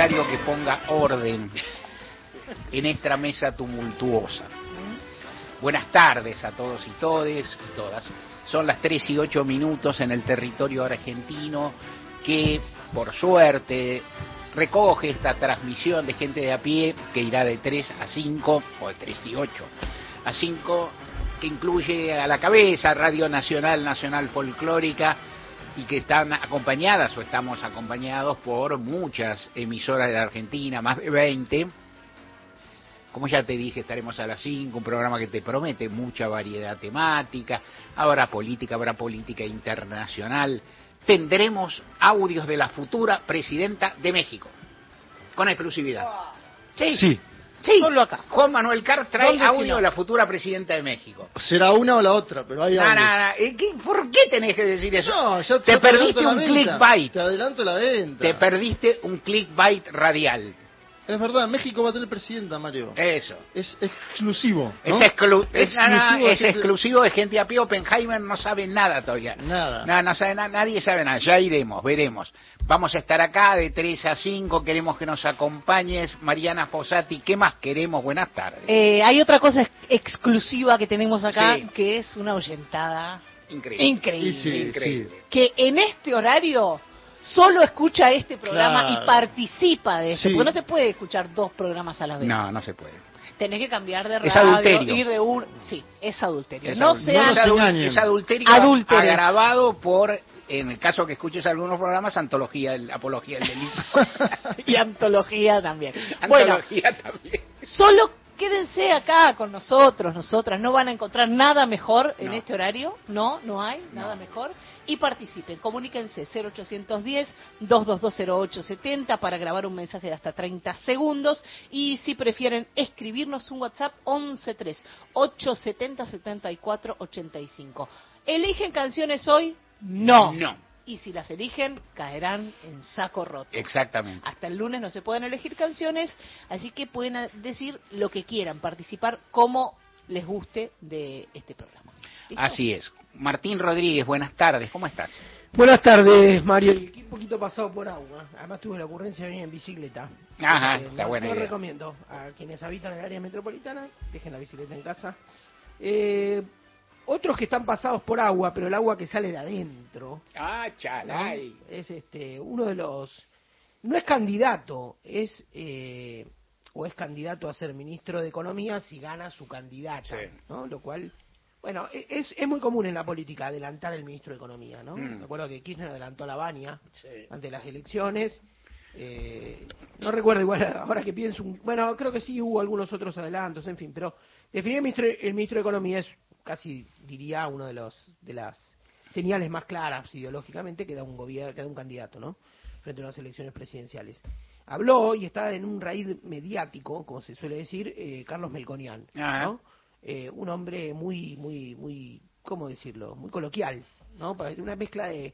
Necesario que ponga orden en esta mesa tumultuosa. Buenas tardes a todos y todes y todas. Son las 3 y 8 minutos en el territorio argentino que, por suerte, recoge esta transmisión de gente de a pie que irá de 3 a 5, o de 3 y 8 a 5, que incluye a la cabeza Radio Nacional Nacional Folclórica y que están acompañadas o estamos acompañados por muchas emisoras de la Argentina, más de 20. Como ya te dije, estaremos a las 5, un programa que te promete mucha variedad temática, habrá política, habrá política internacional. Tendremos audios de la futura presidenta de México, con exclusividad. Sí, Sí. Sí. Solo acá. Juan Manuel Carr trae ¿Dónde si audio no? de la futura presidenta de México. Será una o la otra, pero hay no, ¿eh? ¿qué- ¿Por qué tenés que decir eso? No, yo te yo perdiste un clickbait. Te adelanto la venta. Te perdiste un clickbait radial. Es verdad, México va a tener presidenta, Mario. Eso. Es exclusivo. ¿no? Es, exclu- es- no, no, exclusivo de es gente- exclusivo de gente a pie. Oppenheimer no sabe nada todavía. Nada. No, no sabe nada, nadie sabe nada. Ya iremos, veremos. Vamos a estar acá de 3 a 5. Queremos que nos acompañes. Mariana Fossati, ¿qué más queremos? Buenas tardes. Eh, hay otra cosa ex- exclusiva que tenemos acá, Sí. que es una oyentada Increíble. increíble. Sí, Increíble. sí. Que en este horario solo escucha este programa Claro. y participa de este. Sí. Porque no se puede escuchar dos programas a la vez. No, no se puede. Tenés que cambiar de radio, Es adulterio. ir de un... Sí, es adulterio. Es no adul- nos es adul- engañen. es adulterio agravado por, en el caso que escuches algunos programas, antología, del- apología del delito. y antología también. Bueno, antología también. Solo quédense acá con nosotros, nosotras. No van a encontrar nada mejor en este horario. No, no hay nada No. mejor. Y participen. Comuníquense 0810-2220870 para grabar un mensaje de hasta 30 segundos. Y si prefieren escribirnos un WhatsApp, 113-870-7485. ¿Eligen canciones hoy? No. No, Y si las eligen, caerán en saco roto. exactamente. Hasta el lunes no se pueden elegir canciones, así que pueden decir lo que quieran, participar como les guste de este programa. ¿Listo? Así es. Martín Rodríguez, buenas tardes, ¿cómo estás? Buenas tardes, Mario. Aquí un poquito pasado por agua. Además tuve la ocurrencia de venir en bicicleta. Ajá, Eh, está no- buena no idea. recomiendo a quienes habitan el área metropolitana, dejen la bicicleta en casa. Eh, otros que están pasados por agua, pero el agua que sale de adentro, Ah, ¿no? chalay. es este uno de los... No es candidato, es... eh, o es candidato a ser ministro de Economía si gana su candidata, Sí. ¿no? Lo cual, bueno, e- es, es muy común en la política adelantar el ministro de Economía, ¿no? Mm. Me acuerdo que Kirchner adelantó a la Baña ante las elecciones. eh, no recuerdo igual ahora que pienso, un- bueno, creo que sí hubo algunos otros adelantos, en fin, pero definir el ministro, el ministro de Economía es casi, diría, uno de los de las señales más claras ideológicamente que da un gobierno, que da un candidato, ¿no? Frente a unas elecciones presidenciales. Habló y está en un raíz mediático, como se suele decir, eh, Carlos Melconian. ¿no? Eh, un hombre muy, muy, muy, ¿cómo decirlo? Muy coloquial, ¿no? Una mezcla de,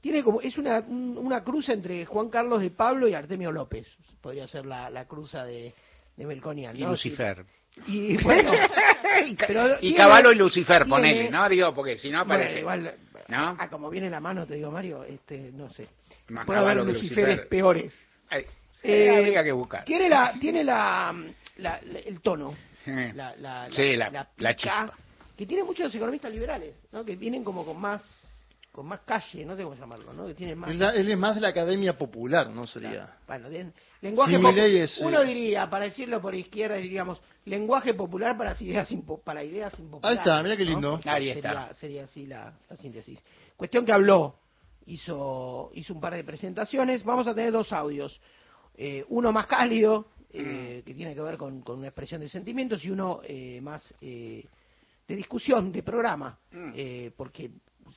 tiene como, es una, un- una cruza entre Juan Carlos de Pablo y Artemio López, podría ser la, la cruza de, de Melconian, Y. Lucifer. Y bueno, y Pero y Caballo y Lucifer, tiene- ponele, ¿no? Digo, porque si no bueno, aparece. igual, ¿No? ah, como viene la mano, te digo, Mario, este, no sé. Más Puede haber Luciferes Lucifer. peores. Ay, Eh, habría que buscar. Tiene la, tiene la, la- la- el tono. La, la, Sí, la- la, la pica, que tiene muchos economistas liberales, ¿no? Que vienen como con más, con más calle, no sé cómo llamarlo, ¿no? Que tienen más. Él, él es más de la academia popular, ¿no sería? Bueno, bien. lenguaje Sí, popu- Milei es, eh, uno diría, para decirlo por izquierda, diríamos, lenguaje popular para ideas, impo- para ideas impopulares. Ahí está, mirá qué ¿no? lindo. Ahí sería, está. Sería así la, la síntesis. Cuestión que habló, hizo, hizo un par de presentaciones. Vamos a tener dos audios. Eh, uno más cálido, eh, que tiene que ver con, con una expresión de sentimientos, y uno eh, más eh, de discusión, de programa, Mm. eh, porque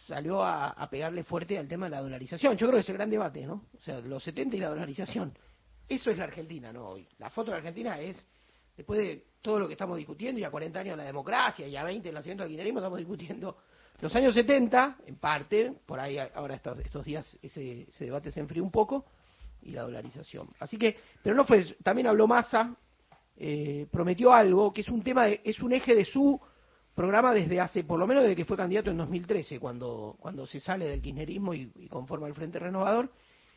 salió a, a pegarle fuerte al tema de la dolarización. Yo creo que es el gran debate, ¿no? O sea, los 70 y la dolarización. eso es la Argentina, ¿no? Hoy. La foto de la Argentina es, después de todo lo que estamos discutiendo, y a 40 años de la democracia, y a 20 el nacimiento del kirchnerismo, estamos discutiendo los años 70, en parte, por ahí ahora estos, estos días ese, ese debate se enfrió un poco, y la dolarización. Así que, pero no fue, también habló Massa, eh, prometió algo, que es un tema, de- es un eje de su programa desde hace, por lo menos desde que fue candidato en 2013, cuando, cuando se sale del kirchnerismo y, y conforma el Frente Renovador,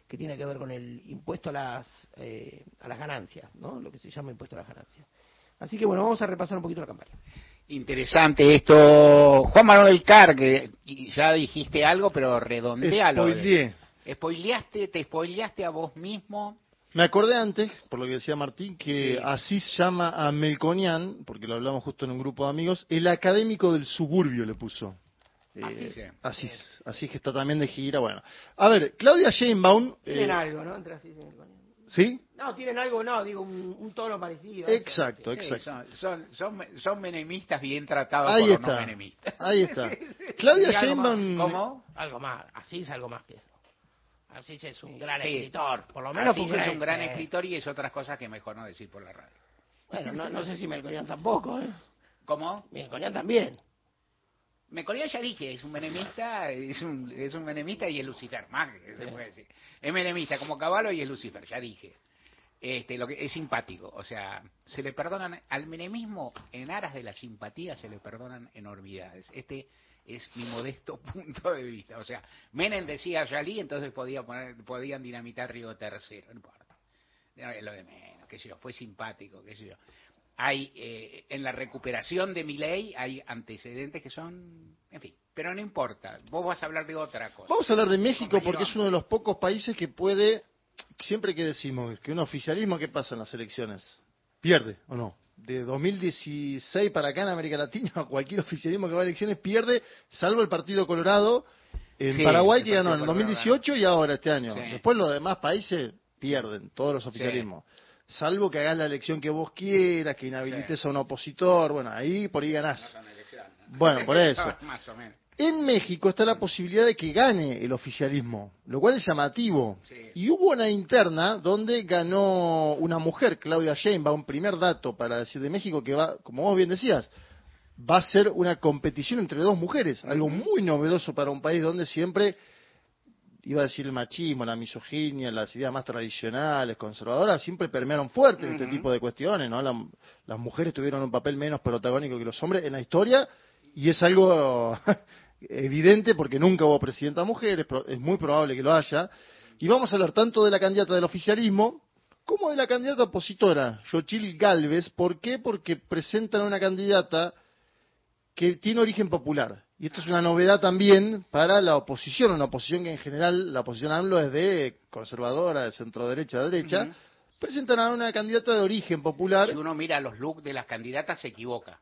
que tiene que ver con el impuesto a las, eh, a las ganancias, ¿no? Lo que se llama impuesto a las ganancias. Así que bueno, vamos a repasar un poquito la campaña. Interesante esto. Juan Manuel Carr, que ya dijiste algo, pero redondealo. Spoileé. Spoileaste, te spoileaste a vos mismo. Me acordé antes, por lo que decía Martín, que Sí. Asís llama a Melconian, porque lo hablamos justo en un grupo de amigos, el académico del suburbio le puso. Eh, Asís. Asís, Asís que está también de gira, bueno. A ver, Claudia Sheinbaum, Tienen eh, algo, ¿no? Entre así y Melconian. ¿sí? No, tienen algo, no, digo, un, un tono parecido. Exacto, Sí, exacto. son, son, son, son menemistas bien tratados Ahí por los está. no menemistas. Ahí está. Claudia. Sheinbaum, ¿Cómo? Algo más, así es algo más que eso. Así es un gran Sí. escritor, por lo menos Asís es un gran sí. escritor y es otras cosas que mejor no decir por la radio. Bueno, no, no sé si Melconian tampoco, ¿eh? ¿Cómo? Melconian también. Mecolía ya dije, es un menemista, es un, es un menemista y es Lucifer, más que se puede decir. Es menemista como caballo y es Lucifer, ya dije. Este, lo que es simpático, o sea, se le perdonan al menemismo en aras de la simpatía se le perdonan enormidades. Este es mi modesto punto de vista, o sea, Menem decía Yalí, entonces podía poner, podían dinamitar Río Tercero, no importa. Lo de menos, qué sé yo, fue simpático, qué sé yo. Hay, eh, en la recuperación de mi ley hay antecedentes que son, en fin, pero no importa, vos vas a hablar de otra cosa. Vamos a hablar de México porque es uno de los pocos países que puede, siempre que decimos que un oficialismo, ¿qué pasa en las elecciones? Pierde, ¿o no? De 2016 para acá en América Latina, cualquier oficialismo que va a elecciones pierde, salvo el Partido Colorado en Sí, Paraguay que ganó en el Partido Colorado 2018 y ahora este año. Sí. Después los demás países pierden, todos los oficialismos. Salvo que hagas la elección que vos quieras, que inhabilites a un opositor, bueno, ahí por ahí No ganás. Bueno, por eso. Más o menos. En México está la posibilidad de que gane el oficialismo, lo cual es llamativo. Sí. Y hubo una interna donde ganó una mujer, Claudia Sheinbaum, primer dato para decir de México que va, como vos bien decías, va a ser una competición entre dos mujeres, algo muy novedoso para un país donde siempre iba a decir el machismo, la misoginia, las ideas más tradicionales, conservadoras, siempre permearon fuerte en este tipo de cuestiones, ¿no? La- las mujeres tuvieron un papel menos protagónico que los hombres en la historia y es algo evidente porque nunca hubo presidenta mujer, es, pro- es muy probable que lo haya. Y vamos a hablar tanto de la candidata del oficialismo como de la candidata opositora, Xochil Galvez. ¿Por qué? Porque presentan una candidata que tiene origen popular. Y esto es una novedad también para la oposición, una oposición que en general, la oposición AMLO es de conservadora, de centro derecha a derecha. Presentan a una candidata de origen popular, Si uno mira los looks de las candidatas se equivoca.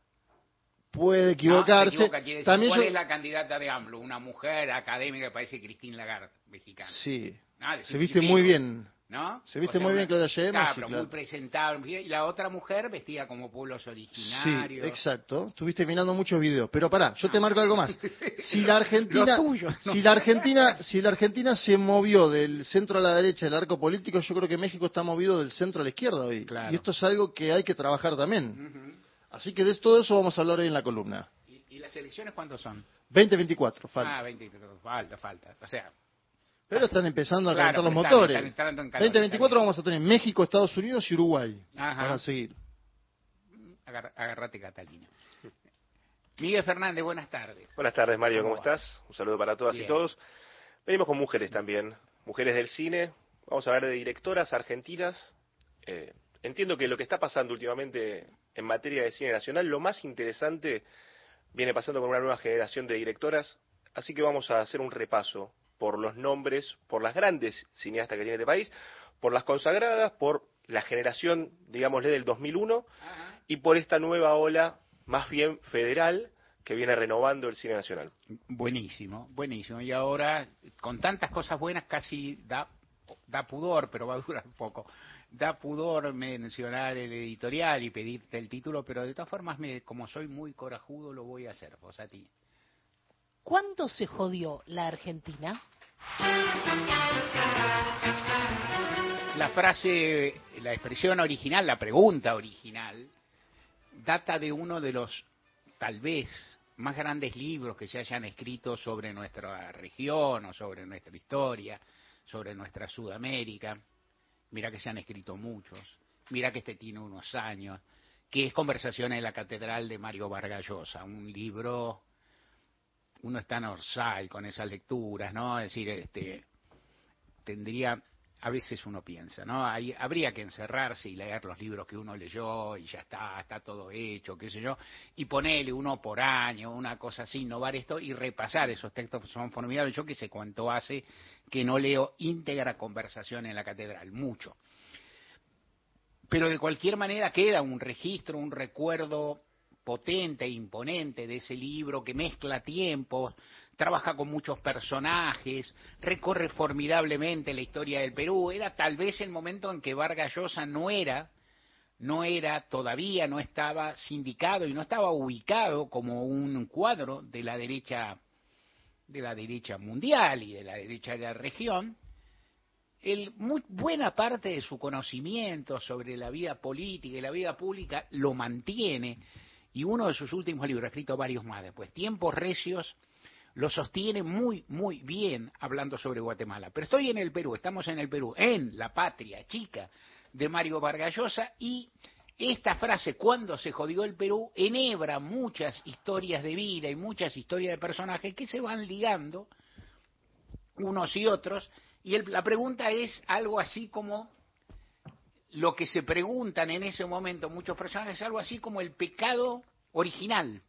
Puede ¿no? equivocarse. Se equivoca, decir, También ¿Cuál yo- es la candidata de AMLO? Una mujer académica que parece Christine Lagarde, mexicana. Sí, Ah, se viste muy bien. ¿No? Se viste muy bien Claudia Sheinbaum, sí, pero claro. muy presentable. Y la otra mujer vestida como pueblos Sí, originarios. exacto. Estuviste mirando muchos videos. Pero pará, yo te marco algo más. Si la Argentina, tuyo, no. si la Argentina, si la Argentina se movió del centro a la derecha del arco político, yo creo que México está movido del centro a la izquierda hoy. Claro. Y esto es algo que hay que trabajar también. Ujú. Así que de todo eso vamos a hablar hoy en la columna. ¿Y, y las elecciones cuándo son? 2024, falta. Ah, 20, falta, falta. O sea, Pero están empezando a Claro, calentar los están- motores. están calor, 2024 está bien. vamos a tener México, Estados Unidos y Uruguay. Ajá. Para seguir. agar- agarrate Catalina. Miguel Fernández, buenas tardes. Buenas tardes, Mario, ¿Cómo ¿cómo estás? Un saludo para todas Bien. y todos. Venimos con mujeres también, mujeres del cine. Vamos a hablar de directoras argentinas. Eh, entiendo que lo que está pasando últimamente en materia de cine nacional, lo más interesante viene pasando con una nueva generación de directoras. Así que vamos a hacer un repaso por los nombres, por las grandes cineastas que tiene este país, por las consagradas, por la generación, digámosle, del 2001 y por esta nueva ola más bien federal que viene renovando el cine nacional. Buenísimo, buenísimo. Y ahora, con tantas cosas buenas, casi da, da pudor, pero va a durar poco. Da pudor mencionar el editorial y pedirte el título, pero de todas formas, me, como soy muy corajudo, lo voy a hacer, vos a ti. ¿Cuándo se jodió la Argentina? la frase, la expresión original, la pregunta original, data de uno de los, tal vez, más grandes libros que se hayan escrito sobre nuestra región o sobre nuestra historia, sobre nuestra Sudamérica. Mira que se han escrito muchos. Mira que este tiene unos años. Que es Conversaciones en la Catedral de Mario Vargallosa, un libro. Uno está en Orsay con esas lecturas, ¿no? Es decir, este tendría a veces uno piensa, ¿no? Hay, habría que encerrarse y leer los libros que uno leyó y ya está, está todo hecho, qué sé yo, y ponerle uno por año, una cosa así, innovar esto y repasar esos textos son formidables. Yo que sé cuánto hace que no leo íntegra conversación en la catedral, mucho. Pero de cualquier manera queda un registro, un recuerdo potente e imponente de ese libro que mezcla tiempos, trabaja con muchos personajes, recorre formidablemente la historia del Perú. Era tal vez el momento en que Vargas Llosa no era, no era todavía, no estaba sindicado y no estaba ubicado como un cuadro de la derecha, de la derecha mundial y de la derecha de la región. El, muy, buena parte de su conocimiento sobre la vida política y la vida pública lo mantiene y uno de sus últimos libros, escrito varios más después, Tiempos Recios, lo sostiene muy, muy bien hablando sobre Guatemala. Pero estoy en el Perú, estamos en el Perú, en la patria chica de Mario Vargallosa y esta frase, cuando se jodió el Perú, enhebra muchas historias de vida y muchas historias de personajes que se van ligando unos y otros. Y la pregunta es algo así como lo que se preguntan en ese momento muchos personajes, es algo así como el pecado original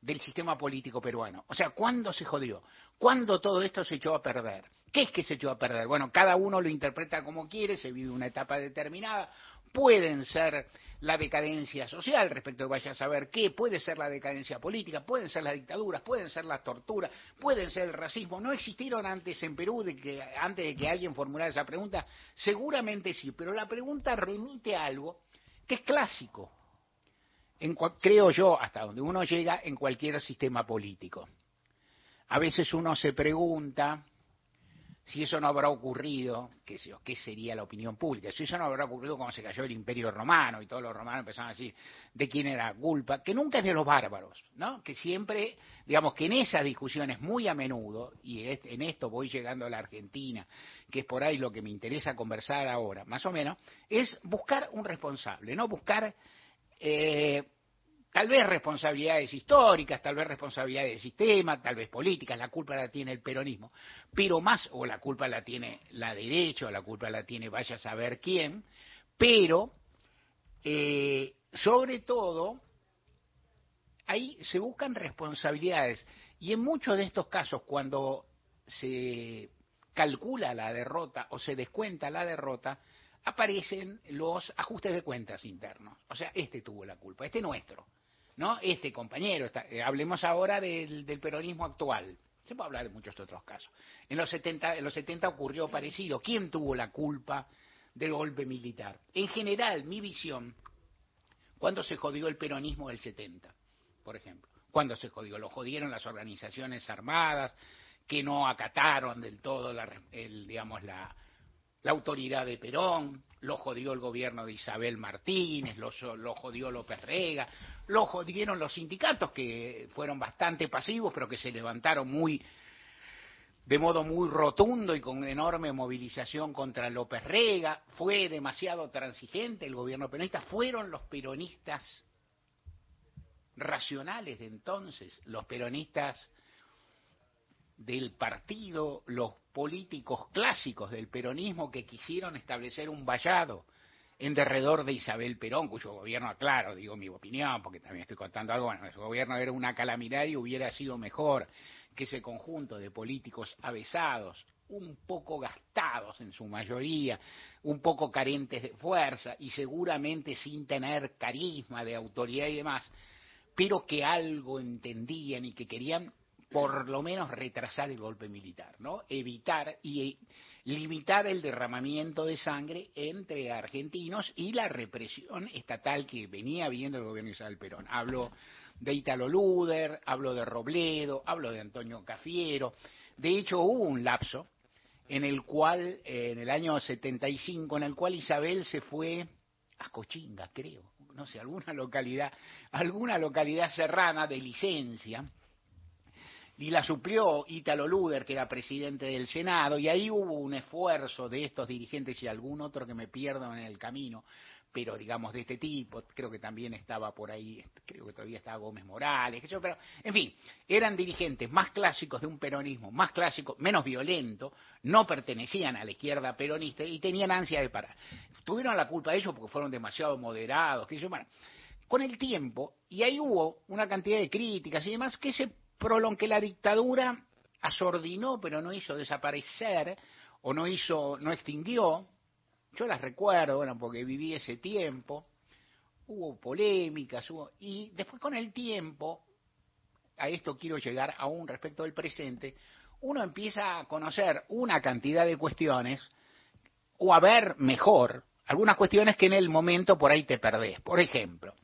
del sistema político peruano. O sea, ¿cuándo se jodió? ¿Cuándo todo esto se echó a perder? ¿Qué es que se echó a perder? Bueno, cada uno lo interpreta como quiere, se vive una etapa determinada, pueden ser la decadencia social respecto de vaya a saber qué, puede ser la decadencia política, pueden ser las dictaduras, pueden ser las torturas, pueden ser el racismo. ¿No existieron antes en Perú, de que, antes de que alguien formulara esa pregunta? Seguramente sí, pero la pregunta remite a algo que es clásico, creo yo, hasta donde uno llega en cualquier sistema político. A veces uno se pregunta si eso no habrá ocurrido, qué, qué sería la opinión pública, si eso no habrá ocurrido cuando se cayó el imperio romano y todos los romanos empezaron a decir de quién era la culpa, que nunca es de los bárbaros, ¿no? Que siempre, digamos que en esas discusiones muy a menudo, y en esto voy llegando a la Argentina, que es por ahí lo que me interesa conversar ahora, más o menos, es buscar un responsable, no buscar eh, tal vez responsabilidades históricas, tal vez responsabilidades del sistema, tal vez políticas, la culpa la tiene el peronismo, pero más, o la culpa la tiene la derecha, o la culpa la tiene vaya a saber quién, pero eh, sobre todo ahí se buscan responsabilidades. Y en muchos de estos casos cuando se calcula la derrota o se descuenta la derrota, aparecen los ajustes de cuentas internos. O sea, este tuvo la culpa, este nuestro, ¿no? Este compañero. Eh, hablemos ahora del, peronismo actual. Se puede hablar de muchos otros casos. En los 70, en los 70 ocurrió parecido. ¿Quién tuvo la culpa del golpe militar? En general, mi visión, ¿cuándo se jodió el peronismo del 70, por ejemplo? ¿Cuándo se jodió? Lo jodieron las organizaciones armadas que no acataron del todo la, el, digamos, la, la autoridad de Perón, lo jodió el gobierno de Isabel Martínez, lo, jodió López Rega, lo jodieron los sindicatos que fueron bastante pasivos, pero que se levantaron muy de modo muy rotundo y con enorme movilización contra López Rega, fue demasiado transigente el gobierno peronista, fueron los peronistas racionales de entonces, los peronistas del partido, los políticos clásicos del peronismo que quisieron establecer un vallado en derredor de Isabel Perón, cuyo gobierno, claro, digo mi opinión, porque también estoy contando algo, bueno, su gobierno era una calamidad y hubiera sido mejor que ese conjunto de políticos avesados, un poco gastados en su mayoría, un poco carentes de fuerza y seguramente sin tener carisma de autoridad y demás, pero que algo entendían y que querían por lo menos retrasar el golpe militar, ¿no? Evitar y limitar el derramamiento de sangre entre argentinos y la represión estatal que venía viendo el gobierno de Isabel Perón. Hablo de Italo Luder, hablo de Robledo, hablo de Antonio Cafiero. De hecho, hubo un lapso en el cual, eh, en el año 75, en el cual Isabel se fue a Cochinga, creo, no sé, alguna localidad, alguna localidad serrana de licencia, y la suplió Ítalo Luder, que era presidente del Senado, y ahí hubo un esfuerzo de estos dirigentes y algún otro que me pierdo en el camino, pero digamos de este tipo, creo que también estaba por ahí, creo que todavía estaba Gómez Morales, sé yo, pero en fin, eran dirigentes más clásicos de un peronismo, más clásico, menos violento, no pertenecían a la izquierda peronista y tenían ansia de parar. Tuvieron la culpa de ellos porque fueron demasiado moderados, sé yo, bueno, con el tiempo, y ahí hubo una cantidad de críticas y demás, que se prolongó, que la dictadura asordinó, pero no hizo desaparecer, o no hizo, no extinguió, yo las recuerdo, bueno, porque viví ese tiempo, hubo polémicas, hubo, y después con el tiempo, a esto quiero llegar aún respecto del presente, uno empieza a conocer una cantidad de cuestiones, o a ver mejor, algunas cuestiones que en el momento por ahí te perdés. Por ejemplo,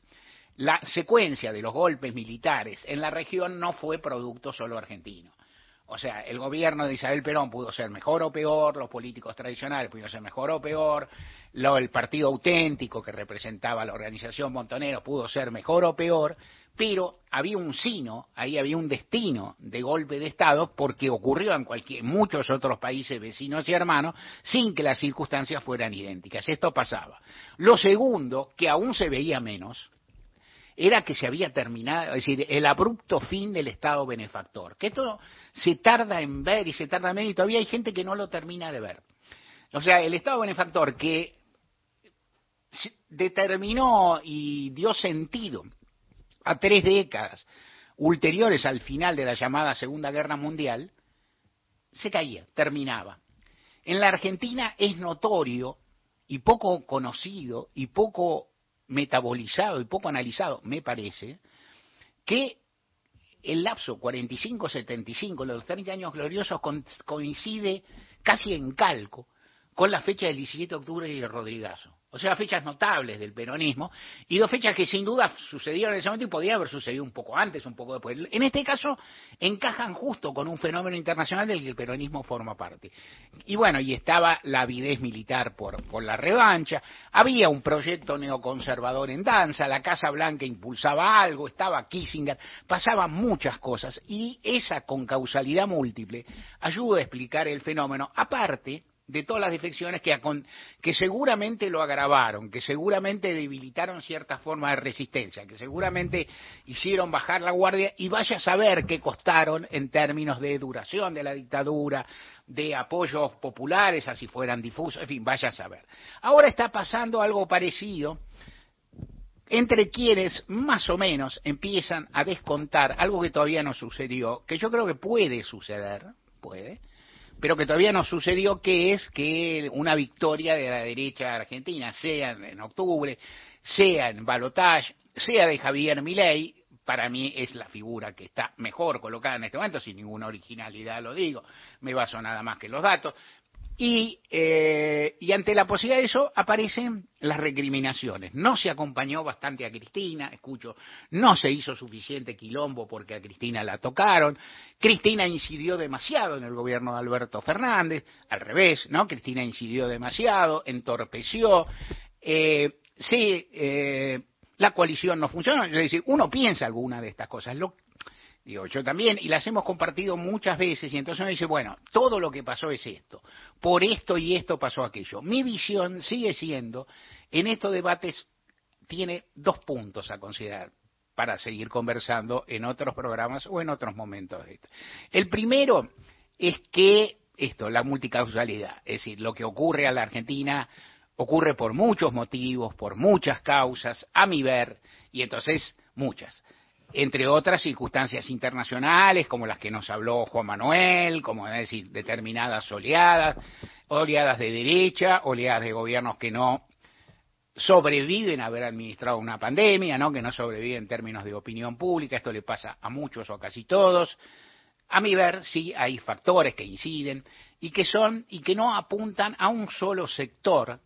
la secuencia de los golpes militares en la región no fue producto solo argentino. O sea, el gobierno de Isabel Perón pudo ser mejor o peor, los políticos tradicionales pudieron ser mejor o peor, lo, el partido auténtico que representaba la organización Montonero pudo ser mejor o peor, pero había un sino, ahí había un destino de golpe de Estado porque ocurrió en cualquier, muchos otros países vecinos y hermanos sin que las circunstancias fueran idénticas. Esto pasaba. Lo segundo, que aún se veía menos, era que se había terminado, es decir, el abrupto fin del Estado benefactor. Que esto se tarda en ver y se tarda en ver y todavía hay gente que no lo termina de ver. O sea, el Estado benefactor que determinó y dio sentido a tres décadas ulteriores al final de la llamada Segunda Guerra Mundial, se caía, terminaba. En la Argentina es notorio y poco conocido y poco metabolizado y poco analizado, me parece, que el lapso 45-75, los 30 años gloriosos, coincide casi en calco con la fecha del 17 de octubre y el Rodrigazo o sea, fechas notables del peronismo, y dos fechas que sin duda sucedieron en ese momento y podía haber sucedido un poco antes, un poco después. En este caso, encajan justo con un fenómeno internacional del que el peronismo forma parte. Y bueno, y estaba la avidez militar por, por la revancha, había un proyecto neoconservador en danza, la Casa Blanca impulsaba algo, estaba Kissinger, pasaban muchas cosas, y esa concausalidad múltiple ayuda a explicar el fenómeno, aparte de todas las defecciones que, que seguramente lo agravaron, que seguramente debilitaron ciertas formas de resistencia, que seguramente hicieron bajar la guardia y vaya a saber qué costaron en términos de duración de la dictadura, de apoyos populares, así fueran difusos, en fin, vaya a saber. Ahora está pasando algo parecido entre quienes más o menos empiezan a descontar algo que todavía no sucedió, que yo creo que puede suceder, puede, pero que todavía no sucedió, que es que una victoria de la derecha argentina, sea en octubre, sea en Balotage, sea de Javier Milei, para mí es la figura que está mejor colocada en este momento, sin ninguna originalidad lo digo, me baso nada más que en los datos, y, eh, y, ante la posibilidad de eso aparecen las recriminaciones. No se acompañó bastante a Cristina, escucho, no se hizo suficiente quilombo porque a Cristina la tocaron. Cristina incidió demasiado en el gobierno de Alberto Fernández, al revés, ¿no? Cristina incidió demasiado, entorpeció. Eh, sí, eh, la coalición no funcionó. Es decir, uno piensa alguna de estas cosas. Lo, Digo, yo también, y las hemos compartido muchas veces, y entonces uno dice, bueno, todo lo que pasó es esto, por esto y esto pasó aquello. Mi visión sigue siendo, en estos debates tiene dos puntos a considerar para seguir conversando en otros programas o en otros momentos. El primero es que esto, la multicausalidad, es decir, lo que ocurre a la Argentina ocurre por muchos motivos, por muchas causas, a mi ver, y entonces muchas entre otras circunstancias internacionales, como las que nos habló Juan Manuel, como decir, determinadas oleadas, oleadas de derecha, oleadas de gobiernos que no sobreviven a haber administrado una pandemia, ¿no? que no sobreviven en términos de opinión pública, esto le pasa a muchos o a casi todos. A mi ver, sí hay factores que inciden y que son y que no apuntan a un solo sector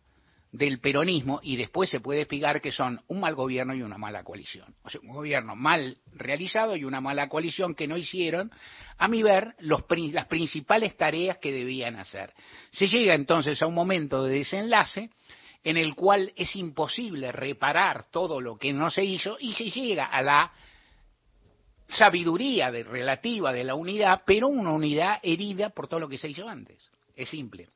del peronismo y después se puede explicar que son un mal gobierno y una mala coalición. O sea, un gobierno mal realizado y una mala coalición que no hicieron, a mi ver, los, las principales tareas que debían hacer. Se llega entonces a un momento de desenlace en el cual es imposible reparar todo lo que no se hizo y se llega a la sabiduría de, relativa de la unidad, pero una unidad herida por todo lo que se hizo antes. Es simple.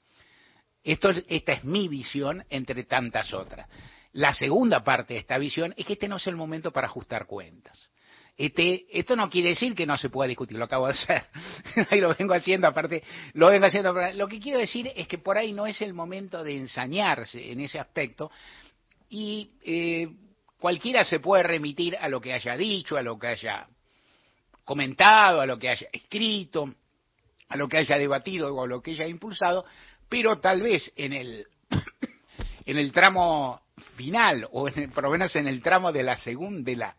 Esto, esta es mi visión entre tantas otras. La segunda parte de esta visión es que este no es el momento para ajustar cuentas. Este, esto no quiere decir que no se pueda discutir, lo acabo de hacer. ahí lo vengo haciendo, aparte, lo vengo haciendo. Lo que quiero decir es que por ahí no es el momento de ensañarse en ese aspecto y eh, cualquiera se puede remitir a lo que haya dicho, a lo que haya comentado, a lo que haya escrito, a lo que haya debatido o a lo que haya impulsado, pero tal vez en el, en el tramo final, o en, por lo menos en el tramo de la, segunda de, la,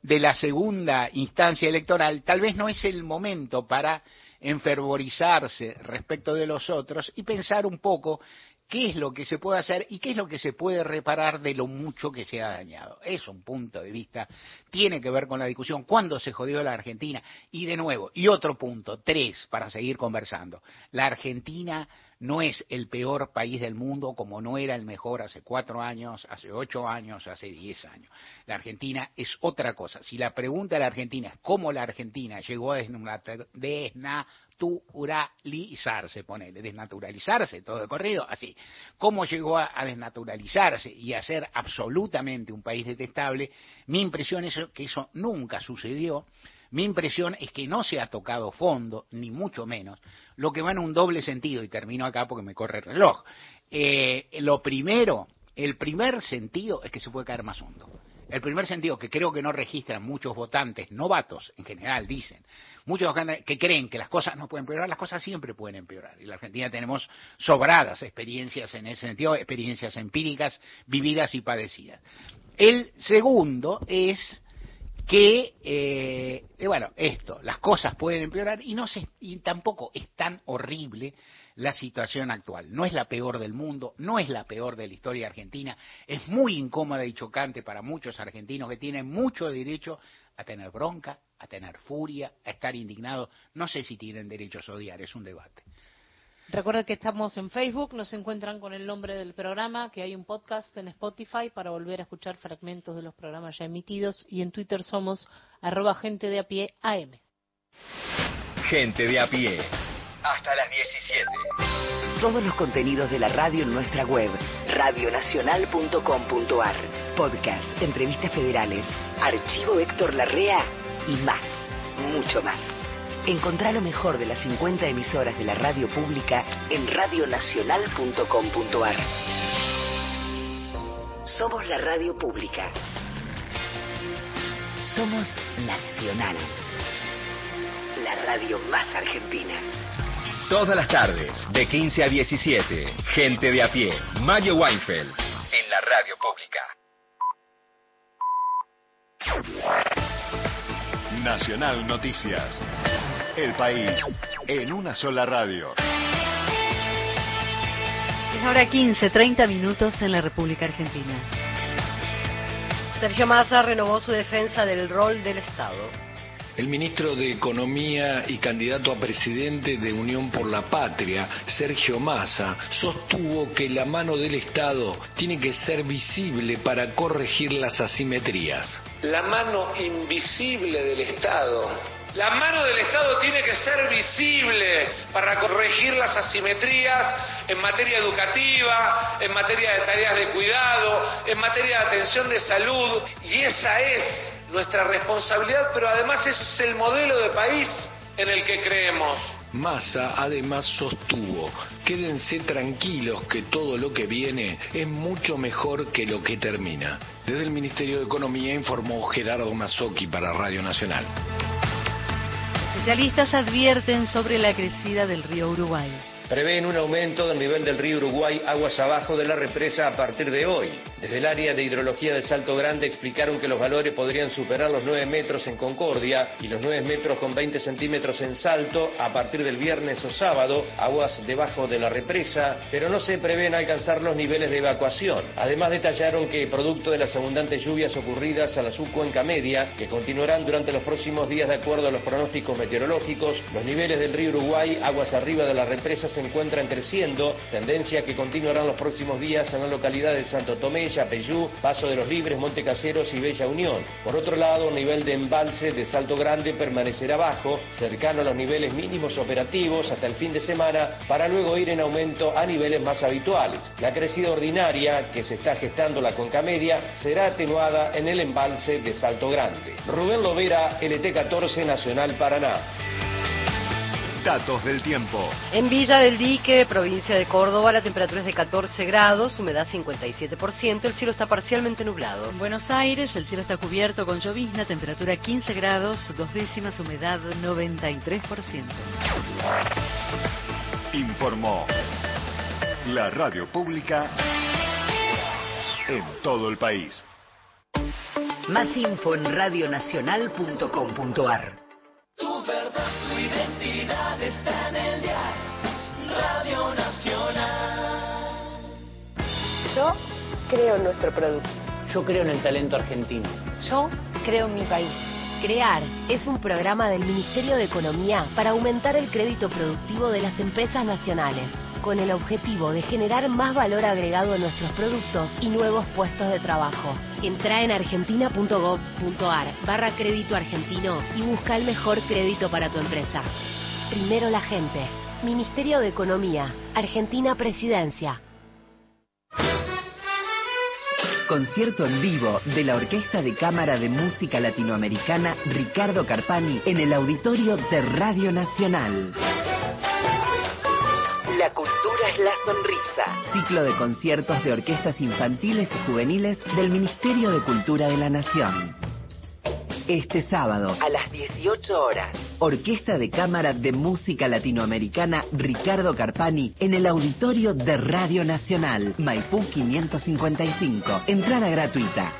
de la segunda instancia electoral, tal vez no es el momento para enfervorizarse respecto de los otros y pensar un poco qué es lo que se puede hacer y qué es lo que se puede reparar de lo mucho que se ha dañado. Es un punto de vista, tiene que ver con la discusión, cuándo se jodió la Argentina. Y de nuevo, y otro punto, tres, para seguir conversando. La Argentina no es el peor país del mundo como no era el mejor hace cuatro años, hace ocho años, hace diez años. La Argentina es otra cosa. Si la pregunta de la Argentina es cómo la Argentina llegó a desnaturalizarse, pone, desnaturalizarse todo de corrido, así, cómo llegó a, desnaturalizarse y a ser absolutamente un país detestable, mi impresión es que eso nunca sucedió mi impresión es que no se ha tocado fondo, ni mucho menos, lo que va en un doble sentido, y termino acá porque me corre el reloj. Eh, lo primero, el primer sentido es que se puede caer más hondo. El primer sentido, que creo que no registran muchos votantes, novatos en general, dicen, muchos que creen que las cosas no pueden empeorar, las cosas siempre pueden empeorar. Y en la Argentina tenemos sobradas experiencias en ese sentido, experiencias empíricas vividas y padecidas. El segundo es que, eh, bueno, esto, las cosas pueden empeorar y, no se, y tampoco es tan horrible la situación actual. No es la peor del mundo, no es la peor de la historia argentina, es muy incómoda y chocante para muchos argentinos que tienen mucho derecho a tener bronca, a tener furia, a estar indignados. No sé si tienen derecho a odiar, es un debate. Recuerden que estamos en Facebook, nos encuentran con el nombre del programa, que hay un podcast en Spotify para volver a escuchar fragmentos de los programas ya emitidos y en Twitter somos arroba gente de a pie AM. Gente de a pie. Hasta las 17. Todos los contenidos de la radio en nuestra web, radionacional.com.ar. Podcast, entrevistas federales, archivo Héctor Larrea y más, mucho más. Encontrá lo mejor de las 50 emisoras de la radio pública en radionacional.com.ar. Somos la radio pública. Somos Nacional. La radio más argentina. Todas las tardes, de 15 a 17, gente de a pie, Mario Weinfeld, en la radio pública. Nacional Noticias. El país en una sola radio. Es ahora 15, 30 minutos en la República Argentina. Sergio Massa renovó su defensa del rol del Estado. El ministro de Economía y candidato a presidente de Unión por la Patria, Sergio Massa, sostuvo que la mano del Estado tiene que ser visible para corregir las asimetrías. La mano invisible del Estado la mano del Estado tiene que ser visible para corregir las asimetrías en materia educativa, en materia de tareas de cuidado, en materia de atención de salud. Y esa es nuestra responsabilidad, pero además ese es el modelo de país en el que creemos. Massa además sostuvo, quédense tranquilos que todo lo que viene es mucho mejor que lo que termina. Desde el Ministerio de Economía informó Gerardo Mazzocchi para Radio Nacional. Especialistas advierten sobre la crecida del río Uruguay. Prevén un aumento del nivel del río Uruguay aguas abajo de la represa a partir de hoy. Desde el área de hidrología de Salto Grande explicaron que los valores podrían superar los 9 metros en Concordia y los 9 metros con 20 centímetros en Salto a partir del viernes o sábado, aguas debajo de la represa, pero no se prevén alcanzar los niveles de evacuación. Además detallaron que producto de las abundantes lluvias ocurridas a la subcuenca media, que continuarán durante los próximos días de acuerdo a los pronósticos meteorológicos, los niveles del río Uruguay, aguas arriba de la represa, se encuentran creciendo, tendencia que continuarán los próximos días en la localidad de Santo Tomé, Yapeyú, Paso de los Libres, Monte Caseros y Bella Unión. Por otro lado, el nivel de embalse de Salto Grande permanecerá bajo, cercano a los niveles mínimos operativos hasta el fin de semana, para luego ir en aumento a niveles más habituales. La crecida ordinaria que se está gestando la conca media será atenuada en el embalse de Salto Grande. Rubén Lovera, LT14 Nacional Paraná. Datos del tiempo. En Villa del Dique, provincia de Córdoba, la temperatura es de 14 grados, humedad 57%, el cielo está parcialmente nublado. En Buenos Aires, el cielo está cubierto con llovizna, temperatura 15 grados, dos décimas, humedad 93%. Informó la radio pública en todo el país. Más info en radionacional.com.ar. Tu verdad, tu identidad está en el diario Radio Nacional. Yo creo en nuestro producto. Yo creo en el talento argentino. Yo creo en mi país. CREAR es un programa del Ministerio de Economía para aumentar el crédito productivo de las empresas nacionales, con el objetivo de generar más valor agregado a nuestros productos y nuevos puestos de trabajo. Entra en argentina.gov.ar barra crédito argentino y busca el mejor crédito para tu empresa. Primero la gente. Ministerio de Economía. Argentina Presidencia. Concierto en vivo de la Orquesta de Cámara de Música Latinoamericana Ricardo Carpani en el auditorio de Radio Nacional. La cultura es la sonrisa. Ciclo de conciertos de orquestas infantiles y juveniles del Ministerio de Cultura de la Nación. Este sábado a las 18 horas, Orquesta de Cámara de Música Latinoamericana Ricardo Carpani en el auditorio de Radio Nacional, Maipú 555. Entrada gratuita.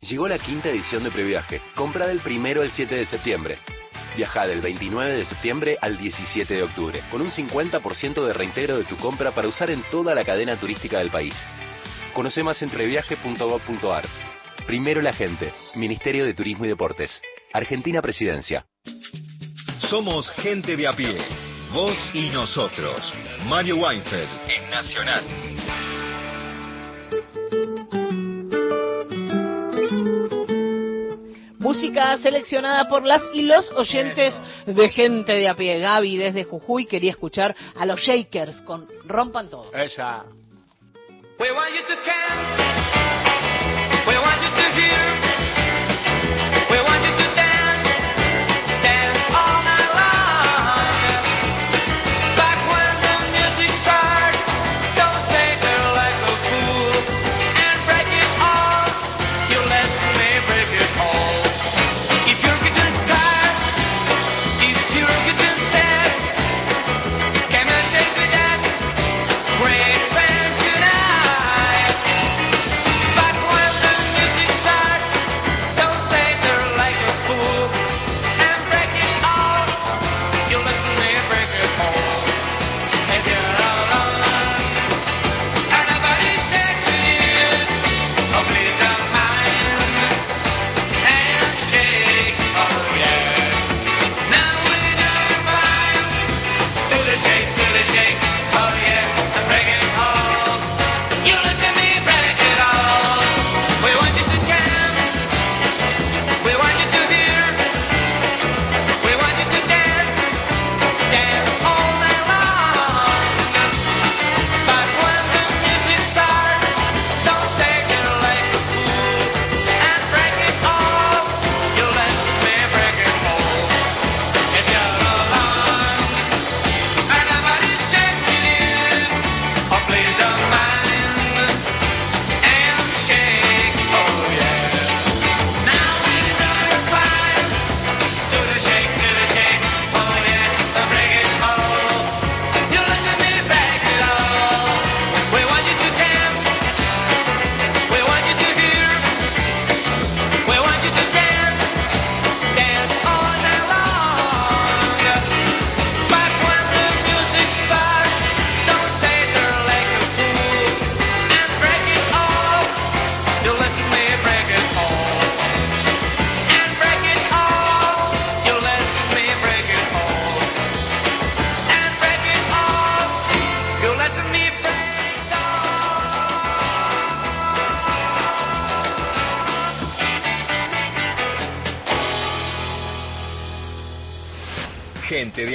Llegó la quinta edición de Previaje. Compra del primero al 7 de septiembre. Viaja del 29 de septiembre al 17 de octubre, con un 50% de reintegro de tu compra para usar en toda la cadena turística del país. Conoce más en previaje.gov.ar. Primero la gente. Ministerio de Turismo y Deportes. Argentina Presidencia. Somos gente de a pie. Vos y nosotros. Mario Weinfeld en Nacional. Música seleccionada por las y los oyentes de gente de a pie. Gaby desde Jujuy quería escuchar a los Shakers con Rompan Todo. Esa. We want you to camp. We want you to hear.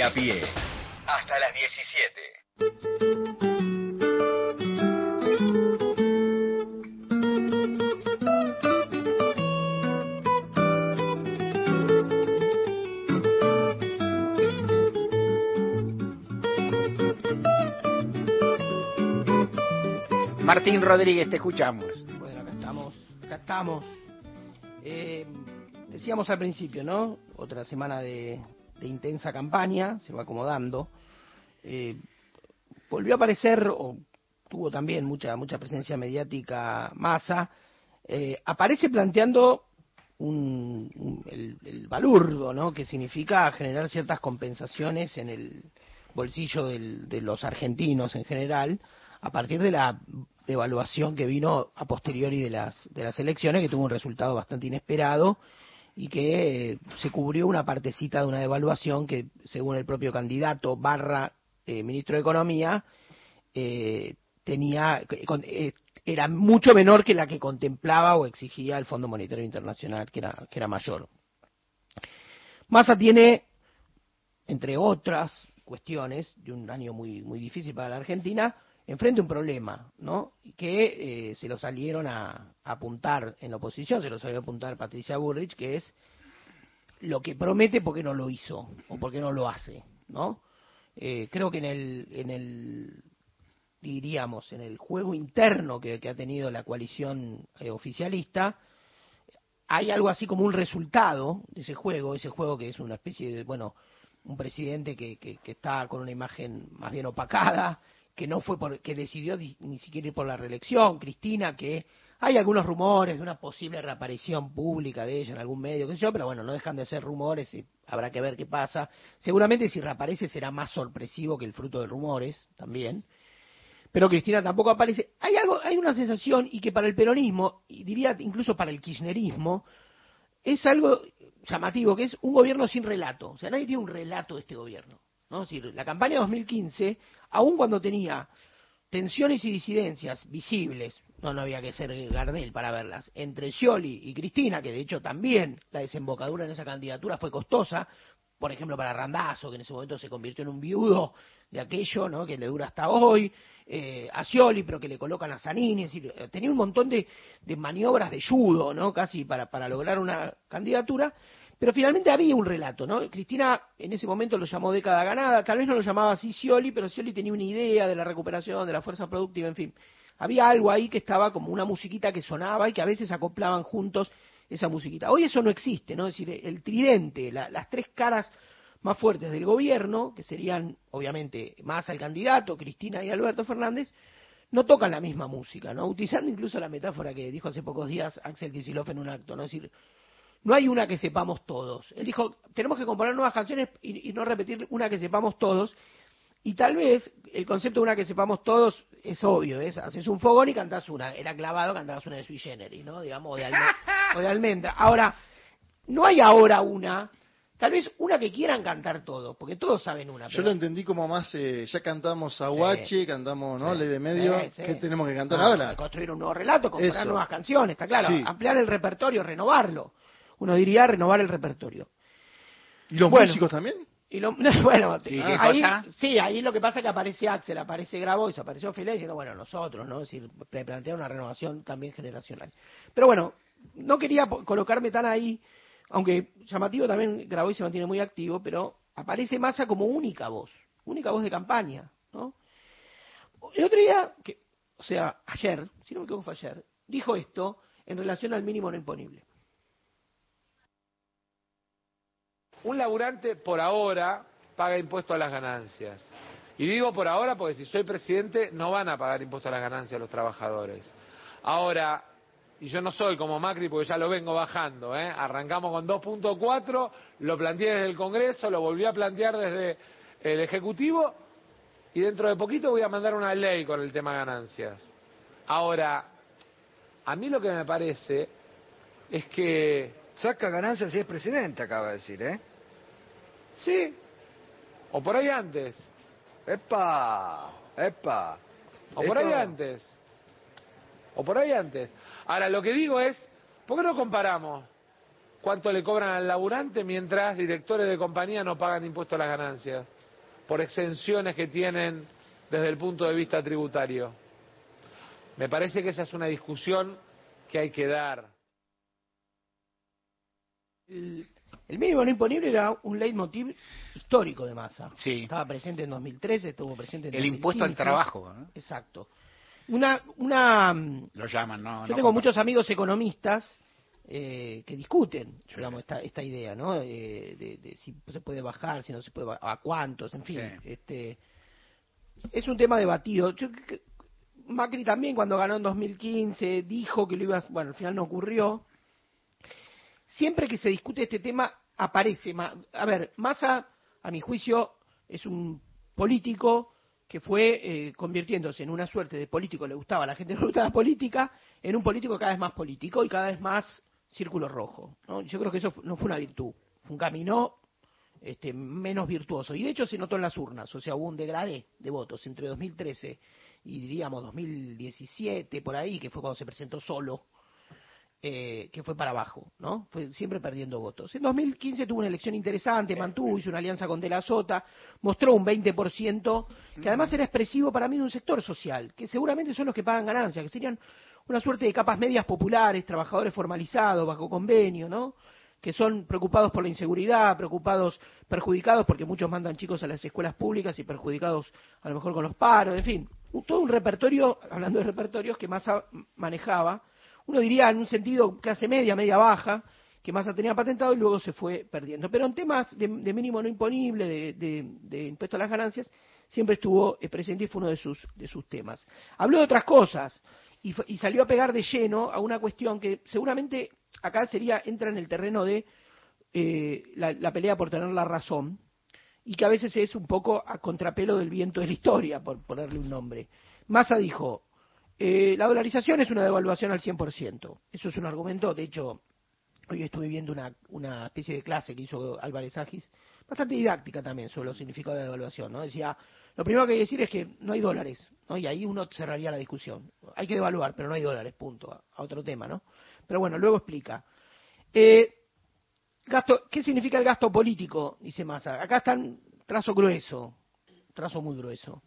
A pie. Hasta las 17. Martín Rodríguez, te escuchamos. Bueno, acá estamos, acá estamos. Eh, decíamos al principio, ¿no? Otra semana de, de intensa campaña, se va acomodando. Eh, volvió a aparecer, o tuvo también mucha, mucha presencia mediática Massa, eh, aparece planteando un, el, el balurdo, ¿no? Que significa generar ciertas compensaciones en el bolsillo de los argentinos en general, a partir de la devaluación que vino a posteriori de las, de las elecciones, que tuvo un resultado bastante inesperado y que se cubrió una partecita de una devaluación que, según el propio candidato barra eh, ministro de Economía, eh, tenía eh, era mucho menor que la que contemplaba o exigía el Fondo Monetario Internacional, que era, que era mayor. Massa tiene, entre otras cuestiones, de un año muy, muy difícil para la Argentina, enfrente un problema, ¿no? Que eh, se lo salieron a, apuntar en la oposición, se lo salió a apuntar Patricia Bullrich, que es lo que promete porque no lo hizo o porque no lo hace, ¿no? Eh, creo que en el, en el diríamos, en el juego interno que, que ha tenido la coalición eh, oficialista, hay algo así como un resultado de ese juego, ese juego que es una especie de, bueno, un presidente que, que, que está con una imagen más bien opacada, que no fue por, que decidió di- ni siquiera ir por la reelección, Cristina, que hay algunos rumores de una posible reaparición pública de ella en algún medio, qué sé pero bueno, no dejan de ser rumores y habrá que ver qué pasa. Seguramente si reaparece será más sorpresivo que el fruto de rumores también. Pero Cristina tampoco aparece. Hay algo, hay una sensación y que para el peronismo, y diría incluso para el kirchnerismo, es algo llamativo, que es un gobierno sin relato. O sea, nadie tiene un relato de este gobierno. ¿No? Es la campaña 2015, aun cuando tenía tensiones y disidencias visibles, no, no había que ser Gardel para verlas, entre Scioli y Cristina, que de hecho también la desembocadura en esa candidatura fue costosa, por ejemplo para Randazzo, que en ese momento se convirtió en un viudo de aquello, ¿no? que le dura hasta hoy, eh, a Scioli, pero que le colocan a Zanini, eh, tenía un montón de, de maniobras de judo, ¿no? casi para, para lograr una candidatura, pero finalmente había un relato, ¿no? Cristina en ese momento lo llamó década ganada, tal vez no lo llamaba así Scioli, pero Scioli tenía una idea de la recuperación, de la fuerza productiva, en fin. Había algo ahí que estaba como una musiquita que sonaba y que a veces acoplaban juntos esa musiquita. Hoy eso no existe, ¿no? Es decir, el tridente, la- las tres caras más fuertes del gobierno, que serían obviamente más al candidato, Cristina y Alberto Fernández, no tocan la misma música, ¿no? Utilizando incluso la metáfora que dijo hace pocos días Axel Kicillof en un acto, ¿no? Es decir, no hay una que sepamos todos. Él dijo, tenemos que componer nuevas canciones y, y no repetir una que sepamos todos. Y tal vez el concepto de una que sepamos todos es obvio, es haces un fogón y cantás una. Era clavado, cantabas una de sui generis, ¿no? Digamos, o de, alme- o de almendra. Ahora, no hay ahora una, tal vez una que quieran cantar todos, porque todos saben una. Yo lo entendí como más, eh, ya cantamos Aguache, cantamos ¿no? Sí. Ley de Medio, Sí, sí. ¿qué tenemos que cantar No, ahora? Construir un nuevo relato, Eso. nuevas canciones, está claro. Sí. Ampliar el repertorio, renovarlo. Uno diría renovar el repertorio. ¿Y los Bueno. músicos también? Y lo, bueno, ¿Y qué ahí, sí, ahí lo que pasa es que aparece Axel, aparece Grabois, apareció Fidel diciendo, bueno, nosotros, ¿no? Es decir, plantea una renovación también generacional. Pero bueno, no quería colocarme tan ahí, aunque llamativo también Grabois se mantiene muy activo, pero aparece Massa como única voz, única voz de campaña, ¿no? El otro día, que, o sea, ayer, si no me equivoco fue ayer, dijo esto en relación al mínimo no imponible. Un laburante por ahora paga impuesto a las ganancias. Y digo por ahora porque si soy presidente no van a pagar impuesto a las ganancias los trabajadores. Ahora, y yo no soy como Macri porque ya lo vengo bajando, ¿eh? arrancamos con 2.4, lo planteé desde el Congreso, lo volví a plantear desde el Ejecutivo y dentro de poquito voy a mandar una ley con el tema ganancias. Ahora, a mí lo que me parece es que... Saca ganancias si es presidente, acaba de decir, ¿eh? Sí. O por ahí antes. ¡Epa! ¡Epa! O por ahí antes. O por ahí antes. Ahora, lo que digo es, ¿por qué no comparamos cuánto le cobran al laburante mientras directores de compañía no pagan impuesto a las ganancias por exenciones que tienen desde el punto de vista tributario. Me parece que esa es una discusión que hay que dar. El, el mínimo no imponible era un leitmotiv histórico de masa. Sí. Estaba presente en 2013, estuvo presente en El impuesto al 2015. trabajo, ¿no? Exacto. Una, una, Lo llaman, ¿no? yo no tengo muchos amigos economistas eh, que discuten, digamos, esta, esta idea, ¿no? Eh, de, de si se puede bajar, si no se puede, a cuántos, en fin. Sí. Este, es un tema debatido. Yo Macri también cuando ganó en 2015 dijo que lo iba a, bueno, al final no ocurrió. Siempre que se discute este tema aparece, a ver, Massa, a mi juicio, es un político que fue eh, convirtiéndose en una suerte de político, le gustaba a la gente, le gustaba la política, en un político cada vez más político y cada vez más círculo rojo. ¿no? Yo creo que eso no fue una virtud, fue un camino este, menos virtuoso. Y de hecho se notó en las urnas, o sea, hubo un degradé de votos entre 2013 y diríamos 2017, por ahí, que fue cuando se presentó solo, eh, que fue para abajo, ¿no? Fue siempre perdiendo votos. En 2015 tuvo una elección interesante, mantuvo, hizo una alianza con De la Sota, mostró un 20%, que además era expresivo para mí de un sector social, que seguramente son los que pagan ganancias, que serían una suerte de capas medias populares, trabajadores formalizados, bajo convenio, ¿no? que son preocupados por la inseguridad, preocupados, perjudicados porque muchos mandan chicos a las escuelas públicas y perjudicados a lo mejor con los paros, en fin, todo un repertorio, hablando de repertorios que Massa manejaba, uno diría en un sentido clase media, media baja, que Massa tenía patentado y luego se fue perdiendo. Pero en temas de, mínimo no imponible, de, de- de impuesto a las ganancias, siempre estuvo eh, presente y fue uno de sus, de sus temas. Habló de otras cosas y salió a pegar de lleno a una cuestión que seguramente acá sería, entra en el terreno de eh, la, la pelea por tener la razón y que a veces es un poco a contrapelo del viento de la historia, por ponerle un nombre. Massa dijo, eh, la dolarización es una devaluación al 100%. Eso es un argumento, de hecho, hoy estuve viendo una, una especie de clase que hizo Álvarez Agis, bastante didáctica también sobre los significados de devaluación, ¿no? Decía, lo primero que hay que decir es que no hay dólares, ¿no? Y ahí uno cerraría la discusión. Hay que devaluar, pero no hay dólares, punto. A, otro tema, ¿no? Pero bueno, luego explica. Eh, gasto, ¿Qué significa el gasto político? Dice Massa. Acá está en trazo grueso, trazo muy grueso.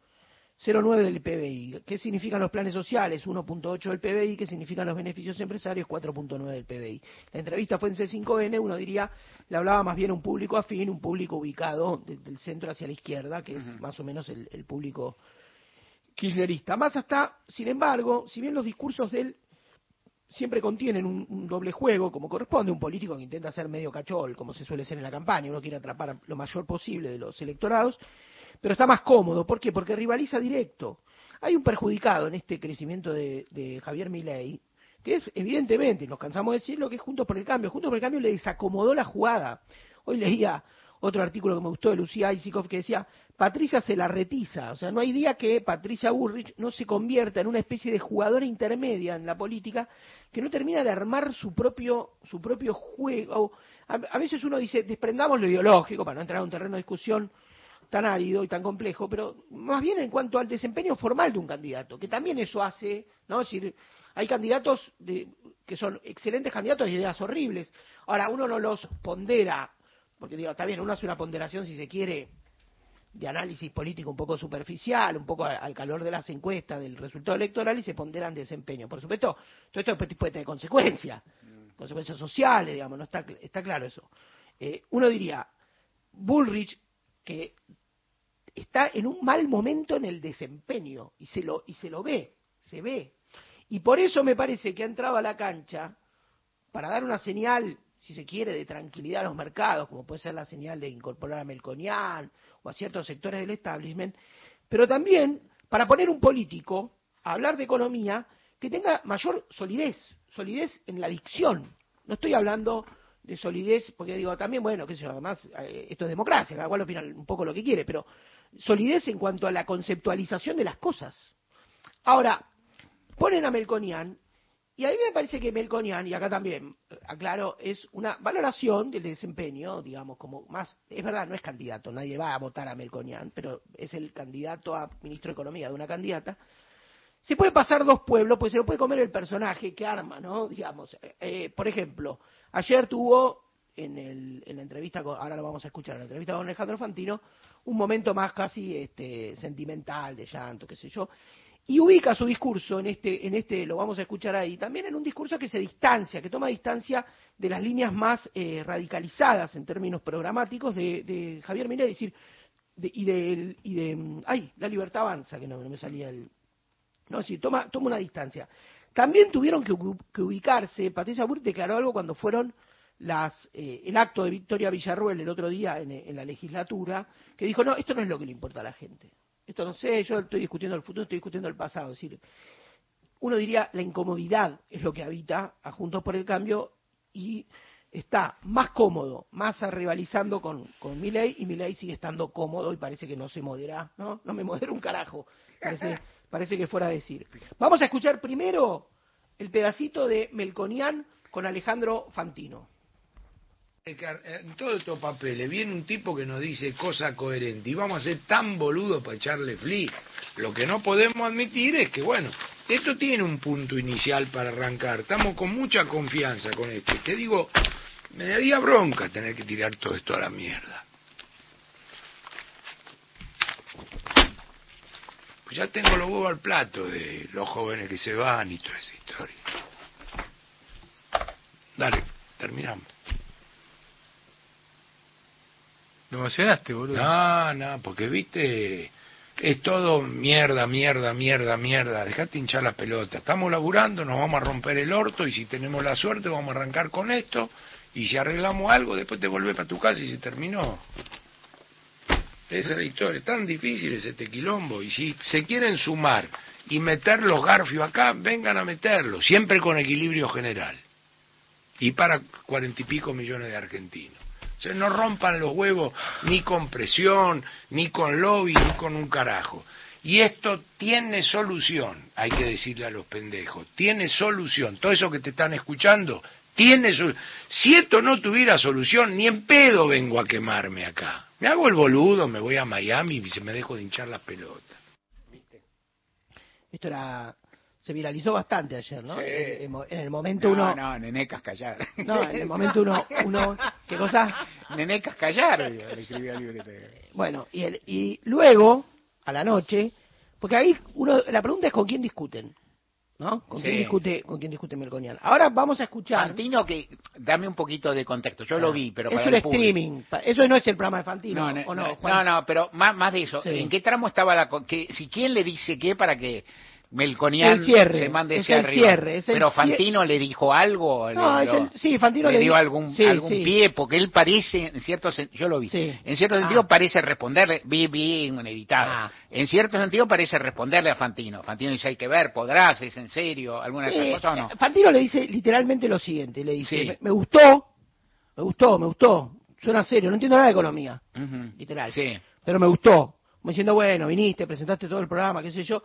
0,9 del PBI. ¿Qué significan los planes sociales? 1.8 del PBI. ¿Qué significan los beneficios empresarios? 4.9 del PBI. La entrevista fue en C5N. Uno diría, le hablaba más bien un público afín, un público ubicado de- del centro hacia la izquierda, que es más o menos el, el público kirchnerista. Más hasta, sin embargo, si bien los discursos de él siempre contienen un, un doble juego, como corresponde a un político que intenta ser medio cachol, como se suele ser en la campaña, uno quiere atrapar lo mayor posible de los electorados, pero está más cómodo. ¿Por qué? Porque rivaliza directo. Hay un perjudicado en este crecimiento de, de Javier Milei, que es evidentemente, nos cansamos de decirlo, que es Juntos por el Cambio. Juntos por el Cambio le desacomodó la jugada. Hoy leía otro artículo que me gustó de Lucía Isikoff que decía, Patricia se la retiza, o sea, no hay día que Patricia Burrich no se convierta en una especie de jugadora intermedia en la política que no termina de armar su propio, su propio juego. A, a veces uno dice, desprendamos lo ideológico para no entrar a un terreno de discusión tan árido y tan complejo, pero más bien en cuanto al desempeño formal de un candidato, que también eso hace, ¿no? Es decir, hay candidatos de- que son excelentes candidatos y ideas horribles. Ahora, uno no los pondera, porque digo, está bien, uno hace una ponderación si se quiere de análisis político un poco superficial, un poco al calor de las encuestas, del resultado electoral y se ponderan desempeño. Por supuesto, todo esto puede tener consecuencias, consecuencias sociales, digamos, no está, está claro eso. Eh, uno diría, Bullrich, que está en un mal momento en el desempeño y se lo, y se lo ve, se ve. Y por eso me parece que ha entrado a la cancha para dar una señal, si se quiere, de tranquilidad a los mercados, como puede ser la señal de incorporar a Melconian o a ciertos sectores del establishment, pero también para poner un político a hablar de economía que tenga mayor solidez, solidez en la dicción. No estoy hablando de solidez, porque digo, también, bueno, qué sé además, eh, esto es democracia, cada cual opina un poco lo que quiere, pero solidez en cuanto a la conceptualización de las cosas. Ahora, ponen a Melconian, y a mí me parece que Melconian, y acá también, eh, aclaro, es una valoración del desempeño, digamos, como más, es verdad, no es candidato, nadie va a votar a Melconian, pero es el candidato a ministro de Economía de una candidata. Se puede pasar dos pueblos, pues se lo puede comer el personaje que arma, ¿no? Digamos, eh, eh, por ejemplo, ayer tuvo en, el, en la entrevista, con, ahora lo vamos a escuchar, en la entrevista con Alejandro Fantino, un momento más casi este, sentimental, de llanto, qué sé yo, y ubica su discurso en este, en este, lo vamos a escuchar ahí, también en un discurso que se distancia, que toma distancia de las líneas más eh, radicalizadas en términos programáticos de, de Javier Milei, es decir, de- y de, y de, ay, la libertad avanza, que no, me salía el, no, sí, toma, toma una distancia. También tuvieron que, que ubicarse, Patricia Burr declaró algo cuando fueron las, eh, el acto de Victoria Villarruel el otro día en, la legislatura, que dijo, no, esto no es lo que le importa a la gente. Esto no sé, yo estoy discutiendo el futuro, estoy discutiendo el pasado. Es decir, uno diría la incomodidad es lo que habita a Juntos por el Cambio y está más cómodo, más rivalizando con, con Milei y Milei sigue estando cómodo y parece que no se modera, ¿no? No me modera un carajo, parece, parece que fuera a decir. Vamos a escuchar primero el pedacito de Melconian con Alejandro Fantino. Que En todos estos papeles viene un tipo que nos dice cosa coherente y vamos a ser tan boludos para echarle fli. Lo que no podemos admitir es que, bueno, esto tiene un punto inicial para arrancar. Estamos con mucha confianza con esto. Te digo, me daría bronca tener que tirar todo esto a la mierda. Pues ya tengo los huevos al plato de los jóvenes que se van y toda esa historia. Dale, terminamos. ¿Lo emocionaste, boludo? No, no, porque viste, es todo mierda, mierda, mierda, mierda. Dejate hinchar la pelota. Estamos laburando, nos vamos a romper el orto y si tenemos la suerte vamos a arrancar con esto y si arreglamos algo después te volvés para tu casa y se terminó. Esa es la historia. Es tan difícil ese tequilombo. Y si se quieren sumar y meter los garfios acá, vengan a meterlos, siempre con equilibrio general. Y para cuarenta y pico millones de argentinos. O sea, no rompan los huevos ni con presión, ni con lobby, ni con un carajo. Y esto tiene solución, hay que decirle a los pendejos, tiene solución. Todo eso que te están escuchando, tiene solución. Si esto no tuviera solución, ni en pedo vengo a quemarme acá. Me hago el boludo, me voy a Miami y se me dejo de hinchar las pelotas. Esto era se viralizó bastante ayer, ¿no? Sí. En, en- en el momento No, uno no, Nené Cascallar. No, en el momento uno, uno ¿qué cosa? Le escribí al librete. Bueno, y, el, y luego, a la noche, porque ahí uno, la pregunta es con quién discuten, ¿no? ¿Con Sí. quién discute, con quién discute Melconian? Ahora vamos a escuchar. Fantino, que dame un poquito de contexto. Yo lo vi, pero es para un el streaming. Eso no es el programa de Fantino, No, no, ¿o no? no, pero más, más de eso. Sí. ¿En qué tramo estaba la... Que, si quién le dice qué para que Melconian se mande es el arriba? cierre, es el pero Fantino le dijo algo. No, le, el- sí, Fantino le le dio di- algún, sí, algún sí. pie, porque él parece, en cierto sentido, yo lo vi, en cierto sentido Ah. parece responderle, vi, vi un editado, Ah. en cierto sentido parece responderle a Fantino. Fantino dice, hay que ver, podrás, es en serio, alguna de esas cosas o no. eh, Fantino le dice literalmente lo siguiente, le dice, me, me gustó, me gustó, me gustó, suena serio, no entiendo nada de economía, Ujú. literal, Sí. pero me gustó, como diciendo, bueno, viniste, presentaste todo el programa, qué sé yo,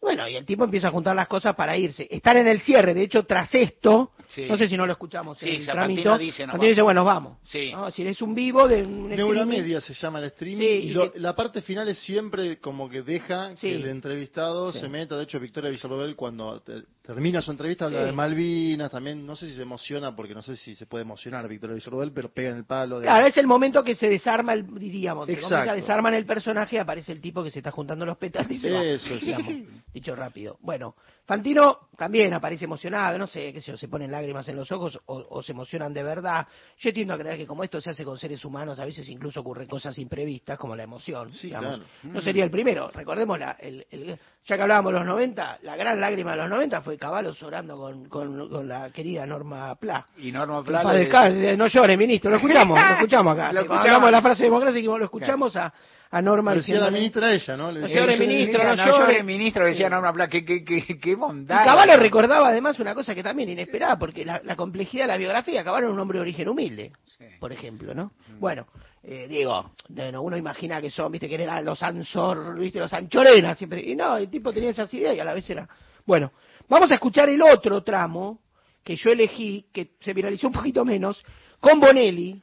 bueno, y el tipo empieza a juntar las cosas para irse. Están en el cierre, de hecho, tras esto, Sí. no sé si no lo escuchamos Sí, en el dice, nos dice, bueno, vamos. Sí. ¿no? Si es un vivo de un Neura streaming, Media se llama el streaming Sí, y y lo- que- la parte final es siempre como que deja Sí. que el entrevistado Sí. se meta. De hecho, Victoria Villarroel cuando termina su entrevista habla Sí. de Malvinas también. No sé si se emociona porque no sé si se puede emocionar Victoria Villarroel, pero pega en el palo. de- Claro, es el momento que se desarma, el, diríamos, se Exacto. a desarman el personaje, aparece el tipo que se está juntando los petas y se va, Eso es. digamos, dicho rápido. Bueno, Fantino también aparece emocionado, no sé, qué sé yo, se ponen lágrimas en los ojos o, o se emocionan de verdad. Yo tiendo a creer que como esto se hace con seres humanos, a veces incluso ocurren cosas imprevistas, como la emoción. digamos. claro. No sería el primero. Recordemos, la, el, el- ya que hablábamos de los 90, la gran lágrima de los 90 fue Caballos llorando con, con, con la querida Norma Pla. Y Norma Pla le- descanse, no llore, ministro, lo escuchamos, lo escuchamos acá. Lo Sí, escuchamos. hablamos de la frase democrática, y lo escuchamos a, a Norma decía la ministra ella, ¿no? Le No decía, llore, "Yo le ministro, decía, no no llore". llore, ministro, decía Norma Pla, qué, qué, qué, qué bondad. Caballo recordaba además una cosa que también inesperada, porque la, la complejidad de la biografía, Caballo era un hombre de origen humilde, por ejemplo, ¿no? Bueno, eh, digo, bueno, uno imagina que son, viste, que eran los Ansor, viste, los Anchorena siempre, y no, el tipo tenía esas ideas y a la vez era... Bueno, vamos a escuchar el otro tramo que yo elegí, que se viralizó un poquito menos, con Bonelli,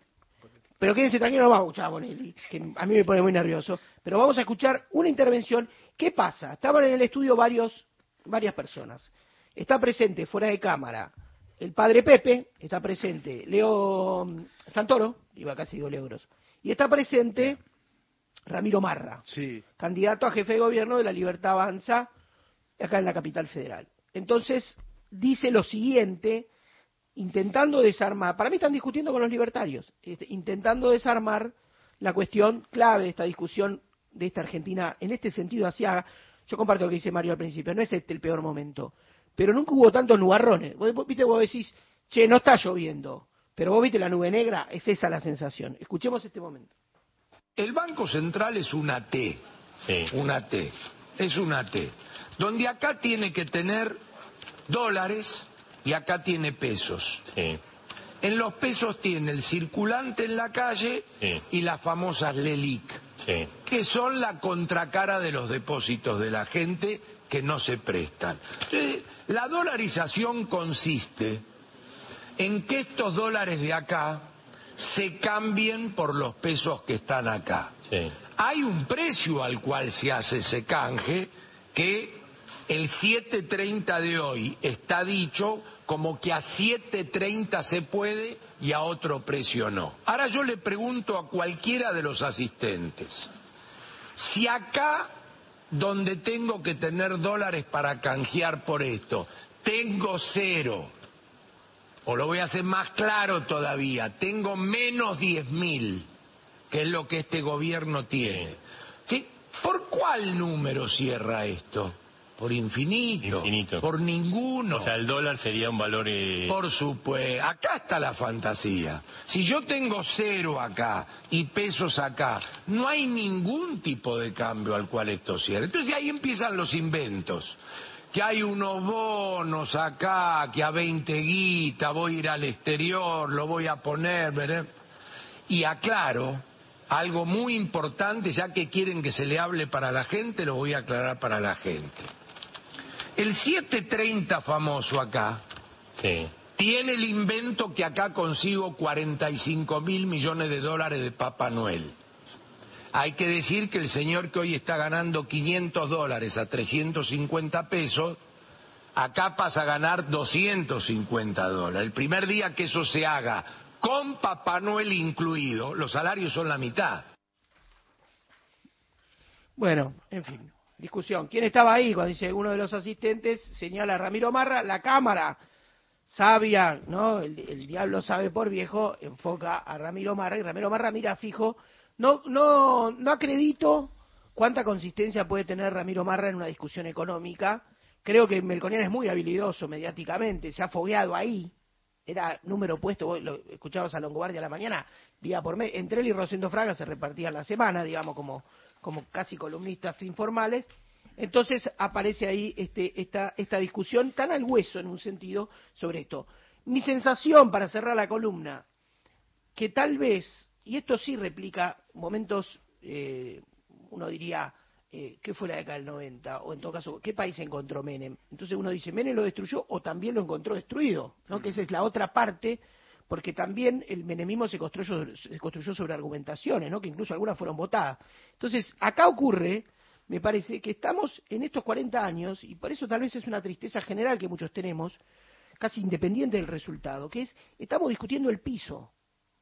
pero quédense tranquilos, no vamos a escuchar a Bonelli, que a mí me pone muy nervioso. Pero vamos a escuchar una intervención. ¿Qué pasa? Estaban en el estudio varios, varias personas. Está presente fuera de cámara el padre Pepe, está presente Leo mm, Santoro, iba casi digo Leo Grosso, y está presente Ramiro Marra, Sí. candidato a jefe de gobierno de la Libertad Avanza acá en la capital federal. Entonces, dice lo siguiente, intentando desarmar, para mí están discutiendo con los libertarios, este, intentando desarmar la cuestión clave de esta discusión de esta Argentina, en este sentido hacia, yo comparto lo que dice Mario al principio, no es este el peor momento, pero nunca hubo tantos nubarrones. Vos, vos- viste, vos decís, che, no está lloviendo, pero vos viste la nube negra, es esa la sensación. Escuchemos este momento. El Banco Central es una T. Una T. Es una T. Donde acá tiene que tener dólares y acá tiene pesos. En los pesos tiene el circulante en la calle y las famosas LELIC, que son la contracara de los depósitos de la gente que no se prestan. Entonces, la dolarización consiste en que estos dólares de acá se cambien por los pesos que están acá. Hay un precio al cual se hace ese canje que el 7.30 de hoy está dicho como que a 7.30 se puede y a otro precio no. Ahora yo le pregunto a cualquiera de los asistentes, si acá donde tengo que tener dólares para canjear por esto, tengo cero, o lo voy a hacer más claro todavía, tengo menos 10 mil, que es lo que este gobierno tiene. ¿Sí? ¿Por cuál número cierra esto? Por infinito, por ninguno. O sea, el dólar sería un valor... eh, Por supuesto, acá está la fantasía. Si yo tengo cero acá y pesos acá, no hay ningún tipo de cambio al cual esto cierre. Entonces ahí empiezan los inventos. Que hay unos bonos acá, que a 20 guita voy a ir al exterior, lo voy a poner. ¿verdad? Y aclaro algo muy importante, ya que quieren que se le hable para la gente, lo voy a aclarar para la gente. El 730 famoso acá tiene el invento que acá consigo 45 mil millones de dólares de Papá Noel. Hay que decir que el señor que hoy está ganando 500 dólares a 350 pesos, acá pasa a ganar 250 dólares. El primer día que eso se haga con Papá Noel incluido, los salarios son la mitad. Bueno, en fin, discusión. ¿Quién estaba ahí cuando dice uno de los asistentes? Señala a Ramiro Marra, la cámara sabia, ¿no? El, diablo sabe por viejo, enfoca a Ramiro Marra y Ramiro Marra mira fijo. No, no, no acredito cuánta consistencia puede tener Ramiro Marra en una discusión económica. Creo que Melconian es muy habilidoso mediáticamente, se ha fogueado ahí. Era número puesto, vos lo escuchabas a Longobardi a la mañana, día por mes. Entre él y Rosendo Fraga se repartían la semana, digamos, como, como casi columnistas informales. Entonces aparece ahí este, esta, esta discusión tan al hueso en un sentido sobre esto. Mi sensación para cerrar la columna, que tal vez, y esto sí replica momentos, eh, uno diría, eh, ¿qué fue la década del 90? O en todo caso, ¿qué país encontró Menem? Entonces uno dice, ¿Menem lo destruyó o también lo encontró destruido? ¿no? Que esa es la otra parte, porque también el menemismo se construyó, se construyó sobre argumentaciones, ¿no? que incluso algunas fueron votadas. Entonces, acá ocurre, me parece, que estamos en estos 40 años, y por eso tal vez es una tristeza general que muchos tenemos, casi independiente del resultado, que es, estamos discutiendo el piso,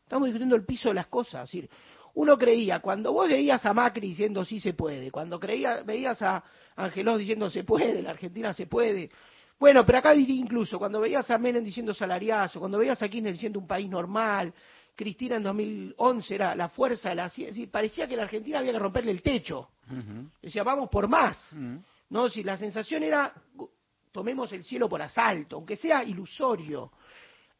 estamos discutiendo el piso de las cosas, es decir, uno creía, cuando vos veías a Macri diciendo sí se puede, cuando creía, veías a Angelos diciendo se puede, la Argentina se puede, bueno, pero acá diría incluso, cuando veías a Menem diciendo salariazo, cuando veías a Kirchner diciendo un país normal, Cristina en 2011 era la fuerza de la ciencia, parecía que la Argentina había que romperle el techo, decía vamos por más, no, si la sensación era tomemos el cielo por asalto, aunque sea ilusorio.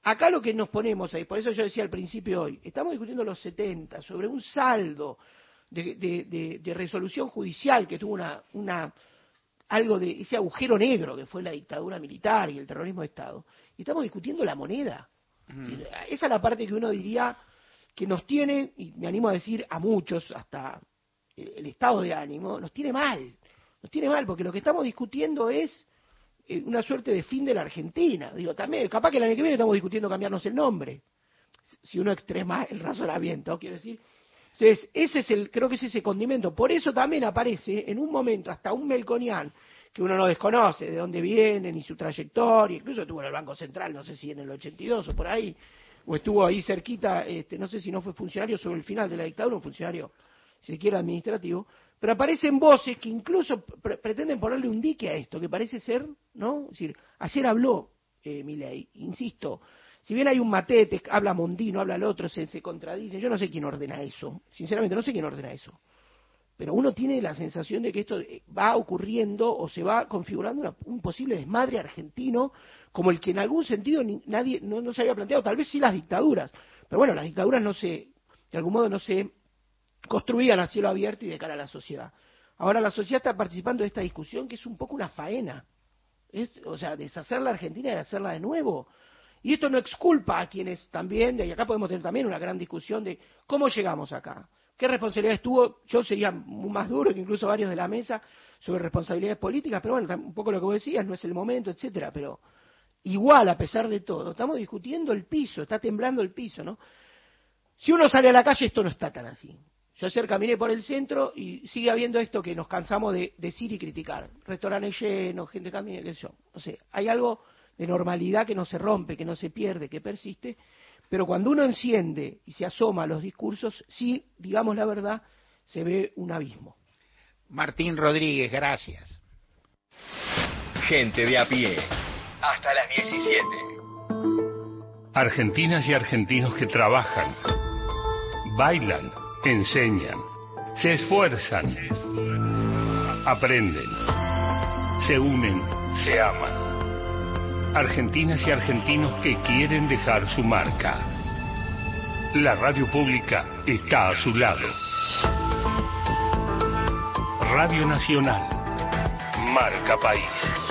Acá lo que nos ponemos ahí, por eso yo decía al principio hoy, estamos discutiendo los 70 sobre un saldo de, de- de- de resolución judicial que tuvo una, una algo de ese agujero negro que fue la dictadura militar y el terrorismo de Estado. Y estamos discutiendo la moneda. Esa es la parte que uno diría que nos tiene, y me animo a decir a muchos, hasta el el estado de ánimo, nos tiene mal. Nos tiene mal, porque lo que estamos discutiendo es eh, una suerte de fin de la Argentina. Digo, también, capaz que el año que viene estamos discutiendo cambiarnos el nombre. Si uno extrema el razonamiento, quiero decir. Entonces, ese es el, creo que es ese condimento. Por eso también aparece en un momento hasta un Melconian que uno no desconoce, de dónde vienen y su trayectoria, incluso estuvo en el Banco Central, no sé si en el 82 o por ahí, o estuvo ahí cerquita, este, no sé si no fue funcionario sobre el final de la dictadura, un funcionario, si quiere, administrativo, pero aparecen voces que incluso pre- pretenden ponerle un dique a esto, que parece ser, ¿no? Es decir, ayer habló eh, Milei, insisto, si bien hay un matete, habla Mondino, habla el otro, se, se contradicen, yo no sé quién ordena eso, sinceramente no sé quién ordena eso, pero uno tiene la sensación de que esto eh, va ocurriendo o se va configurando una- un posible desmadre argentino como el que en algún sentido nadie no, no se había planteado, tal vez sí las dictaduras, pero bueno, las dictaduras no se, de algún modo no se construían a cielo abierto y de cara a la sociedad. Ahora la sociedad está participando de esta discusión que es un poco una faena. Es, o sea, deshacer la Argentina y hacerla de nuevo. Y esto no exculpa a quienes también, y acá podemos tener también una gran discusión de cómo llegamos acá. ¿Qué responsabilidades tuvo? Yo sería más duro que incluso varios de la mesa sobre responsabilidades políticas, pero bueno, un poco lo que vos decías, no es el momento, etcétera, pero igual, a pesar de todo, estamos discutiendo el piso, está temblando el piso, ¿no? Si uno sale a la calle, esto no está tan así. Yo ayer caminé por el centro y sigue habiendo esto que nos cansamos de decir y criticar. Restaurantes llenos, gente camina, qué sé yo. No sé, hay algo de normalidad que no se rompe, que no se pierde, que persiste. Pero cuando uno enciende y se asoma a los discursos, sí, digamos la verdad, se ve un abismo. Martín Rodríguez, gracias. Gente de a pie. Hasta las 17. Argentinas y argentinos que trabajan, bailan, enseñan, se esfuerzan, aprenden, se unen, se aman. Argentinas y argentinos que quieren dejar su marca. La radio pública está a su lado. Radio Nacional. Marca País.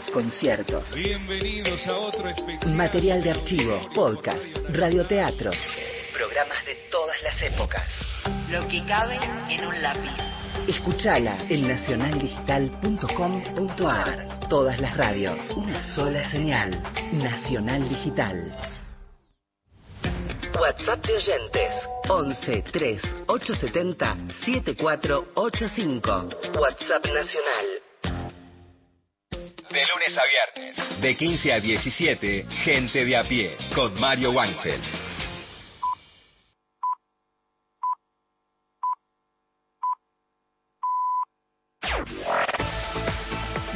conciertos, Bienvenidos a otro especial. material de archivo, podcast, radioteatros, programas de todas las épocas. Lo que cabe en un lápiz. Escuchala en nacionaldigital.com.ar. Todas las radios, una sola señal. Nacional Digital. WhatsApp de oyentes 11 3 870 7485. WhatsApp Nacional. De lunes a viernes. De 15 a 17, Gente de a pie. Con Mario Weinfeld.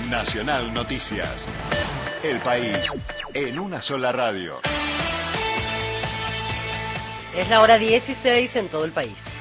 Nacional Noticias. El país en una sola radio. Es la hora 16 en todo el país.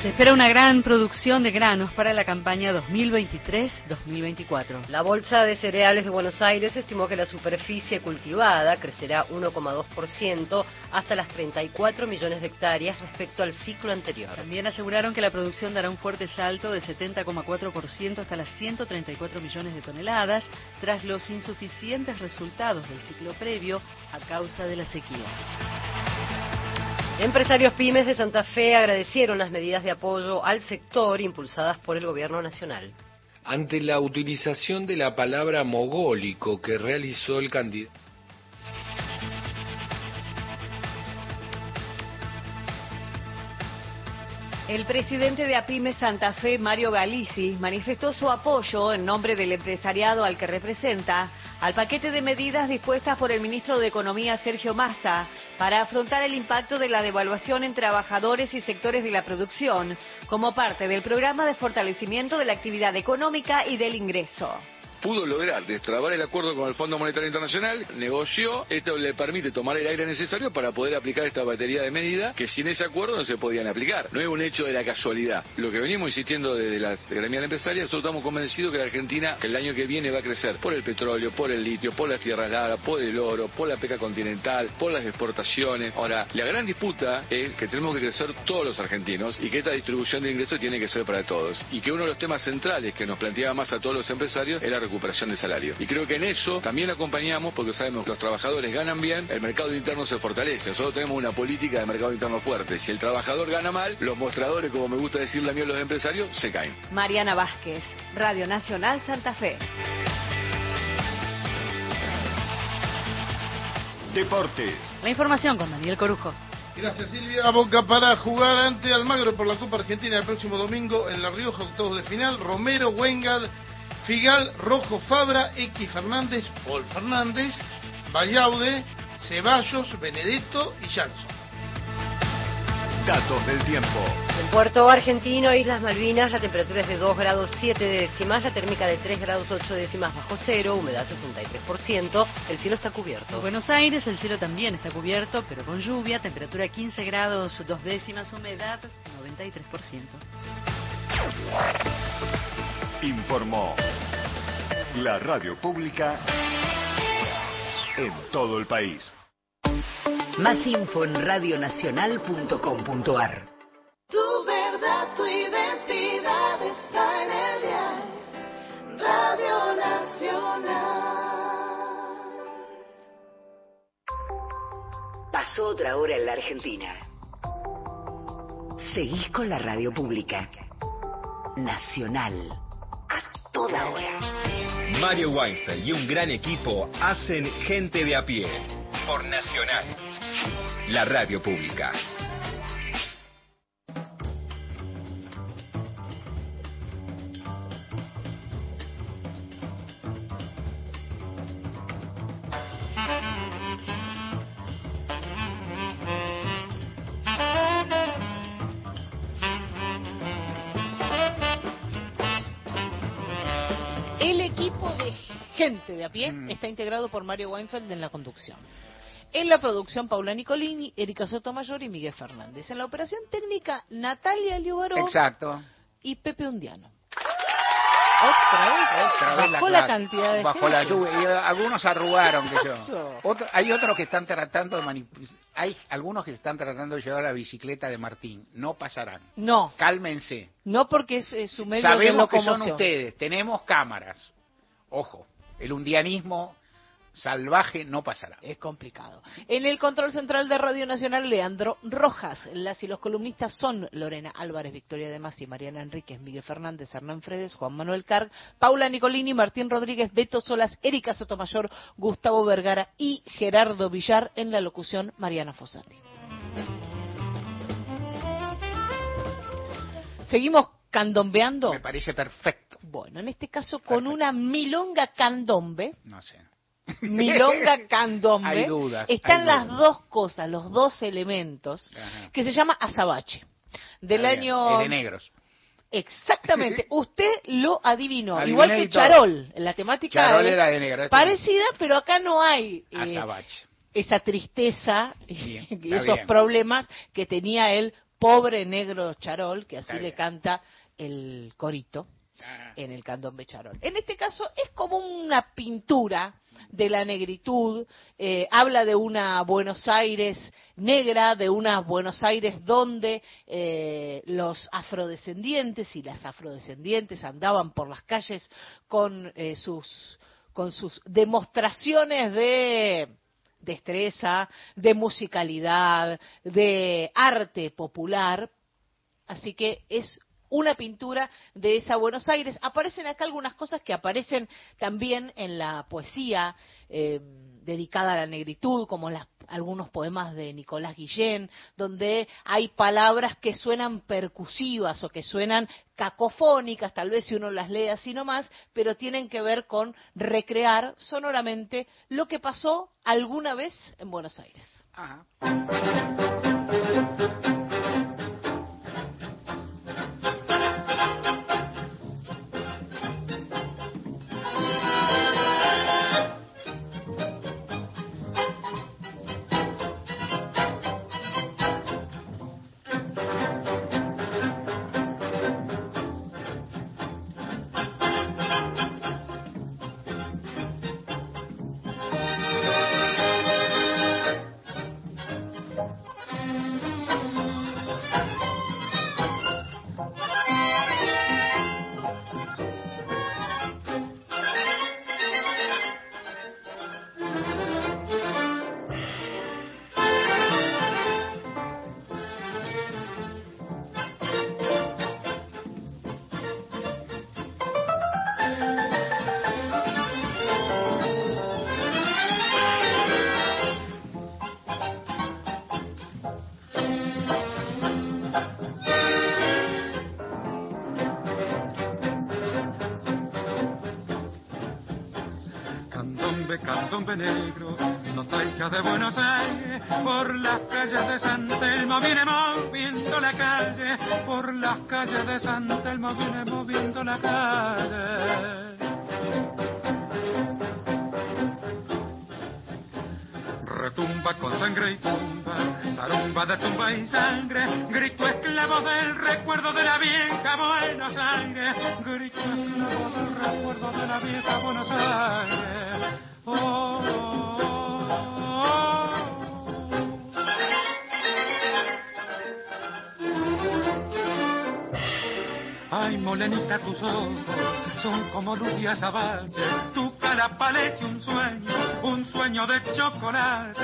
Se espera una gran producción de granos para la campaña 2023-2024. La Bolsa de Cereales de Buenos Aires estimó que la superficie cultivada crecerá 1,2% hasta las 34 millones de hectáreas respecto al ciclo anterior. También aseguraron que la producción dará un fuerte salto de 70,4% hasta las 134 millones de toneladas, tras los insuficientes resultados del ciclo previo a causa de la sequía. Empresarios pymes de Santa Fe agradecieron las medidas de apoyo al sector impulsadas por el gobierno nacional. Ante la utilización de la palabra mogólico que realizó el candidato. El presidente de APIME Santa Fe, Mario Galici, manifestó su apoyo en nombre del empresariado al que representa al paquete de medidas dispuestas por el ministro de Economía, Sergio Massa, para afrontar el impacto de la devaluación en trabajadores y sectores de la producción, como parte del programa de fortalecimiento de la actividad económica y del ingreso. Pudo lograr destrabar el acuerdo con el Fondo Monetario Internacional, negoció, esto le permite tomar el aire necesario para poder aplicar esta batería de medidas que sin ese acuerdo no se podían aplicar. No es un hecho de la casualidad. Lo que venimos insistiendo desde la gremial empresaria, nosotros estamos convencidos que la Argentina el año que viene va a crecer por el petróleo, por el litio, por las tierras largas, por el oro, por la pesca continental, por las exportaciones. Ahora, la gran disputa es que tenemos que crecer todos los argentinos y que esta distribución de ingresos tiene que ser para todos. Y que uno de los temas centrales que nos planteaba más a todos los empresarios es la recuperación de salario. Y creo que en eso también acompañamos porque sabemos que los trabajadores ganan bien, el mercado interno se fortalece. Nosotros tenemos una política de mercado interno fuerte. Si el trabajador gana mal, los mostradores, como me gusta decirle a mí a los empresarios, se caen. Mariana Vázquez, Radio Nacional Santa Fe. Deportes. La información con Daniel Corujo. Gracias Silvia. Boca para jugar ante Almagro por la Copa Argentina el próximo domingo en La Rioja, octavos de final. Romero, Wengad, Figal, Rojo, Fabra, X Fernández, Paul Fernández, Vallaude, Ceballos, Benedetto y Jackson. Datos del tiempo. En Puerto Argentino, Islas Malvinas, la temperatura es de 2 grados 7 décimas, la térmica de 3 grados 8 décimas bajo cero, humedad 63%, el cielo está cubierto. En Buenos Aires el cielo también está cubierto, pero con lluvia, temperatura 15 grados 2 décimas, humedad 93%. Informó la radio pública en todo el país. Más info en radionacional.com.ar. Tu verdad, tu identidad está en el diario Radio Nacional. Pasó otra hora en la Argentina. Seguís con la radio pública. Nacional. Toda hora. Mario Weinfeld y un gran equipo hacen gente de a pie. Por Nacional. La radio pública. De a pie está integrado por Mario Weinfeld en la conducción. En la producción, Paula Nicolini, Erika Sotomayor y Miguel Fernández. En la operación técnica, Natalia Liubaró Exacto. y Pepe Undiano. Otra vez, Otra vez bajó la, cantidad de Bajo la lluvia. Y algunos arrugaron. Que ¿Qué yo. Otro- hay otros que están tratando de manipular. Hay algunos que están tratando de llevar la bicicleta de Martín. No pasarán. No, Cálmense. no porque es, es su medio de Sabemos que son locomoción. ustedes. Tenemos cámaras. Ojo. El undianismo salvaje no pasará. Es complicado. En el control central de Radio Nacional, Leandro Rojas. Las y los columnistas son Lorena Álvarez, Victoria de Masi, Mariana Enríquez, Miguel Fernández, Hernán Fredes, Juan Manuel Carg, Paula Nicolini, Martín Rodríguez, Beto Solas, Erika Sotomayor, Gustavo Vergara y Gerardo Villar. En la locución, Mariana Fossati. Seguimos candombeando. Me parece perfecto. Bueno, en este caso con una milonga candombe. No sé. Milonga candombe. Hay dudas, Están hay las dudas. dos cosas, los dos elementos, Ajá. que se llama azabache. Del año. Es de negros. Exactamente, usted lo adivinó. Adiviné Igual que. Charol, en la temática Charol es era de negro. este parecida, pero acá no hay eh, esa tristeza y Bien, esos bien. problemas que tenía el pobre negro Charol, que así Está le bien. canta el corito. En el candombe Charol. En este caso es como una pintura de la negritud, eh, habla de una Buenos Aires negra, de una Buenos Aires donde eh, los afrodescendientes y las afrodescendientes andaban por las calles con eh, sus con sus demostraciones de destreza, de musicalidad, de arte popular, Así que es una pintura de esa Buenos Aires. Aparecen acá algunas cosas que aparecen también en la poesía eh, dedicada a la negritud, como las- algunos poemas de Nicolás Guillén, donde hay palabras que suenan percusivas o que suenan cacofónicas, tal vez si uno las lee así nomás, pero tienen que ver con recrear sonoramente lo que pasó alguna vez en Buenos Aires. Candombe negro, nostalgia de Buenos Aires, por las calles de San Telmo viene moviendo la calle, por las calles de San Telmo viene moviendo la calle. Retumba con sangre y tumba, tarumba de tumba y sangre, grito esclavo del recuerdo de la vieja Buenos Aires, grito esclavo del recuerdo de la vieja Buenos Aires. Molenita, tus ojos son como luz y azabache, tu cara parece un sueño, un sueño de chocolate.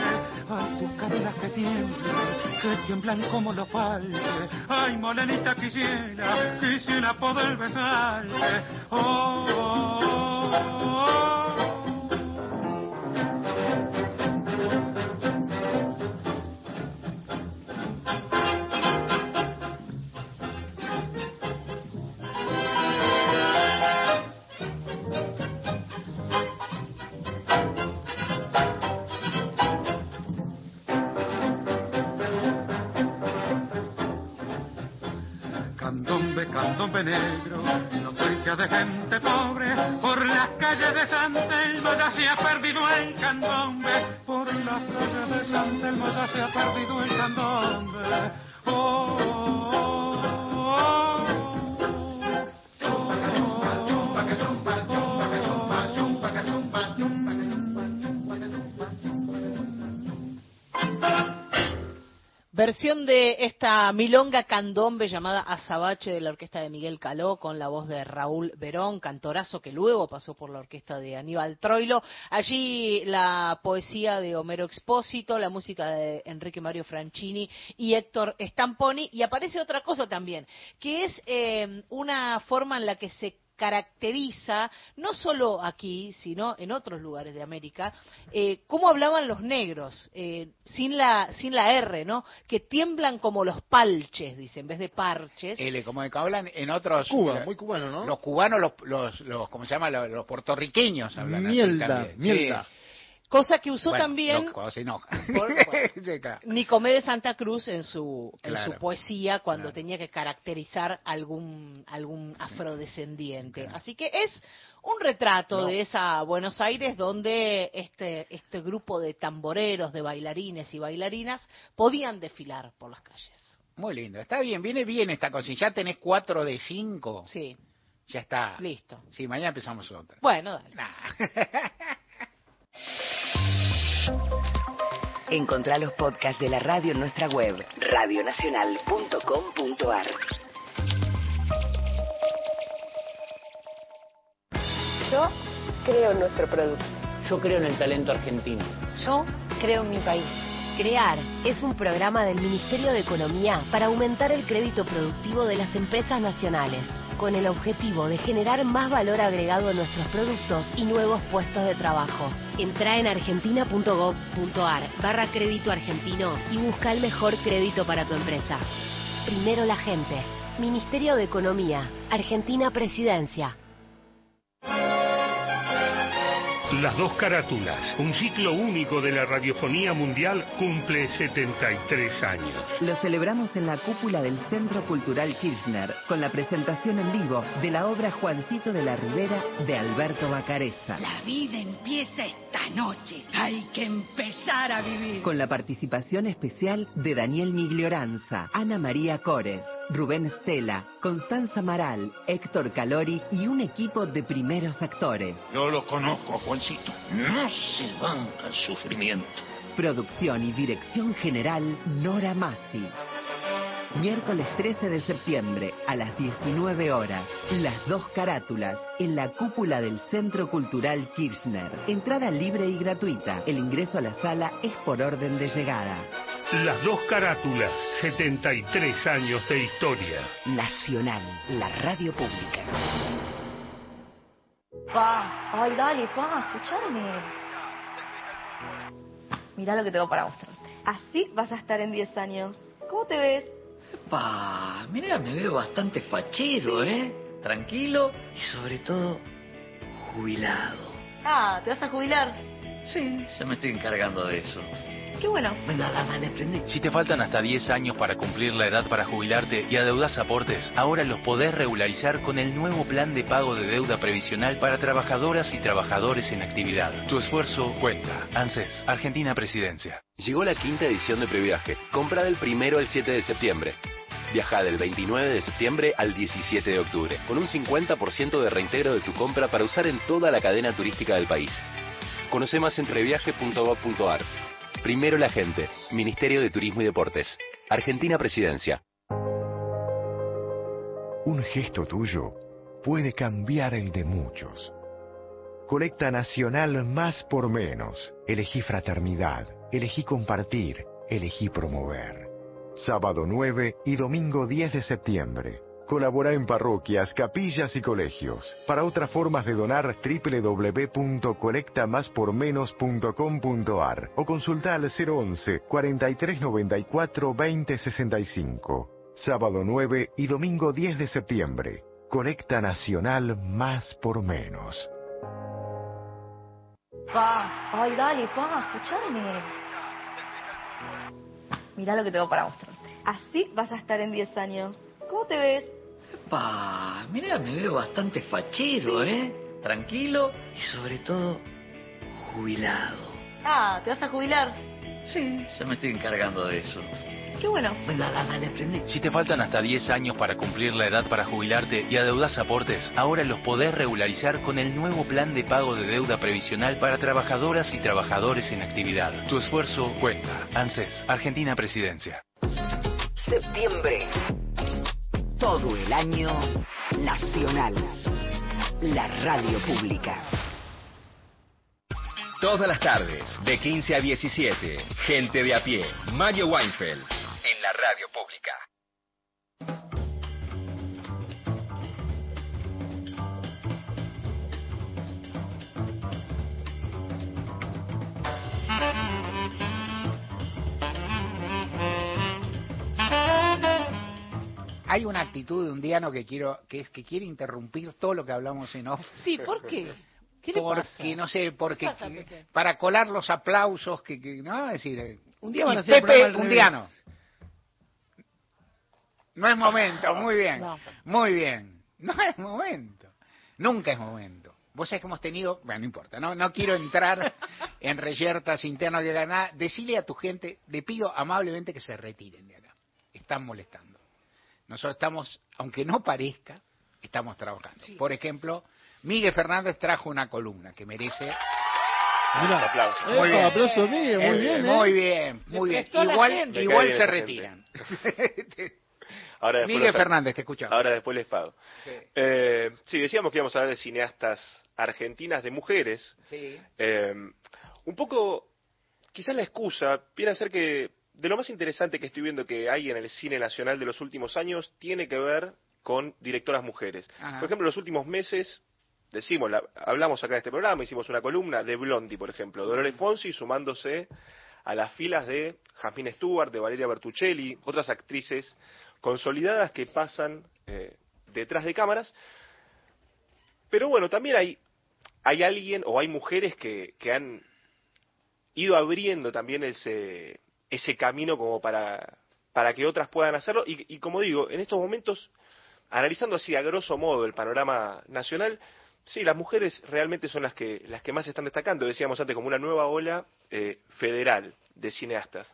Ay, tus caderas que tiemblan, que tiemblan como los falques. Ay, molenita, quisiera, quisiera poder besarte. Oh, oh, oh, oh. Negro, nostalgia de gente pobre, por las calles de San Telmo ya se ha perdido el candombe, por las calles de San Telmo ya se ha perdido el candombe. Versión de esta milonga candombe llamada Azabache de la orquesta de Miguel Caló con la voz de Raúl Verón, cantorazo que luego pasó por la orquesta de Aníbal Troilo. Allí la poesía de Homero Expósito, la música de Enrique Mario Franchini y Héctor Stamponi. Y aparece otra cosa también, que es eh, una forma en la que se caracteriza, no solo aquí, sino en otros lugares de América, eh, cómo hablaban los negros, eh, sin, la, sin la R, ¿no? Que tiemblan como los palches, dice, en vez de parches. L, como de que hablan en otros... Cuba, muy cubano, ¿no? Los cubanos, los, los, los ¿cómo se llama? Los, los puertorriqueños hablan así Mielda, también. mielda. Sí. Cosa que usó Bueno, también no, Sí, claro. Nicomé de Santa Cruz en su, en su poesía cuando tenía que caracterizar algún, algún afrodescendiente. Así que es un retrato No. de esa Buenos Aires donde este, este grupo de tamboreros, de bailarines y bailarinas podían desfilar por las calles. Muy lindo. Está bien, viene bien esta cosa. Ya tenés cuatro de cinco. Sí. Ya está. Listo. Sí, mañana empezamos otra. Bueno, dale. Encontrá los podcasts de la radio en nuestra web, radionacional.com.ar. Yo creo en nuestro producto. Yo creo en el talento argentino. Yo creo en mi país. Crear es un programa del Ministerio de Economía para aumentar el crédito productivo de las empresas nacionales, con el objetivo de generar más valor agregado a nuestros productos y nuevos puestos de trabajo. Entra en argentina.gov.ar barra crédito argentino y busca el mejor crédito para tu empresa. Primero la gente. Ministerio de Economía. Argentina Presidencia. Las dos carátulas, un ciclo único de la radiofonía mundial, cumple 73 años. Lo celebramos en la cúpula del Centro Cultural Kirchner con la presentación en vivo de la obra Juancito de la Ribera de Alberto Bacareza. La vida empieza esta noche. Hay que empezar a vivir. Con la participación especial de Daniel Miglioranza, Ana María Cores, Rubén Stella, Constanza Maral, Héctor Calori y un equipo de primeros actores. Yo lo conozco, Juancito. No se banca el sufrimiento. Producción y dirección general Nora Massi. Miércoles 13 de septiembre a las 19 horas. Las dos carátulas en la cúpula del Centro Cultural Kirchner. Entrada libre y gratuita. El ingreso a la sala es por orden de llegada. Las dos carátulas, 73 años de historia. Nacional, la radio pública. Pa, ay, dale, pa, escuchame. Mirá lo que tengo para mostrarte. Así vas a estar en 10 años. ¿Cómo te ves? Pa, mira, me veo bastante fachero, ¿eh? Tranquilo y sobre todo jubilado. Ah, ¿te vas a jubilar? Sí, ya me estoy encargando de eso. Qué bueno. Venga, dale, prende. Si te faltan hasta 10 años para cumplir la edad para jubilarte y adeudas aportes, ahora los podés regularizar con el nuevo plan de pago de deuda previsional para trabajadoras y trabajadores en actividad. Tu esfuerzo cuenta. ANSES, Argentina Presidencia. Llegó la quinta edición de Previaje. Compra del primero al 7 de septiembre. Viaja del 29 de septiembre al 17 de octubre, con un 50% de reintegro de tu compra para usar en toda la cadena turística del país. Conoce más en previaje.gov.ar. Primero la gente. Ministerio de Turismo y Deportes. Argentina Presidencia. Un gesto tuyo puede cambiar el de muchos. Colecta Nacional Más por Menos. Elegí fraternidad. Elegí compartir. Elegí promover. Sábado 9 y domingo 10 de septiembre. Colabora en parroquias, capillas y colegios. Para otras formas de donar, www.colectamáspormenos.com.ar o consulta al 011 4394 2065. Sábado 9 y domingo 10 de septiembre. Colecta Nacional Más por Menos. Pa, ay, dale, pa, escuchame. Mirá lo que tengo para mostrarte. Así vas a estar en 10 años. ¿Cómo te ves? Pa, mira, me veo bastante fachero, ¿eh? Tranquilo y sobre todo jubilado. Ah, ¿te vas a jubilar? Sí, ya me estoy encargando de eso. Qué bueno. Venga, dale, prende. Si te faltan hasta 10 años para cumplir la edad para jubilarte y adeudas aportes, ahora los podés regularizar con el nuevo plan de pago de deuda previsional para trabajadoras y trabajadores en actividad. Tu esfuerzo cuenta. ANSES, Argentina Presidencia. Septiembre. Todo el año nacional. La radio pública. Todas las tardes, de 15 a 17, gente de a pie, Mario Weinfeld, en la radio pública. Hay una actitud de un diano que quiero, que es que quiere interrumpir todo lo que hablamos en off. Sí, ¿por qué? ¿Qué le porque pasa? no sé, porque para colar los aplausos que, que- no, es decir, eh, Un día y van a hacer Pepe un diano. No es momento, muy bien, No. muy bien. No es momento, nunca es momento. Vos sabés que hemos tenido, bueno, no importa, no, no quiero entrar en reyertas internas que nada. Decile a tu gente, le pido amablemente que se retiren de acá. Están molestando. Nosotros estamos, aunque no parezca, estamos trabajando. Por ejemplo, Miguel Fernández trajo una columna que merece Mirá. aplauso. muy bien. aplauso mío, muy Eh, bien, Muy ¿eh? bien, muy bien. a la Igual, se bien retiran. Ahora Miguel los- Fernández, te escuchamos. Ahora después les pago. Sí. Eh, sí, decíamos que íbamos a hablar de cineastas argentinas de mujeres. Sí. Eh, un poco, quizás la excusa viene a ser que de lo más interesante que estoy viendo que hay en el cine nacional de los últimos años tiene que ver con directoras mujeres. Ajá. Por ejemplo, en los últimos meses, decimos, la- hablamos acá en este programa, hicimos una columna de Blondie, por ejemplo, Dolores Fonsi sumándose a las filas de Jasmine Stewart, de Valeria Bertuccelli, otras actrices consolidadas que pasan eh, detrás de cámaras. Pero bueno, también hay, hay alguien o hay mujeres que, que han ido abriendo también ese, ese camino como para, para que otras puedan hacerlo. Y, y como digo, en estos momentos, analizando así a grosso modo el panorama nacional, sí, las mujeres realmente son las que, las que más se están destacando. Decíamos antes, como una nueva ola eh, federal de cineastas.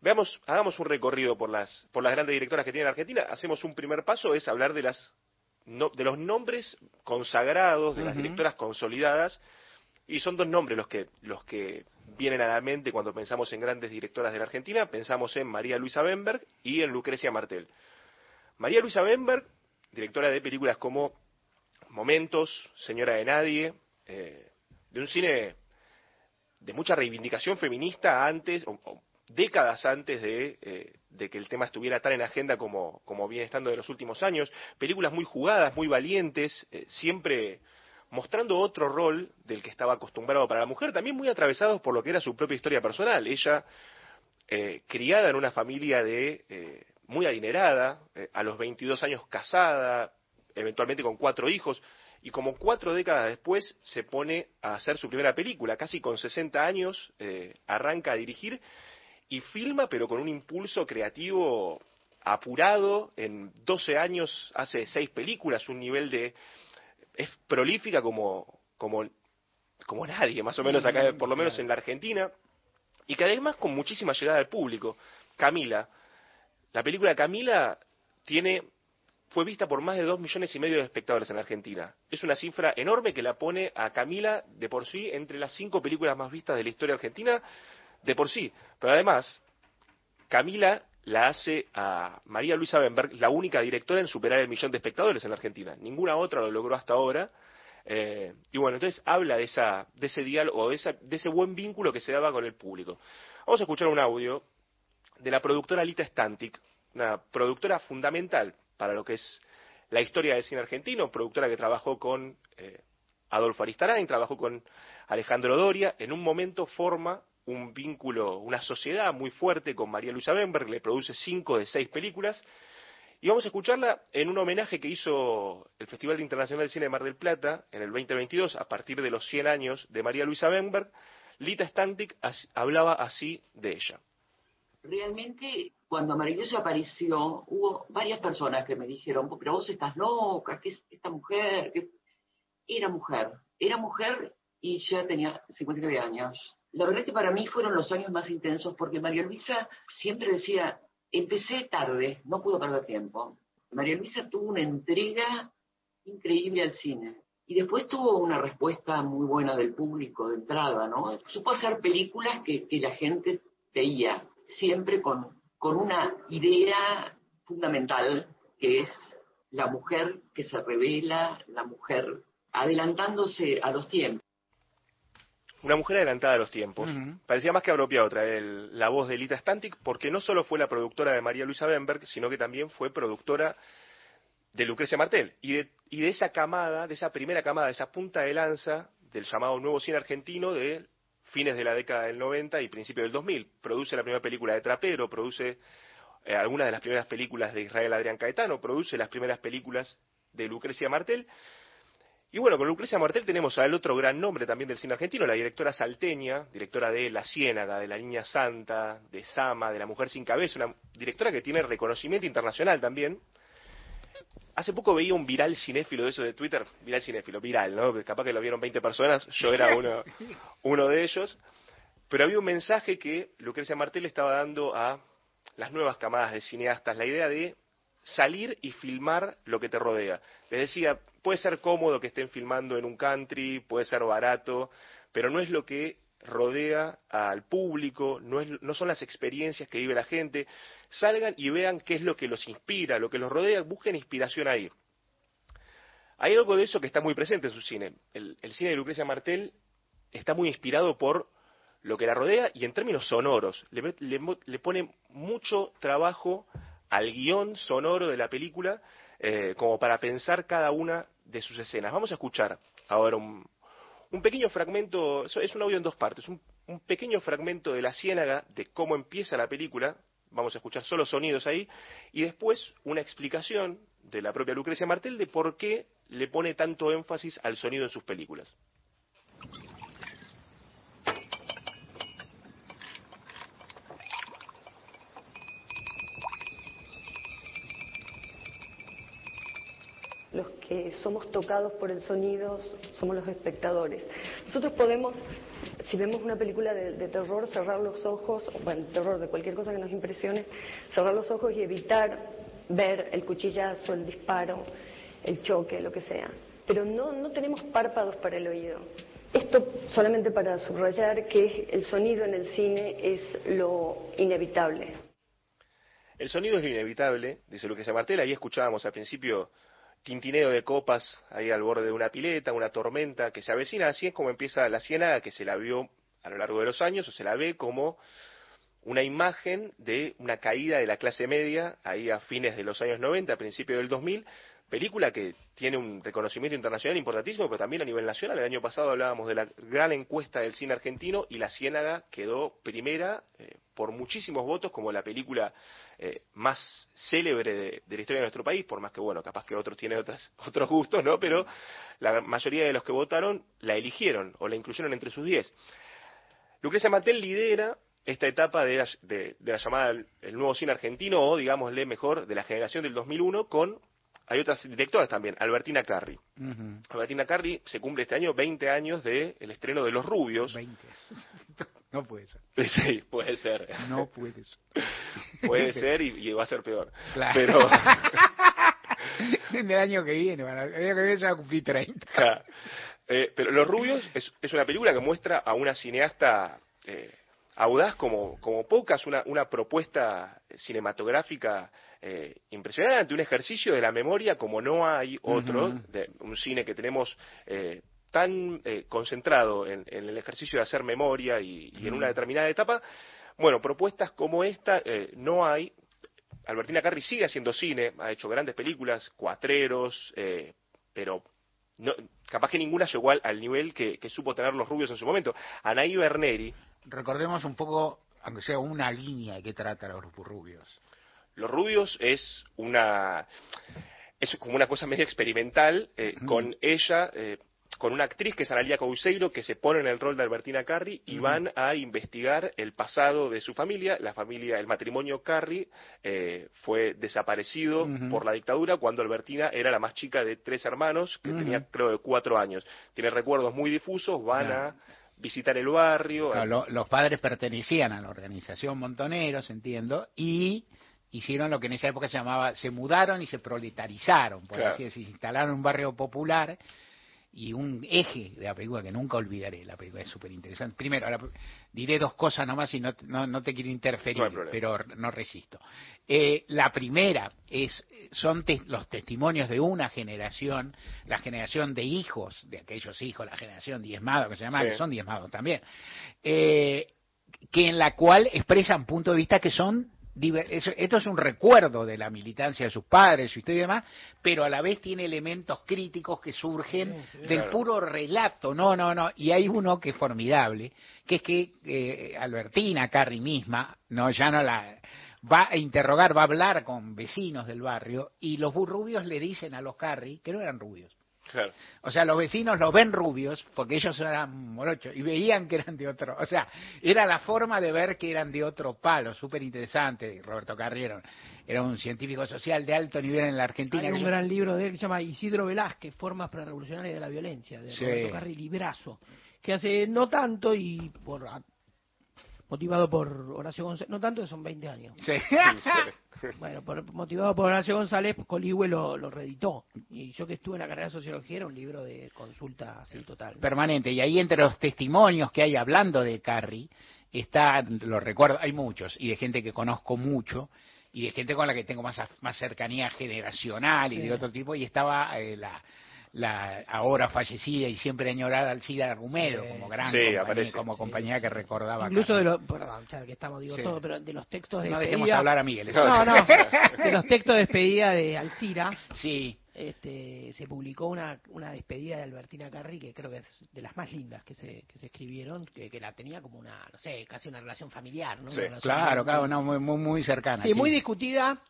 Veamos, hagamos un recorrido por las, por las grandes directoras que tiene la Argentina. Hacemos un primer paso, es hablar de las no- de los nombres consagrados, de las directoras consolidadas, Y son dos nombres los que, los que vienen a la mente cuando pensamos en grandes directoras de la Argentina. Pensamos en María Luisa Benberg y en Lucrecia Martel. María Luisa Benberg, directora de películas como Momentos, Señora de Nadie, eh, de un cine de mucha reivindicación feminista antes, o, décadas antes de, eh, de, que el tema estuviera tan en agenda como, como viene estando de los últimos años. Películas muy jugadas, muy valientes, eh, siempre mostrando otro rol del que estaba acostumbrado para la mujer, también muy atravesados por lo que era su propia historia personal. Ella, eh, criada en una familia de eh, muy adinerada, eh, a los 22 años casada, eventualmente con cuatro hijos, y como cuatro décadas después se pone a hacer su primera película, casi con 60 años, arranca a dirigir y filma, pero con un impulso creativo apurado, en 12 años hace seis películas, un nivel de es prolífica como, como, como nadie, más o menos acá, por lo menos en la Argentina, y que además con muchísima llegada al público. Camila, la película Camila tiene fue vista por más de dos millones y medio de espectadores en la Argentina. Es una cifra enorme que la pone a Camila de por sí entre las cinco películas más vistas de la historia argentina de por sí. Pero además, Camila la hace a María Luisa Benberg, la única directora en superar el millón de espectadores en la Argentina. Ninguna otra lo logró hasta ahora. Eh, y bueno, entonces habla de, esa, de ese diálogo, de, esa, de ese buen vínculo que se daba con el público. Vamos a escuchar un audio de la productora Lita Stantic, una productora fundamental para lo que es la historia del cine argentino, productora que trabajó con eh, Adolfo Aristarain, trabajó con Alejandro Doria, en un momento forma un vínculo, una sociedad muy fuerte con María Luisa Benberg, le produce cinco de seis películas, y vamos a escucharla en un homenaje que hizo el Festival Internacional de Cine de Mar del Plata en el 2022, a partir de los 100 años de María Luisa Benberg, Lita Stantic hablaba así de ella. Realmente, cuando María Luisa apareció, hubo varias personas que me dijeron, pero vos estás loca, ¿qué es esta mujer? ¿Qué? Era mujer, era mujer y ya tenía 59 años. La verdad que para mí fueron los años más intensos porque María Luisa siempre decía, empecé tarde, no puedo perder tiempo. María Luisa tuvo una entrega increíble al cine y después tuvo una respuesta muy buena del público de entrada, ¿no? Supo hacer películas que, que la gente veía, siempre con, con una idea fundamental que es la mujer que se revela, la mujer adelantándose a los tiempos. Una mujer adelantada a los tiempos. Parecía más que apropiado traer el- la voz de Lita Stantic porque no solo fue la productora de María Luisa Benberg, sino que también fue productora de Lucrecia Martel y de, y de esa camada, de esa primera camada, de esa punta de lanza del llamado nuevo cine argentino de fines de la década del 90 y principios del 2000. Produce la primera película de Trapero, produce eh, algunas de las primeras películas de Israel Adrián Caetano, produce las primeras películas de Lucrecia Martel. Y bueno, con Lucrecia Martel tenemos al otro gran nombre también del cine argentino, la directora salteña, directora de La Ciénaga, de La Niña Santa, de Sama, de La Mujer Sin Cabeza, una directora que tiene reconocimiento internacional también. Hace poco veía un viral cinéfilo de eso de Twitter, viral cinéfilo, viral, ¿no? Capaz que lo vieron 20 personas, yo era uno, uno de ellos. Pero había un mensaje que Lucrecia Martel estaba dando a las nuevas camadas de cineastas, la idea de salir y filmar lo que te rodea. Les decía, puede ser cómodo que estén filmando en un country, puede ser barato, pero no es lo que rodea al público, no, es, no son las experiencias que vive la gente. Salgan y vean qué es lo que los inspira, lo que los rodea, busquen inspiración ahí. Hay algo de eso que está muy presente en su cine. El, cine de Lucrecia Martel está muy inspirado por lo que la rodea y en términos sonoros. Le, le le pone mucho trabajo al guion sonoro de la película eh, como para pensar cada una de sus escenas. Vamos a escuchar ahora un, un pequeño fragmento, es un audio en dos partes, un, un pequeño fragmento de la ciénaga de cómo empieza la película, vamos a escuchar solo sonidos ahí, y después una explicación de la propia Lucrecia Martel de por qué le pone tanto énfasis al sonido en sus películas. Los somos tocados por el sonido somos los espectadores. Nosotros podemos, si vemos una película de, de terror, cerrar los ojos, o bueno, terror de cualquier cosa que nos impresione, cerrar los ojos y evitar ver el cuchillazo, el disparo, el choque, lo que sea. Pero no, no tenemos párpados para el oído. Esto solamente para subrayar que el sonido en el cine es lo inevitable. El sonido es lo inevitable, dice Lucrecia Martel. Ahí escuchábamos al principio tintineo de copas ahí al borde de una pileta, una tormenta que se avecina. Así es como empieza la ciénaga que se la vio a lo largo de los años o se la ve como una imagen de una caída de la clase media ahí a fines de los años 90, a principios del 2000, película que tiene un reconocimiento internacional importantísimo, pero también a nivel nacional. El año pasado hablábamos de la gran encuesta del cine argentino y La Ciénaga quedó primera eh, por muchísimos votos como la película eh, más célebre de, la historia de nuestro país, por más que, bueno, capaz que otros tienen otras, otros gustos, ¿no? Pero la mayoría de los que votaron la eligieron o la incluyeron entre sus diez. Lucrecia Mantel lidera esta etapa de la, de la llamada el nuevo cine argentino o, digámosle mejor, de la generación del 2001 con hay otras directoras también, Albertina Carri. Albertina Carri se cumple este año 20 años del estreno de Los Rubios. 20. No puede ser. Sí, puede ser. No puede ser. Puede ser y, y va a ser peor. Claro. Pero, En el año que viene, bueno, el año que viene se va a cumplir 30. Ja. Eh, pero Los Rubios es, es una película que muestra a una cineasta eh, audaz como, como pocas, una, una propuesta cinematográfica eh, impresionante, un ejercicio de la memoria como no hay otro, de un cine que tenemos eh, tan eh, concentrado en, en el ejercicio de hacer memoria y, y en una determinada etapa. Bueno, propuestas como esta eh, no hay. Albertina Carri sigue haciendo cine, ha hecho grandes películas, cuatreros, eh, pero no, capaz que ninguna llegó al, al nivel que, que supo tener los rubios en su momento. Anaí Berneri, Recordemos un poco, aunque sea una línea que trata los rubios. Los Rubios es una es como una cosa medio experimental eh, con ella eh, con una actriz que es Analia Couseiro que se pone en el rol de Albertina Carri y van a investigar el pasado de su familia. La familia el matrimonio Carri eh, fue desaparecido por la dictadura cuando Albertina era la más chica de tres hermanos que tenía creo de cuatro años. Tiene recuerdos muy difusos van a visitar el barrio Claro, lo- los padres pertenecían a la organización Montoneros, entiendo, y hicieron lo que en esa época se llamaba, se mudaron y se proletarizaron, por Claro. así decir, se instalaron en un barrio popular y un eje de la película que nunca olvidaré, la película es súper interesante. Primero, la- diré dos cosas nomás y no, no, no te quiero interferir, No pero no resisto. Eh, la primera es son te- los testimonios de una generación, la generación de hijos, de aquellos hijos, la generación diezmado que se llama, Sí. que son diezmados también, eh, que en la cual expresan puntos de vista que son esto es un recuerdo de la militancia de sus padres, su historia y demás, pero a la vez tiene elementos críticos que surgen del Claro. puro relato. No, no, no. Y hay uno que es formidable, que es que eh, Albertina Carri misma, no, ya no la va a interrogar, va a hablar con vecinos del barrio y los bu- rubios le dicen a los Carri que no eran rubios. Claro. O sea, los vecinos los ven rubios porque ellos eran morochos y veían que eran de otro. O sea, era la forma de ver que eran de otro palo, súper interesante. Roberto Carriero era un científico social de alto nivel en la Argentina. Hay que un yo- gran libro de él que se llama Isidro Velázquez, Formas Prerevolucionarias de la Violencia, de Sí. Roberto Carri Librazo, que hace no tanto y por a- motivado por Horacio González, no tanto que son 20 años. Sí. Bueno, por- motivado por Horacio González, Coligüe lo, lo reeditó. Y yo que estuve en la carrera de sociología era un libro de consulta así total. permanente. Y ahí entre los testimonios que hay hablando de Carrie, está, lo recuerdo, hay muchos, y de gente que conozco mucho, y de gente con la que tengo más, más cercanía generacional y Sí. de otro tipo, y estaba eh, la, la ahora fallecida y siempre añorada Alcida Rumero, como gran Sí, compañía, aparece. como compañía que recordaba. a Incluso de los, perdón, ya que estamos, digo Sí. todo, pero de los textos de No despedida. dejemos hablar a Miguel. No, no, de los textos de despedida de Alcira. Sí. Este, se publicó una, una despedida de Albertina Carri que creo que es de las más lindas que se, que se escribieron, que, que la tenía como una, no sé, casi una relación familiar, ¿no? Sí, relación claro, claro, no, muy, muy, muy cercana. Sí, sí. muy discutida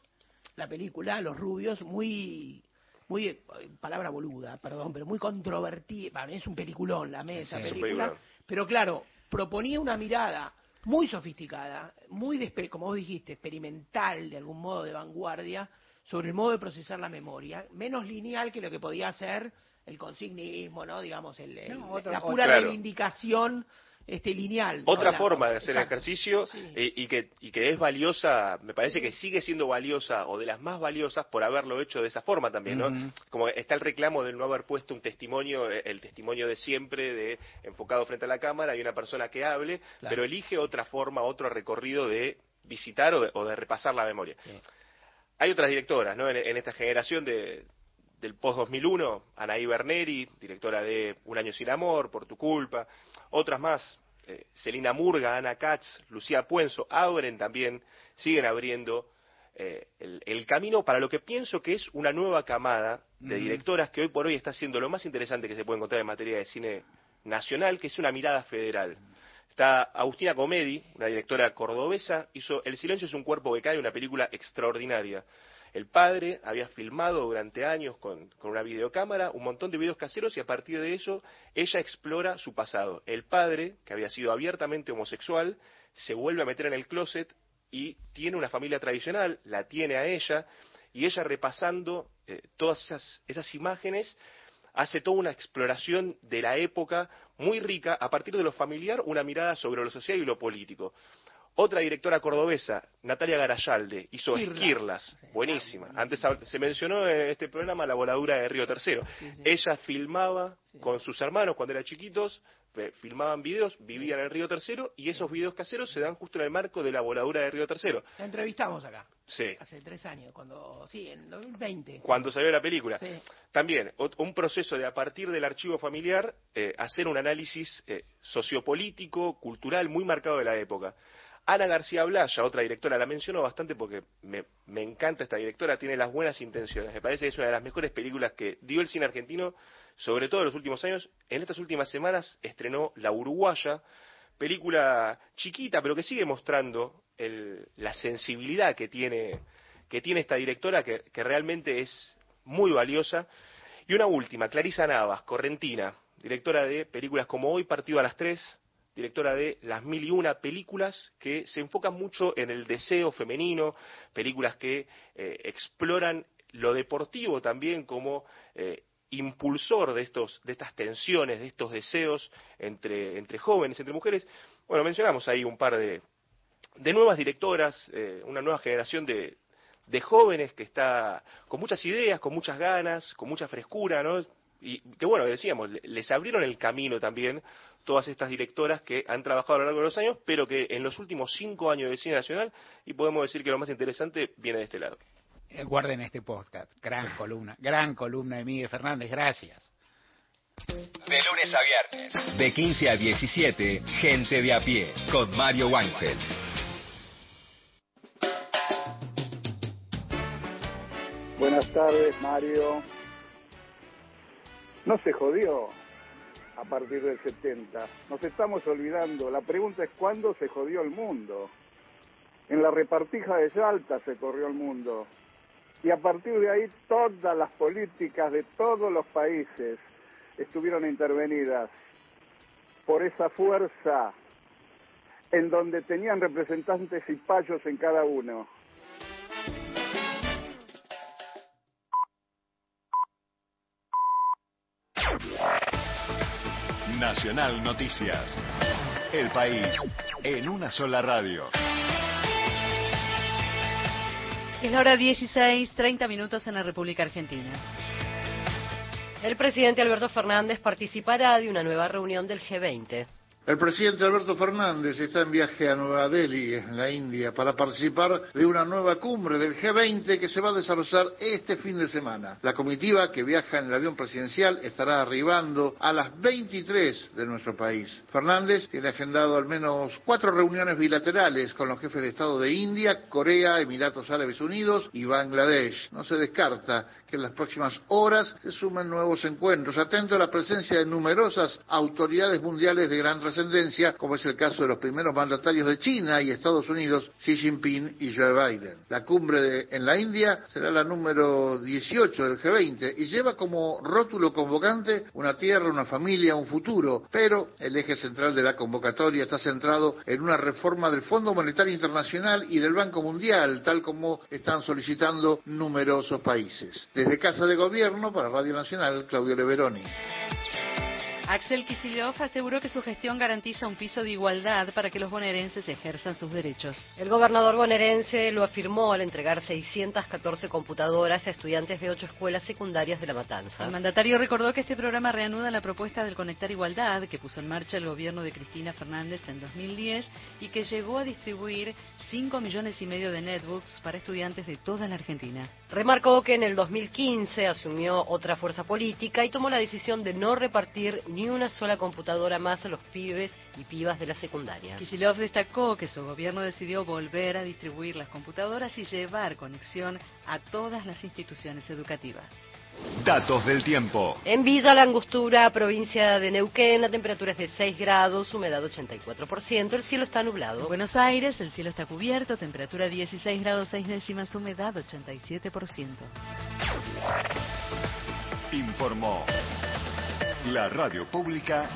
la película, Los Rubios, muy, muy, eh, palabra boluda, perdón, pero muy controvertida. Para mí es un peliculón la mesa, Sí, película. Pero claro, proponía una mirada muy sofisticada, muy, de como vos dijiste, experimental, de algún modo de vanguardia, sobre el modo de procesar la memoria, menos lineal que lo que podía ser el consignismo, ¿no? Digamos, el, el- No, otro- la pura claro. reivindicación este lineal. Otra ¿no? forma de hacer Exacto. ejercicio eh, y, que, y que es valiosa, me parece que sigue siendo valiosa o de las más valiosas por haberlo hecho de esa forma también, ¿no? Como está el reclamo de no haber puesto un testimonio, eh, el testimonio de siempre, de enfocado frente a la cámara y una persona que hable, Claro. pero elige otra forma, otro recorrido de visitar o de, o de repasar la memoria. Hay otras directoras, ¿no? En, en esta generación de, del post-2001, Anaí Berneri, directora de Un año sin amor, Por tu culpa, otras más, eh, Celina Murga, Ana Katz, Lucía Puenzo, abren también, siguen abriendo eh, el, el camino para lo que pienso que es una nueva camada de directoras que hoy por hoy está siendo lo más interesante que se puede encontrar en materia de cine nacional, que es una mirada federal. Está Agustina Comedi, una directora cordobesa, hizo El silencio es un cuerpo que cae, una película extraordinaria. El padre había filmado durante años con, con una videocámara un montón de videos caseros y a partir de eso ella explora su pasado. El padre, que había sido abiertamente homosexual, se vuelve a meter en el closet y tiene una familia tradicional, la tiene a ella, y ella repasando eh, todas esas, esas imágenes hace toda una exploración de la época muy rica, a partir de lo familiar, una mirada sobre lo social y lo político. Otra directora cordobesa, Natalia Garayalde, hizo Esquirlas. Esquirlas, buenísima. Antes se mencionó en este programa la voladura de Río Tercero. Ella filmaba con sus hermanos cuando eran chiquitos, filmaban videos, vivían en Río Tercero y esos videos caseros se dan justo en el marco de la voladura de Río Tercero. La entrevistamos acá, Sí. hace tres años, cuando, sí, en 2020. cuando salió la película. Sí. También un proceso de a partir del archivo familiar eh, hacer un análisis eh, sociopolítico, cultural muy marcado de la época. Ana García Blaya, otra directora, la menciono bastante porque me, encanta esta directora, tiene las buenas intenciones. Me parece que es una de las mejores películas que dio el cine argentino, sobre todo en los últimos años. En estas últimas semanas estrenó La Uruguaya, película chiquita, pero que sigue mostrando el- la sensibilidad que tiene, que esta directora, que, que realmente es muy valiosa. Y una última, Clarisa Navas, correntina, directora de películas como Hoy, Partido a las Tres, directora de Las Mil y Una películas que se enfocan mucho en el deseo femenino, películas que eh, exploran lo deportivo también como eh, impulsor de estos de estas tensiones, de estos deseos entre entre jóvenes, entre mujeres. Bueno, mencionamos ahí un par de de nuevas directoras, eh, una nueva generación de de jóvenes que está con muchas ideas, con muchas ganas, con mucha frescura, ¿no? Y que bueno, decíamos, le- les abrieron el camino también todas estas directoras que han trabajado a lo largo de los años, pero que en los últimos cinco años de cine nacional, y podemos decir que lo más interesante viene de este lado. Eh, Guarden este podcast. Gran columna, gran columna de Miguel Fernández. Gracias. De lunes a viernes. De 15 a 17, Gente de a pie, con Mario Weinfeld. Buenas tardes, Mario. No se jodió a partir del 70. Nos estamos olvidando. La pregunta es cuándo se jodió el mundo. En la repartija de Salta se corrió el mundo. Y a partir de ahí todas las políticas de todos los países estuvieron intervenidas por esa fuerza en donde tenían representantes y payos en cada uno. Nacional Noticias. El país en una sola radio. Es la hora 16, 30 minutos en la República Argentina. El presidente Alberto Fernández participará de una nueva reunión del G20. El presidente Alberto Fernández está en viaje a Nueva Delhi, en la India, para participar de una nueva cumbre del G20 que se va a desarrollar este fin de semana. La comitiva que viaja en el avión presidencial estará arribando a las 23 de nuestro país. Fernández tiene agendado al menos cuatro reuniones bilaterales con los jefes de Estado de India, Corea, Emiratos Árabes Unidos y Bangladesh. No se descarta que en las próximas horas se sumen nuevos encuentros. Atento a la presencia de numerosas autoridades mundiales de gran trascendencia, como es el caso de los primeros mandatarios de China y Estados Unidos, Xi Jinping y Joe Biden. La cumbre en la India será la número 18 del G20 y lleva como rótulo convocante una tierra, una familia, un futuro, pero el eje central de la convocatoria está centrado en una reforma del Fondo Monetario Internacional y del Banco Mundial, tal como están solicitando numerosos países. Desde Casa de Gobierno, para Radio Nacional, Claudio Leveroni. Axel Kicillof aseguró que su gestión garantiza un piso de igualdad para que los bonaerenses ejerzan sus derechos. El gobernador bonaerense lo afirmó al entregar 614 computadoras a estudiantes de ocho escuelas secundarias de La Matanza. El mandatario recordó que este programa reanuda la propuesta del Conectar Igualdad que puso en marcha el gobierno de Cristina Fernández en 2010 y que llegó a distribuir 5 millones y medio de netbooks para estudiantes de toda la Argentina. Remarcó que en el 2015 asumió otra fuerza política y tomó la decisión de no repartir ni una sola computadora más a los pibes y pibas de la secundaria. Kicillof destacó que su gobierno decidió volver a distribuir las computadoras y llevar conexión a todas las instituciones educativas. Datos del tiempo. En Villa La Angostura, provincia de Neuquén, la temperatura es de 6 grados, humedad 84%, el cielo está nublado. En Buenos Aires, el cielo está cubierto, temperatura 16 grados 6 décimas, humedad 87%. Informó la radio pública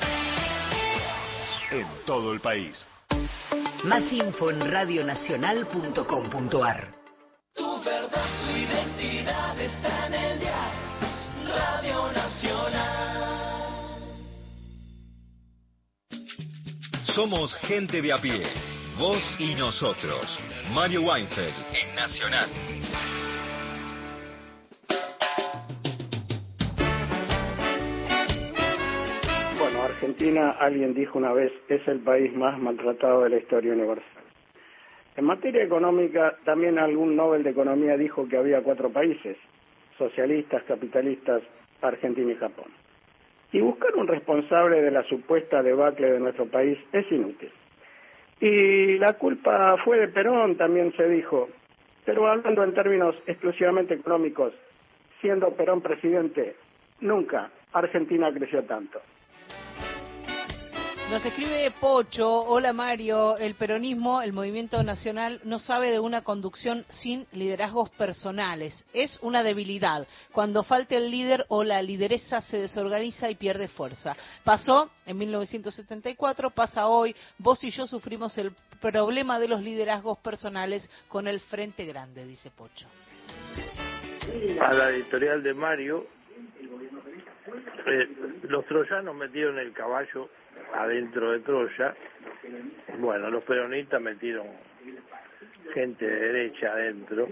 en todo el país. Más info en radionacional.com.ar. Tu verdad, tu identidad está en el diario Radio Nacional. Somos gente de a pie. Vos y nosotros. Mario Weinfeld en Nacional. Bueno, Argentina, alguien dijo una vez, es el país más maltratado de la historia universal. En materia económica, también algún Nobel de Economía dijo que había cuatro países, socialistas, capitalistas, Argentina y Japón. Y buscar un responsable de la supuesta debacle de nuestro país es inútil. Y la culpa fue de Perón, también se dijo, pero hablando en términos exclusivamente económicos, siendo Perón presidente, nunca Argentina creció tanto. Nos escribe Pocho, hola Mario, el peronismo, el movimiento nacional, no sabe de una conducción sin liderazgos personales. Es una debilidad. Cuando falte el líder o la lideresa se desorganiza y pierde fuerza. Pasó en 1974, pasa hoy. Vos y yo sufrimos el problema de los liderazgos personales con el Frente Grande, dice Pocho. A la editorial de Mario, eh, los troyanos metieron el caballo adentro de Troya. Bueno, los peronistas metieron gente de derecha adentro.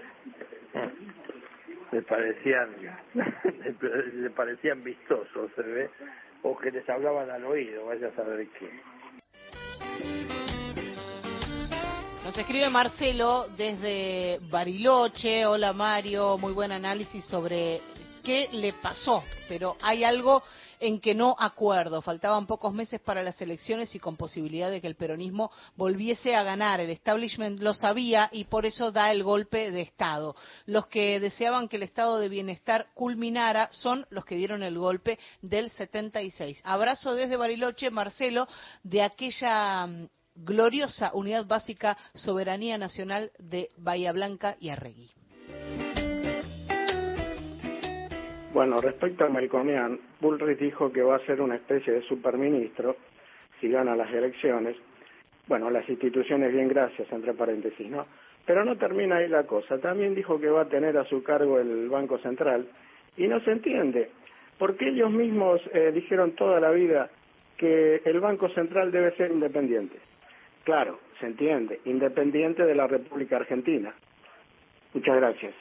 Les parecían, les parecían vistosos, se ve, o que les hablaban al oído, vaya a saber qué. Nos escribe Marcelo desde Bariloche. Hola Mario, muy buen análisis sobre qué le pasó, pero hay algo en que no acuerdo. Faltaban pocos meses para las elecciones y con posibilidad de que el peronismo volviese a ganar. El establishment lo sabía y por eso da el golpe de Estado. Los que deseaban que el estado de bienestar culminara son los que dieron el golpe del 76. Abrazo desde Bariloche, Marcelo, de aquella mm, gloriosa unidad básica soberanía nacional de Bahía Blanca y Arregui. Bueno, respecto a Melconian, Bullrich dijo que va a ser una especie de superministro si gana las elecciones. Bueno, las instituciones bien gracias, entre paréntesis, ¿no? Pero no termina ahí la cosa. También dijo que va a tener a su cargo el Banco Central y no se entiende, porque ellos mismos eh, dijeron toda la vida que el Banco Central debe ser independiente. Claro, se entiende, independiente de la República Argentina. Muchas gracias.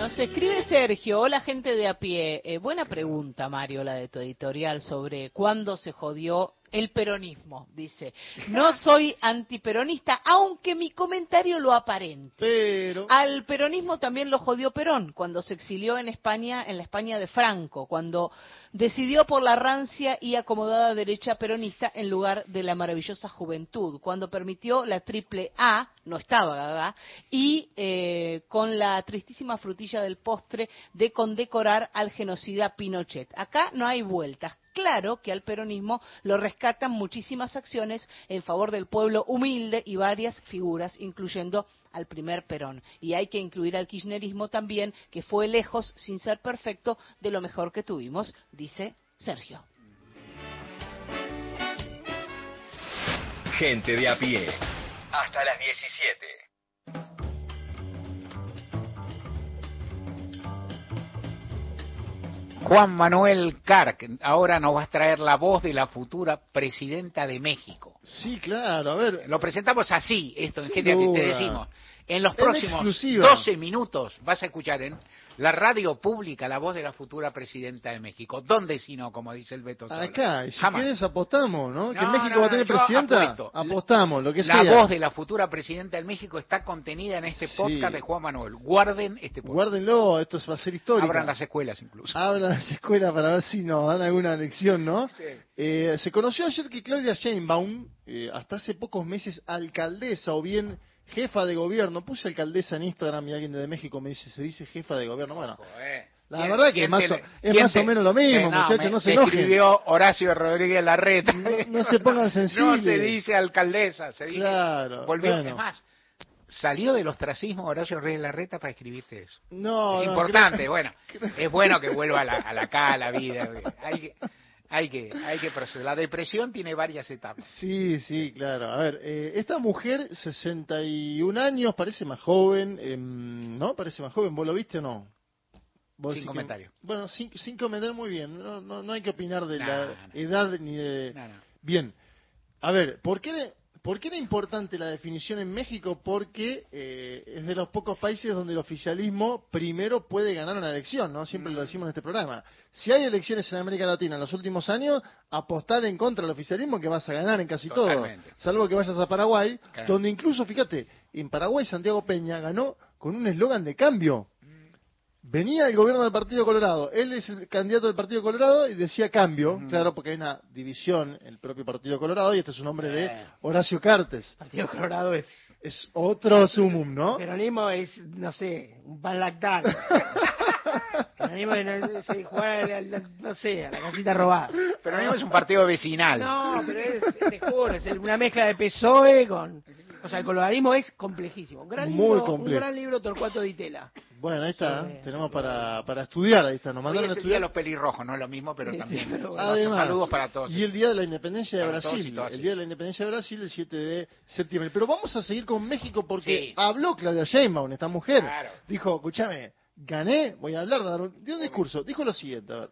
Nos escribe Sergio, hola gente de a pie. Eh, buena pregunta, Mario, la de tu editorial sobre cuándo se jodió el peronismo, dice. No soy antiperonista, aunque mi comentario lo aparente. Pero... Al peronismo también lo jodió Perón, cuando se exilió en España, en la España de Franco, cuando decidió por la rancia y acomodada derecha peronista en lugar de la maravillosa juventud, cuando permitió la triple A, no estaba Gaga, y eh, con la tristísima frutilla del postre de condecorar al genocida Pinochet. Acá no hay vueltas claro que al peronismo lo rescatan muchísimas acciones en favor del pueblo humilde y varias figuras, incluyendo al primer Perón. Y hay que incluir al kirchnerismo también, que fue lejos, sin ser perfecto, de lo mejor que tuvimos, dice Sergio. Gente de a pie. Hasta las 17. Juan Manuel Carr, que ahora nos va a traer la voz de la futura presidenta de México. Sí, claro, a ver. Lo presentamos así, esto en que te decimos. En los En próximos exclusiva. 12 minutos vas a escuchar en la radio pública la voz de la futura presidenta de México. ¿Dónde si no, como dice el Beto Sola? Acá, y si Jamás. quieres apostamos, ¿no? que México no, va a tener presidenta. apuesto. Apostamos, lo que La sea. voz de la futura presidenta de México está contenida en este podcast de Juan Manuel. Guarden este podcast. Guárdenlo, esto va a ser histórico. Abran las escuelas incluso. Abran las escuelas para ver si nos dan alguna lección, ¿no? Eh, se conoció ayer que Claudia Sheinbaum, eh, hasta hace pocos meses alcaldesa o bien jefa de gobierno, puse alcaldesa en Instagram y alguien de México me dice, se dice jefa de gobierno. Bueno, la ¿Quién- verdad que es más, o, es quién más te- o menos lo mismo, Eh, no, muchachos, no se enojen. escribió Horacio Rodríguez Larreta. No se pongan sensibles. No se dice alcaldesa, se dice. Claro, Volvió, bueno. es más, salió del ostracismo Horacio Rodríguez Larreta para escribirte eso. No, es no, importante, creo- bueno, es bueno que vuelva a la, a la acá, a la vida. Hay que, hay que, hay que proceder. La depresión tiene varias etapas. Sí, sí, claro. A ver, eh, esta mujer, 61 años, parece más joven, em, ¿no? Parece más joven. ¿Vos lo viste o no? ¿Vos Sin que- comentario. bueno, sin, sin comentar muy bien. No, no, no hay que opinar de la edad ni de... Bien. A ver, ¿por qué, ¿por qué era importante la definición en México? Porque eh, es de los pocos países donde el oficialismo primero puede ganar una elección, ¿no? Siempre Mm. lo decimos en este programa. Si hay elecciones en América Latina en los últimos años, apostar en contra del oficialismo que vas a ganar en casi Totalmente. todo. Salvo que vayas a Paraguay, Claro. donde incluso, fíjate, en Paraguay Santiago Peña ganó con un eslogan de cambio. Venía el gobierno del Partido Colorado, él es el candidato del Partido Colorado y decía cambio, claro, porque hay una división en el propio Partido Colorado y este es un nombre de Eh. Horacio Cartes. Partido Colorado es. Es otro sumum, ¿no? Peronismo es, no sé, un pan lactal. Peronismo es, no, es jugar, no sé, a la casita robada. Peronismo es un partido vecinal. No, pero es, te juro, es una mezcla de PSOE con... O sea, el coloradismo es complejísimo. Un gran Muy libro, complejo. Un gran libro, Torcuato Di Tela. Bueno, ahí está, tenemos para, para estudiar, ahí está, nos Hoy mandaron es a el día estudiar. de los pelirrojos, no es lo mismo, pero también. Además, saludos para todos. Y el Día de la Independencia de Para todos y Brasil. el. Día de la Independencia de Brasil el 7 de septiembre. Pero vamos a seguir con México porque Sí. habló Claudia Sheinbaum, esta mujer. Claro. Dijo, escúchame, gané, voy a hablar, dar un, dio un discurso. Dijo lo siguiente, a ver.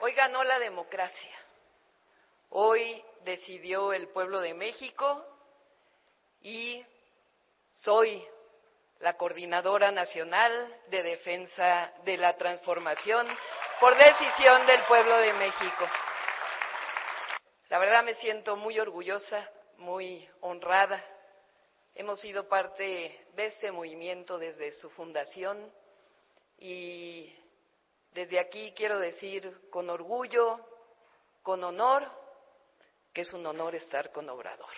Hoy ganó la democracia. Hoy decidió el pueblo de México y soy la coordinadora nacional de defensa de la transformación por decisión del pueblo de México. La verdad me siento muy orgullosa, muy honrada. Hemos sido parte de este movimiento desde su fundación y desde aquí quiero decir con orgullo, con honor, que es un honor estar con Obrador.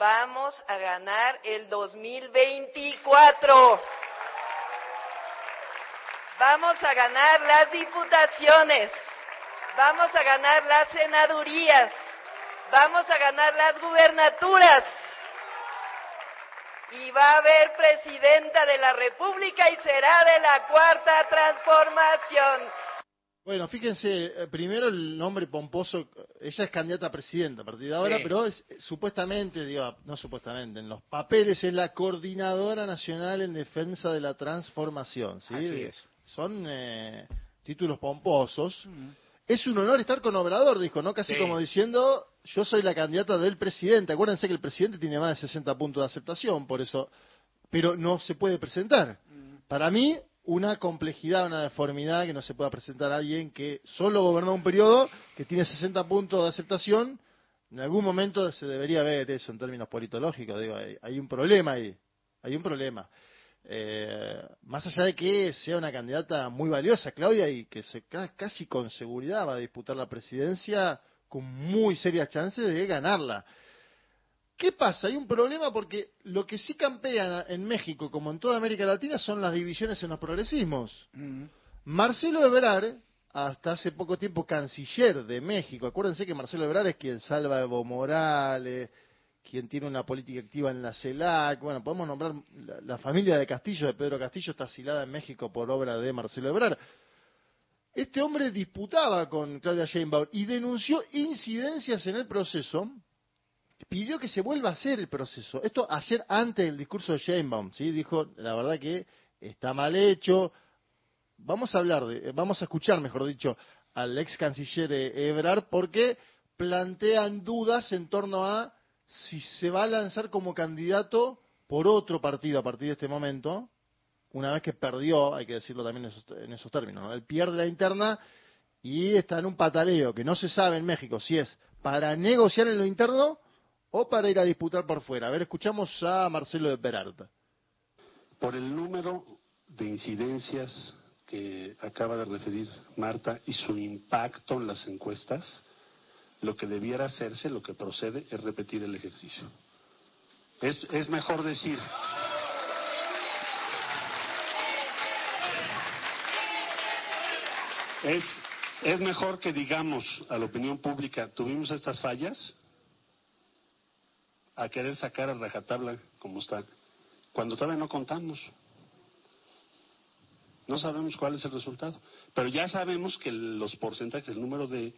Vamos a ganar el 2024. Vamos a ganar las diputaciones. Vamos a ganar las senadurías. Vamos a ganar las gubernaturas. Y va a haber presidenta de la República y será de la cuarta transformación. Bueno, fíjense, eh, primero el nombre pomposo, ella es candidata a presidenta a partir de ahora, Sí. pero es, eh, supuestamente, digo, no supuestamente, en los papeles es la coordinadora nacional en defensa de la transformación, ¿sí? Así es. Son eh, títulos pomposos. Es un honor estar con Obrador, dijo, ¿no? Casi Sí. como diciendo, yo soy la candidata del presidente. Acuérdense que el presidente tiene más de 60 puntos de aceptación, por eso, pero no se puede presentar. Para mí, una complejidad, una deformidad que no se pueda presentar a alguien que solo gobernó un periodo, que tiene 60 puntos de aceptación. En algún momento se debería ver eso en términos politológicos. Digo, hay, hay un problema ahí. Hay un problema. Eh, más allá de que sea una candidata muy valiosa, Claudia, y que se, ca- casi con seguridad va a disputar la presidencia con muy serias chances de ganarla. ¿Qué pasa? Hay un problema porque lo que sí campean en México, como en toda América Latina, son las divisiones en los progresismos. Marcelo Ebrard, hasta hace poco tiempo canciller de México, acuérdense que Marcelo Ebrard es quien salva a Evo Morales, quien tiene una política activa en la CELAC, bueno, podemos nombrar la, la familia de Castillo, de Pedro Castillo, está asilada en México por obra de Marcelo Ebrard. Este hombre disputaba con Claudia Sheinbaum y denunció incidencias en el proceso pidió que se vuelva a hacer el proceso. Esto ayer antes del discurso de Sheinbaum, ¿sí? Dijo, la verdad que está mal hecho, vamos a hablar, de, eh, vamos a escuchar, mejor dicho, al ex canciller eh, Ebrard porque plantean dudas en torno a si se va a lanzar como candidato por otro partido a partir de este momento, una vez que perdió, hay que decirlo también en esos, en esos términos, ¿no? él pierde la interna y está en un pataleo que no se sabe en México si es para negociar en lo interno o para ir a disputar por fuera. A ver, escuchamos a Marcelo de Peralta. Por el número de incidencias que acaba de referir Marta y su impacto en las encuestas, lo que debiera hacerse, lo que procede, es repetir el ejercicio. Es, mejor decir. Es mejor que digamos a la opinión pública, tuvimos estas fallas, a querer sacar a rajatabla como está, cuando todavía no contamos. No sabemos cuál es el resultado, pero ya sabemos que los porcentajes, el número de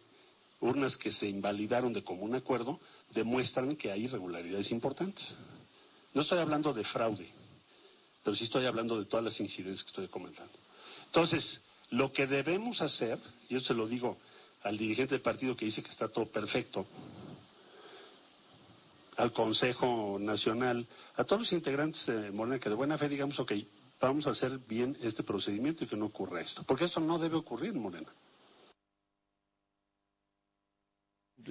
urnas que se invalidaron de común acuerdo, demuestran que hay irregularidades importantes. No estoy hablando de fraude, pero sí estoy hablando de todas las incidencias que estoy comentando. Entonces, lo que debemos hacer, yo se lo digo al dirigente del partido que dice que está todo perfecto, al Consejo Nacional, a todos los integrantes de Morena que de buena fe digamos, ok, vamos a hacer bien este procedimiento y que no ocurra esto, porque esto no debe ocurrir, Morena.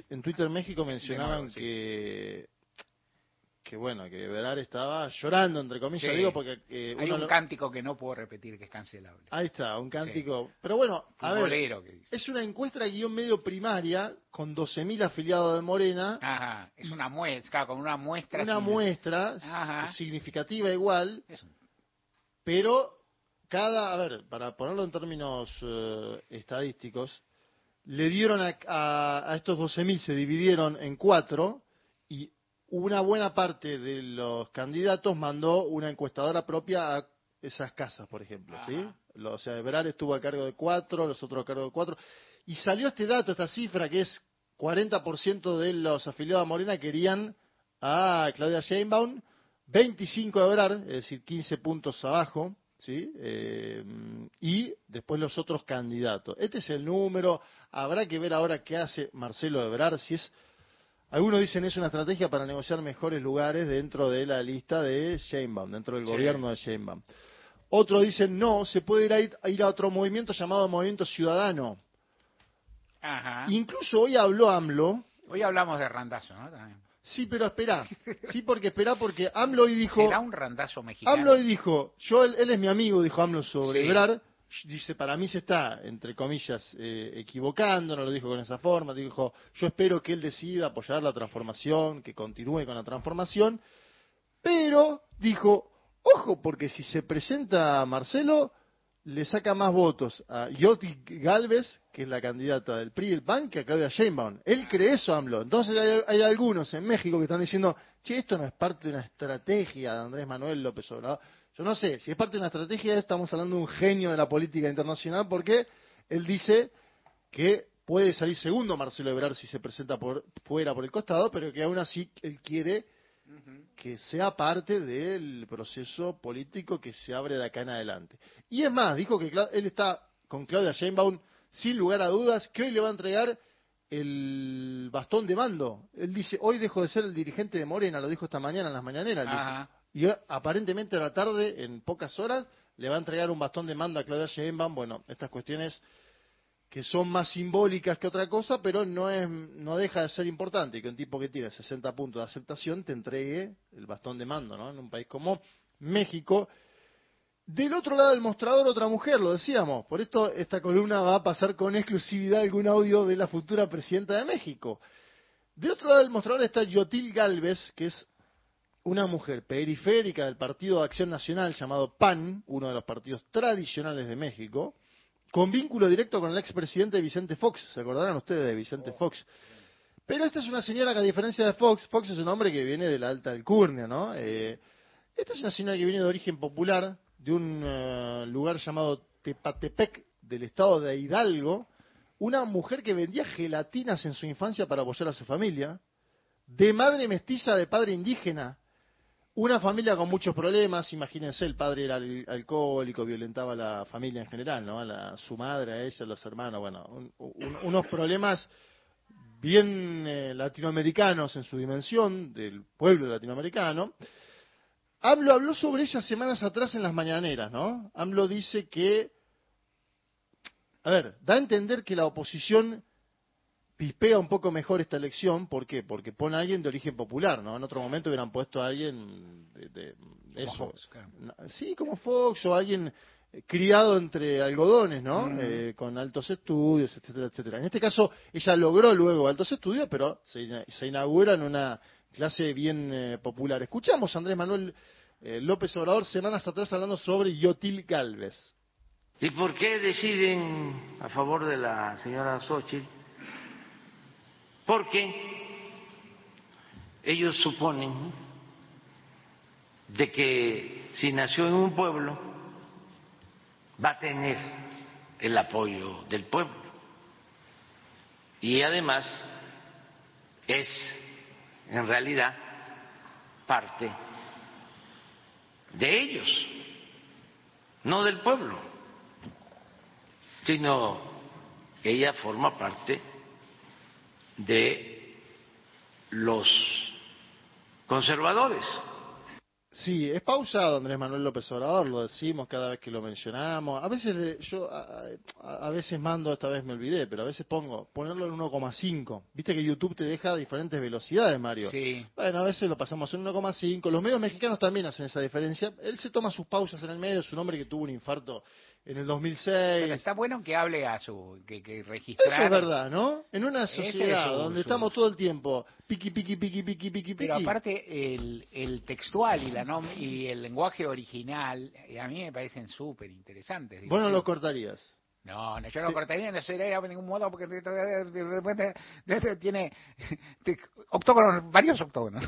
En Twitter México mencionaban que que bueno, que Velar estaba llorando, entre comillas, Sí. digo, porque... eh, Hay uno un lo- cántico que no puedo repetir que es cancelable. Ahí está, un cántico. Pero bueno, a ver, que es una encuesta guion medio primaria con 12.000 afiliados de Morena, Ajá, es una muestra, con una muestra. una sin- muestra Ajá. significativa igual, pero cada, a ver, para ponerlo en términos eh, estadísticos, le dieron a, a- a estos 12.000, se dividieron en cuatro y una buena parte de los candidatos mandó una encuestadora propia a esas casas, por ejemplo, ¿sí? Lo- O sea, Ebrard estuvo a cargo de cuatro, los otros a cargo de cuatro, y salió este dato, esta cifra, que es 40% de los afiliados a Morena querían a Claudia Sheinbaum, 25 de Ebrard, es decir, 15 puntos abajo, ¿sí? Eh, y después los otros candidatos. Este es el número, habrá que ver ahora qué hace Marcelo Ebrard, si es... Algunos dicen es una estrategia para negociar mejores lugares dentro de la lista de Sheinbaum, dentro del Sí. gobierno de Sheinbaum. Otros dicen no, se puede ir a, ir- a ir a otro movimiento llamado Movimiento Ciudadano. Ajá. Incluso hoy habló AMLO, Hoy hablamos de randazo, ¿no? También. sí, pero espera, sí, porque espera, porque AMLO hoy dijo... ¿Será un randazo mexicano? AMLO hoy dijo, yo él, él es mi amigo, dijo AMLO sobre Sí. Dice, para mí se está, entre comillas, eh, equivocando, no lo dijo con esa forma. Dijo, yo espero que él decida apoyar la transformación, que continúe con la transformación. Pero dijo, ojo, porque si se presenta Marcelo, le saca más votos a Yoti Galvez, que es la candidata del PRI el PAN, que a Claudia Sheinbaum. Él cree eso, AMLO. Entonces hay, hay algunos en México que están diciendo, che, esto no es parte de una estrategia de Andrés Manuel López Obrador. Yo no sé, si es parte de una estrategia, estamos hablando de un genio de la política internacional, porque él dice que puede salir segundo Marcelo Ebrard si se presenta por fuera por el costado, pero que aún así él quiere que sea parte del proceso político que se abre de acá en adelante. Y es más, dijo que él está con Claudia Sheinbaum sin lugar a dudas, que hoy le va a entregar el bastón de mando. Él dice, hoy dejo de ser el dirigente de Morena, lo dijo esta mañana en las mañaneras. Y aparentemente a la tarde, en pocas horas, le va a entregar un bastón de mando a Claudia Sheinbaum. Bueno, estas cuestiones que son más simbólicas que otra cosa, pero no es no deja de ser importante que un tipo que tiene 60 puntos de aceptación te entregue el bastón de mando, ¿no? En un país como México. Del otro lado del mostrador, otra mujer, lo decíamos. Por esto, esta columna va a pasar con exclusividad algún audio de la futura presidenta de México. Del otro lado del mostrador está Yotil Galvez, que es una mujer periférica del Partido de Acción Nacional llamado PAN, uno de los partidos tradicionales de México, con vínculo directo con el expresidente Vicente Fox. ¿Se acordarán ustedes de Vicente Fox? Pero esta es una señora que a diferencia de Fox, Fox es un hombre que viene de la alta alcurnia, ¿no? Eh, esta es una señora que viene de origen popular, de un eh, lugar llamado Tepatepec, del estado de Hidalgo, una mujer que vendía gelatinas en su infancia para apoyar a su familia, de madre mestiza de padre indígena, Una familia con muchos problemas, imagínense, el padre era al- alcohólico, violentaba a la familia en general, ¿no? A la- su madre, a ella, a los hermanos, bueno, un- un- unos problemas bien eh, latinoamericanos en su dimensión, del pueblo latinoamericano. AMLO habló sobre ella semanas atrás en las mañaneras, ¿no? AMLO dice que, a ver, da a entender que la oposición pispea un poco mejor esta elección, ¿por qué? Porque pone a alguien de origen popular, ¿no? En otro momento hubieran puesto a alguien de, de- eso. Fox, claro. Na- Sí, como Fox o alguien criado entre algodones, ¿no? Mm. Eh, con altos estudios, etcétera, etcétera. En este caso, ella logró luego altos estudios, pero se, se inaugura en una clase bien eh, popular. Escuchamos a Andrés Manuel eh, López Obrador semanas atrás hablando sobre Yotil Galvez. ¿Y por qué deciden a favor de la señora Xochitl? Porque ellos suponen de que si nació en un pueblo va a tener el apoyo del pueblo. Y además es en realidad parte de ellos, no del pueblo, sino ella forma parte de los conservadores. Sí, es pausado Andrés Manuel López Obrador, lo decimos cada vez que lo mencionamos. A veces eh, yo a, a- a veces mando, esta vez me olvidé, pero a veces pongo ponerlo en 1,5. Viste que YouTube te deja diferentes velocidades, Mario. Sí. Bueno, a veces lo pasamos en 1,5. Los medios mexicanos también hacen esa diferencia. Él se toma sus pausas en el medio, es un hombre que tuvo un infarto en el 2006. Pero está bueno que hable a su, que, que registrar. Eso es verdad, ¿no? En una es sociedad su- donde su- estamos todo el tiempo piqui, piqui, piqui, piqui, piqui, Pero piqui. aparte el, el textual y la nom- y el lenguaje original eh, a mí me parecen súper interesantes. digo, Vos no sí. lo cortarías. No, no, yo no lo cortaría, no sería de ningún modo porque tiene octógonos, varios octógonos.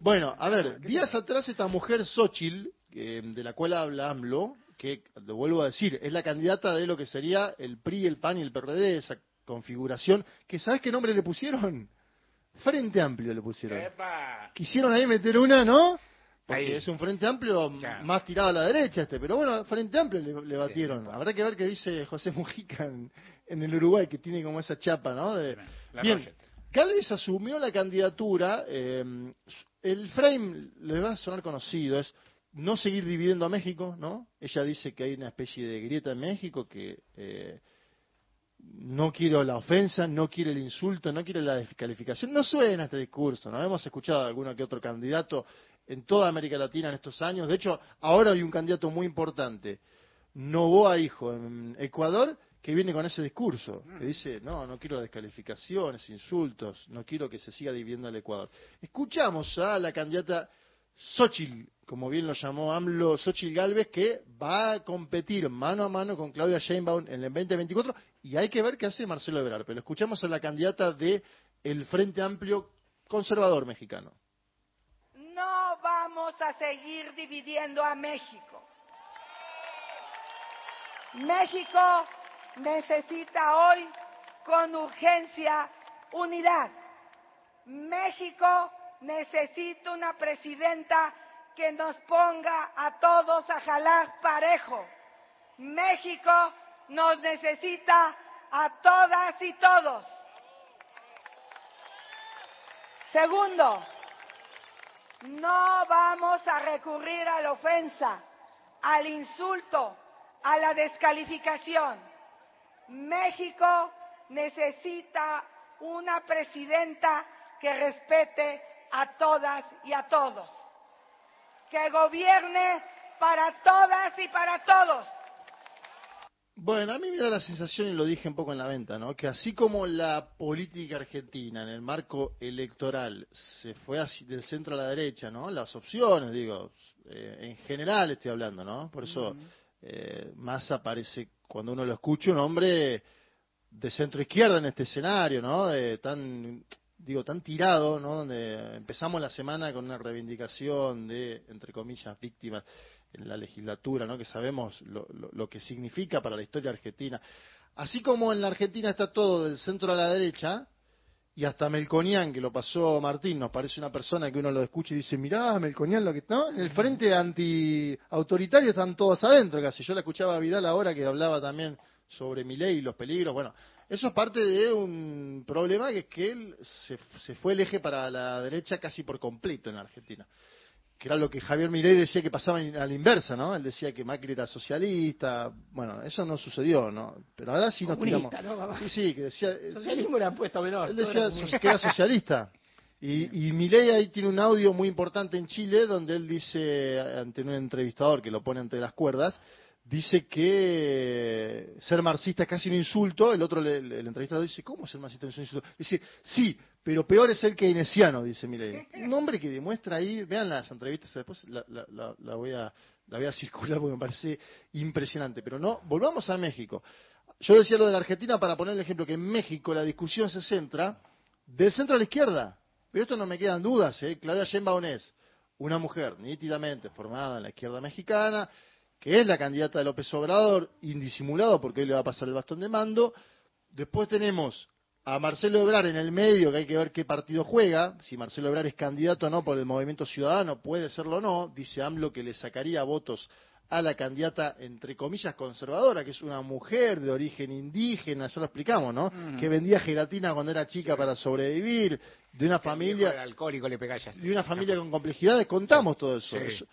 Bueno, a ver, días atrás esta mujer Xochitl, de la cual habla AMLO, que, lo vuelvo a decir, es la candidata de lo que sería el PRI, el PAN y el PRD, esa configuración, que ¿sabes qué nombre le pusieron? Frente Amplio le pusieron. Quisieron ahí meter una, ¿no? Porque Ahí. es un Frente Amplio Claro. más tirado a la derecha este, pero bueno, Frente Amplio le, le batieron. Habrá que ver qué dice José Mujica en, en el Uruguay, que tiene como esa chapa, ¿no? De- la Bien, Roget. Galvez asumió la candidatura, eh, el frame le va a sonar conocido, es no seguir dividiendo a México, ¿no? Ella dice que hay una especie de grieta en México que eh, no quiero la ofensa, no quiere el insulto, no quiere la descalificación. No suena este discurso, ¿no? Hemos escuchado a alguno que otro candidato en toda América Latina en estos años. De hecho, ahora hay un candidato muy importante, Novoa Hijo, en Ecuador, que viene con ese discurso, que dice, no, no quiero descalificaciones, insultos, no quiero que se siga dividiendo el Ecuador. Escuchamos a la candidata Xochitl, como bien lo llamó AMLO, Xochitl Galvez, que va a competir mano a mano con Claudia Sheinbaum en el 2024 y hay que ver qué hace Marcelo Ebrard. Pero escuchamos a la candidata de el Frente Amplio Conservador Mexicano. No vamos a seguir dividiendo a México. México necesita hoy con urgencia unidad. México necesita una presidenta que nos ponga a todos a jalar parejo. México nos necesita a todas y todos. Segundo, no vamos a recurrir a la ofensa, al insulto, a la descalificación. México necesita una presidenta que respete a todas y a todos, que gobierne para todas y para todos. Bueno, a mí me da la sensación, y lo dije un poco en la venta, ¿no? que así como la política argentina en el marco electoral se fue así del centro a la derecha, ¿no? Las opciones, digo, eh, en general estoy hablando, ¿no? Por eso eh, más aparece, cuando uno lo escucha, un hombre de centro izquierda en este escenario, ¿no? De tan, digo, tan tirado, ¿no? Donde empezamos la semana con una reivindicación de, entre comillas, víctimas en la legislatura, ¿no? Que sabemos lo, lo- que significa para la historia argentina. Así como en la Argentina está todo del centro a la derecha, y hasta Melconian, que lo pasó Martín, nos parece una persona que uno lo escucha y dice, mirá, Melconian, lo que ¿no? En el frente anti-autoritario están todos adentro casi. Yo la escuchaba a Vidal ahora que hablaba también sobre mi ley y los peligros. Bueno, eso es parte de un problema que es que él se, se fue el eje para la derecha casi por completo en la Argentina que era lo que Javier Milei decía que pasaba a la inversa, ¿no? Él decía que Macri era socialista, bueno, eso no sucedió, ¿no? Pero ahora sí nos tiramos... ¿no? Sí, sí, que decía... Socialismo era puesto menor. Él decía era que era socialista. Y, y Milei ahí tiene un audio muy importante en Chile donde él dice, ante un entrevistador que lo pone entre las cuerdas, dice que ser marxista es casi un insulto. El otro, el entrevistador dice, ¿cómo ser marxista es un insulto? Dice, sí, pero peor es ser keynesiano, dice Milei. Un hombre que demuestra ahí, vean las entrevistas, después la- la voy a, la voy a circular porque me parece impresionante. Pero no, volvamos a México. Yo decía lo de la Argentina para poner el ejemplo que en México la discusión se centra del centro a la izquierda. Pero esto no me quedan dudas, ¿eh? Claudia Sheinbaum es una mujer nítidamente formada en la izquierda mexicana, que es la candidata de López Obrador, indisimulado porque hoy le va a pasar el bastón de mando. Después tenemos a Marcelo Ebrar en el medio, que hay que ver qué partido juega, si Marcelo Ebrar es candidato o no por el Movimiento Ciudadano, puede serlo o no, dice AMLO que le sacaría votos a la candidata, entre comillas, conservadora, que es una mujer de origen indígena, ya lo explicamos, ¿no? Ujú. Que vendía gelatina cuando era chica para sobrevivir, de una El familia alcohólico le de una familia con complejidades, contamos todo eso. Sí. Eso-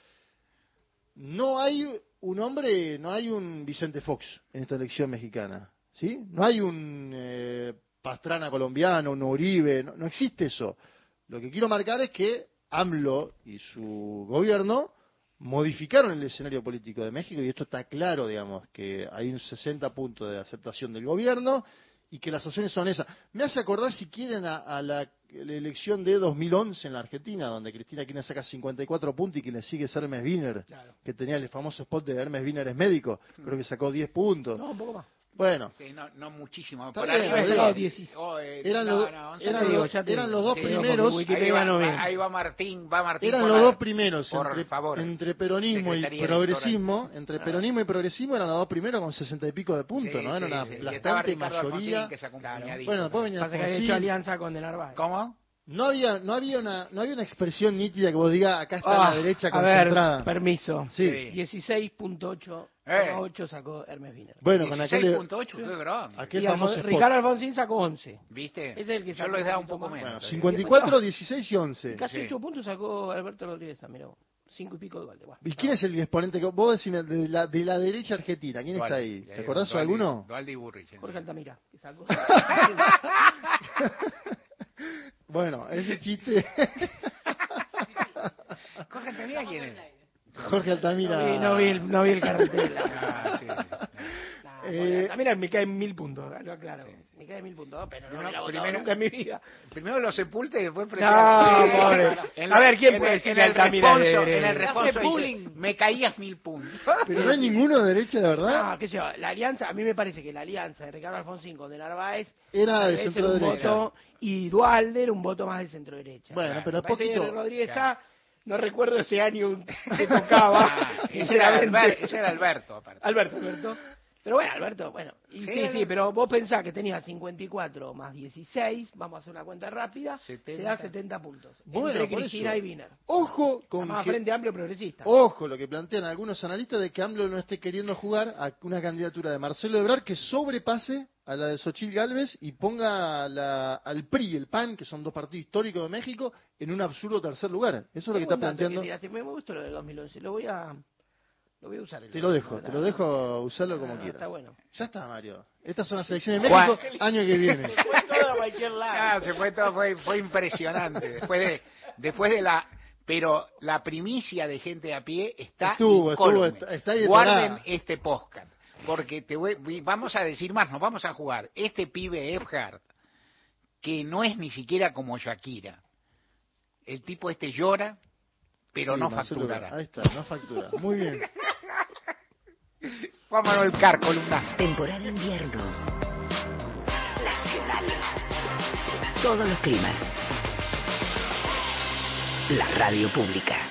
No hay un hombre, no hay un Vicente Fox en esta elección mexicana, ¿sí? No hay un eh, Pastrana colombiano, un Uribe, no, no existe eso. Lo que quiero marcar es que AMLO y su gobierno modificaron el escenario político de México y esto está claro, digamos, que hay un 60 puntos de aceptación del gobierno y que las opciones son esas. Me hace acordar, si quieren, a, a la, la elección de 2011 en la Argentina, donde Cristina Kirchner saca 54 puntos y quien le sigue es Hermes Wiener, que tenía el famoso spot de Hermes Wiener es médico, creo que sacó 10 puntos. No, un poco más. Bueno, Sí, no, no muchísimo. Por. Oh, eh, Eran los- no, once eran no. los- eran los dos Sí, primeros. ahí va, no viene. va- ahí va Martín, va Martín. eran los la- dos primeros, por entre, favor. entre peronismo y progresismo, entre Ah. peronismo y progresismo eran los dos primeros con 60 y pico de puntos, Sí, ¿no? Era una aplastante mayoría. Alfonsín, que sacó un puñadito. Bueno, después venía Pasa que había Alfonsín. hecho alianza con De Narváez. ¿Cómo? No había, no había una, no había una expresión nítida que vos digas acá está Ah, la derecha a ver, concentrada. permiso. Sí. 16.8 Eh. 8 sacó Hermes Wiener. Bueno, con aquel, 16.8, qué grande. aquel Y famoso Alfon-. Ricardo Alfonsín sacó 11. ¿Viste? Ese es el que Yo lo he dado un poco menos. Bueno, todavía. 54, 16 y 11. Casi Sí. 8 puntos sacó Alberto Rodríguez, mira. 5 y pico de Valde. ¿Y quién es el exponente que vos decime de la, de la derecha argentina? ¿Quién está ahí? ya ¿Te acordás de alguno? Dualde y Burrich. Jorge Altamira, que sacó. Bueno, ese chiste. Jorge Altamira, ¿quién es? Jorge Altamira. No vi, no vi el, no vi el cartel. Ah, sí. Eh, Altamira me cae mil puntos, lo aclaro. Me cae mil puntos, pero no, No, me la primero- nunca en mi vida. Primero lo sepulte y después No, prefiero- pobre. A ver, ¿quién en puede decir en que el Altamira de- En el de- responso dice, me caías mil puntos. Pero no hay ninguno de derecha de verdad. No, qué sé yo, la alianza, a mí me parece que la alianza de Ricardo Alfonsín con De Narváez Era de vez centro era un derecha. voto, y Dualde era un voto más de centro derecha. Bueno, pero es parece que poquito. Rodríguez Claro. A, no recuerdo ese año que tocaba. Ah, sinceramente. Ese era Alberto, aparte. Alberto, Alberto. Pero bueno, Alberto, bueno. Y Sí, sí, pero vos pensás que tenía 54 más 16, vamos a hacer una cuenta rápida, 70. se da 70 puntos. Bueno, entre Cristina y Wiener. Ojo con Más que- Frente Amplio Progresista. Ojo lo que plantean algunos analistas de que AMLO no esté queriendo jugar a una candidatura de Marcelo Ebrard que sobrepase a la de Xochitl Galvez y ponga la- al PRI y el PAN, que son dos partidos históricos de México, en un absurdo tercer lugar. Eso es lo que está planteando. que Me gusta lo del 2011, lo voy a, lo voy a usar. el Te lo dejo, te lo dejo usarlo como Ah, quieras. Está bueno. Ya está, Mario. Estas son las elecciones de México, año que viene. Se fue todo a cualquier lado. Ah, se fue todo, fue, fue impresionante. Después de, después de la, pero la primicia de gente a pie está Estuvo, estuvo, está- está ahí Guarden este podcast, porque te voy- vamos a decir más, nos vamos a jugar. Este pibe Ebhard, que no es ni siquiera como Shakira. El tipo este llora, pero Sí, no facturará. Ahí está, no factura. Muy bien. Juan Manuel Car, columnazo. Temporada invierno. Nacional. Todos los climas. La radio pública.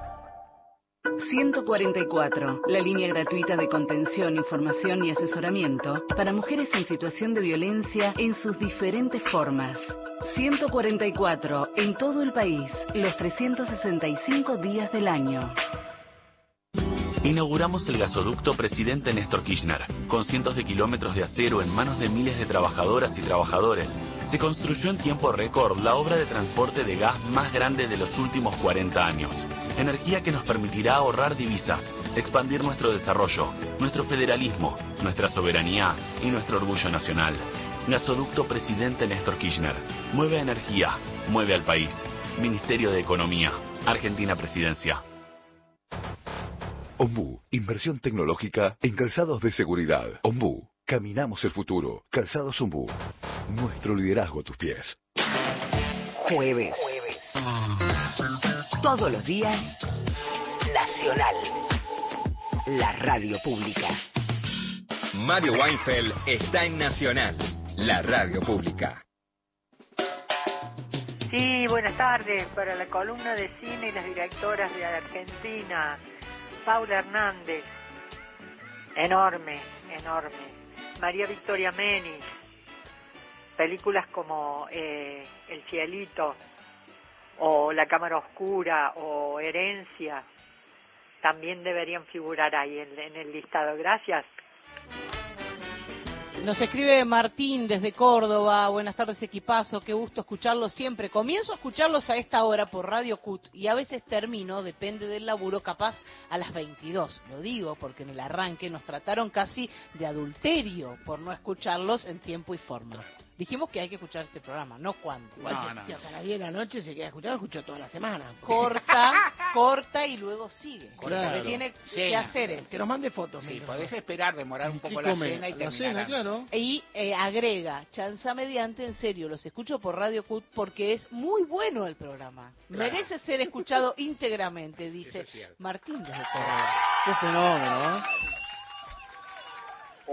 144, la línea gratuita de contención, información y asesoramiento para mujeres en situación de violencia en sus diferentes formas. 144, en todo el país, los 365 días del año. Inauguramos el gasoducto Presidente Néstor Kirchner, con cientos de kilómetros de acero en manos de miles de trabajadoras y trabajadores. Se construyó en tiempo récord la obra de transporte de gas más grande de los últimos 40 años. Energía que nos permitirá ahorrar divisas, expandir nuestro desarrollo, nuestro federalismo, nuestra soberanía y nuestro orgullo nacional. Gasoducto Presidente Néstor Kirchner. Mueve energía, mueve al país. Ministerio de Economía. Argentina Presidencia. Ombú, inversión tecnológica en calzados de seguridad. Ombú, caminamos el futuro. Calzados Ombú, nuestro liderazgo a tus pies. Jueves. Todos los días, Nacional. La radio pública. Mario Weinfeld está en Nacional, la radio pública. Sí, buenas tardes. Para la columna de cine y las directoras de Argentina, Paula Hernández, enorme, enorme. María Victoria Menis, películas como eh, El Cielito, o La Cámara Oscura, o Herencia, también deberían figurar ahí en, el listado. Gracias. Nos escribe Martín desde Córdoba. Buenas tardes, equipazo. Qué gusto escucharlos siempre. Comienzo a escucharlos a esta hora por Radio CUT y a veces termino, depende del laburo, capaz a las 22. Lo digo porque en el arranque nos trataron casi de adulterio por no escucharlos en tiempo y forma. Dijimos que hay que escuchar este programa, no cuándo. Si- si hasta las 10 de la noche se queda escuchando, escuchó toda la semana. Corta, corta y luego sigue. Claro. Porque tiene que hacer es Que nos mande fotos. Sí, podés esperar, demorar un poco la cena y La terminar. cena, claro. Y eh, agrega, chanza mediante, en serio, los escucho por Radio CUT porque es muy bueno el programa. Claro. Merece ser escuchado íntegramente, dice es. Martín desde Córdoba. Qué fenómeno, ¿eh?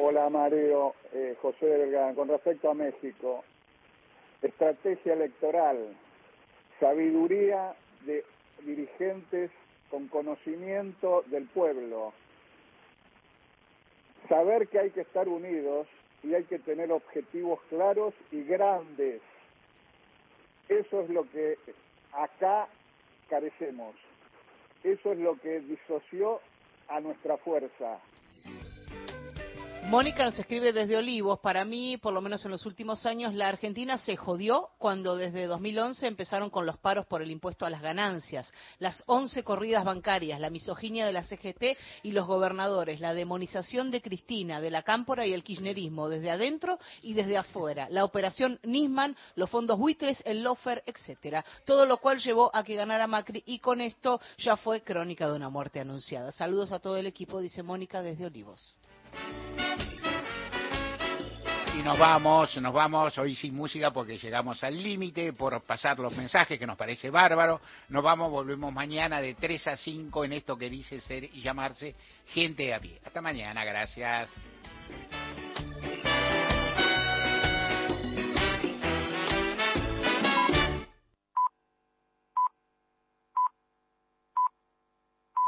Hola Mario, eh, José Delgado. Con respecto a México, estrategia electoral, sabiduría de dirigentes con conocimiento del pueblo, saber que hay que estar unidos y hay que tener objetivos claros y grandes. Eso es lo que acá carecemos. Eso es lo que disoció a nuestra fuerza. Mónica nos escribe desde Olivos. Para mí, por lo menos en los últimos años, la Argentina se jodió cuando desde 2011 empezaron con los paros por el impuesto a las ganancias, las 11 corridas bancarias, la misoginia de la CGT y los gobernadores, la demonización de Cristina, de la Cámpora y el kirchnerismo, desde adentro y desde afuera, la operación Nisman, los fondos buitres, el lofer, etcétera. Todo lo cual llevó a que ganara Macri y con esto ya fue crónica de una muerte anunciada. Saludos a todo el equipo, dice Mónica desde Olivos. Y nos vamos, nos vamos hoy sin música porque llegamos al límite por pasar los mensajes que nos parece bárbaro. Nos vamos, volvemos mañana de 3 a 5 en esto que dice ser y llamarse gente a pie. Hasta mañana, gracias.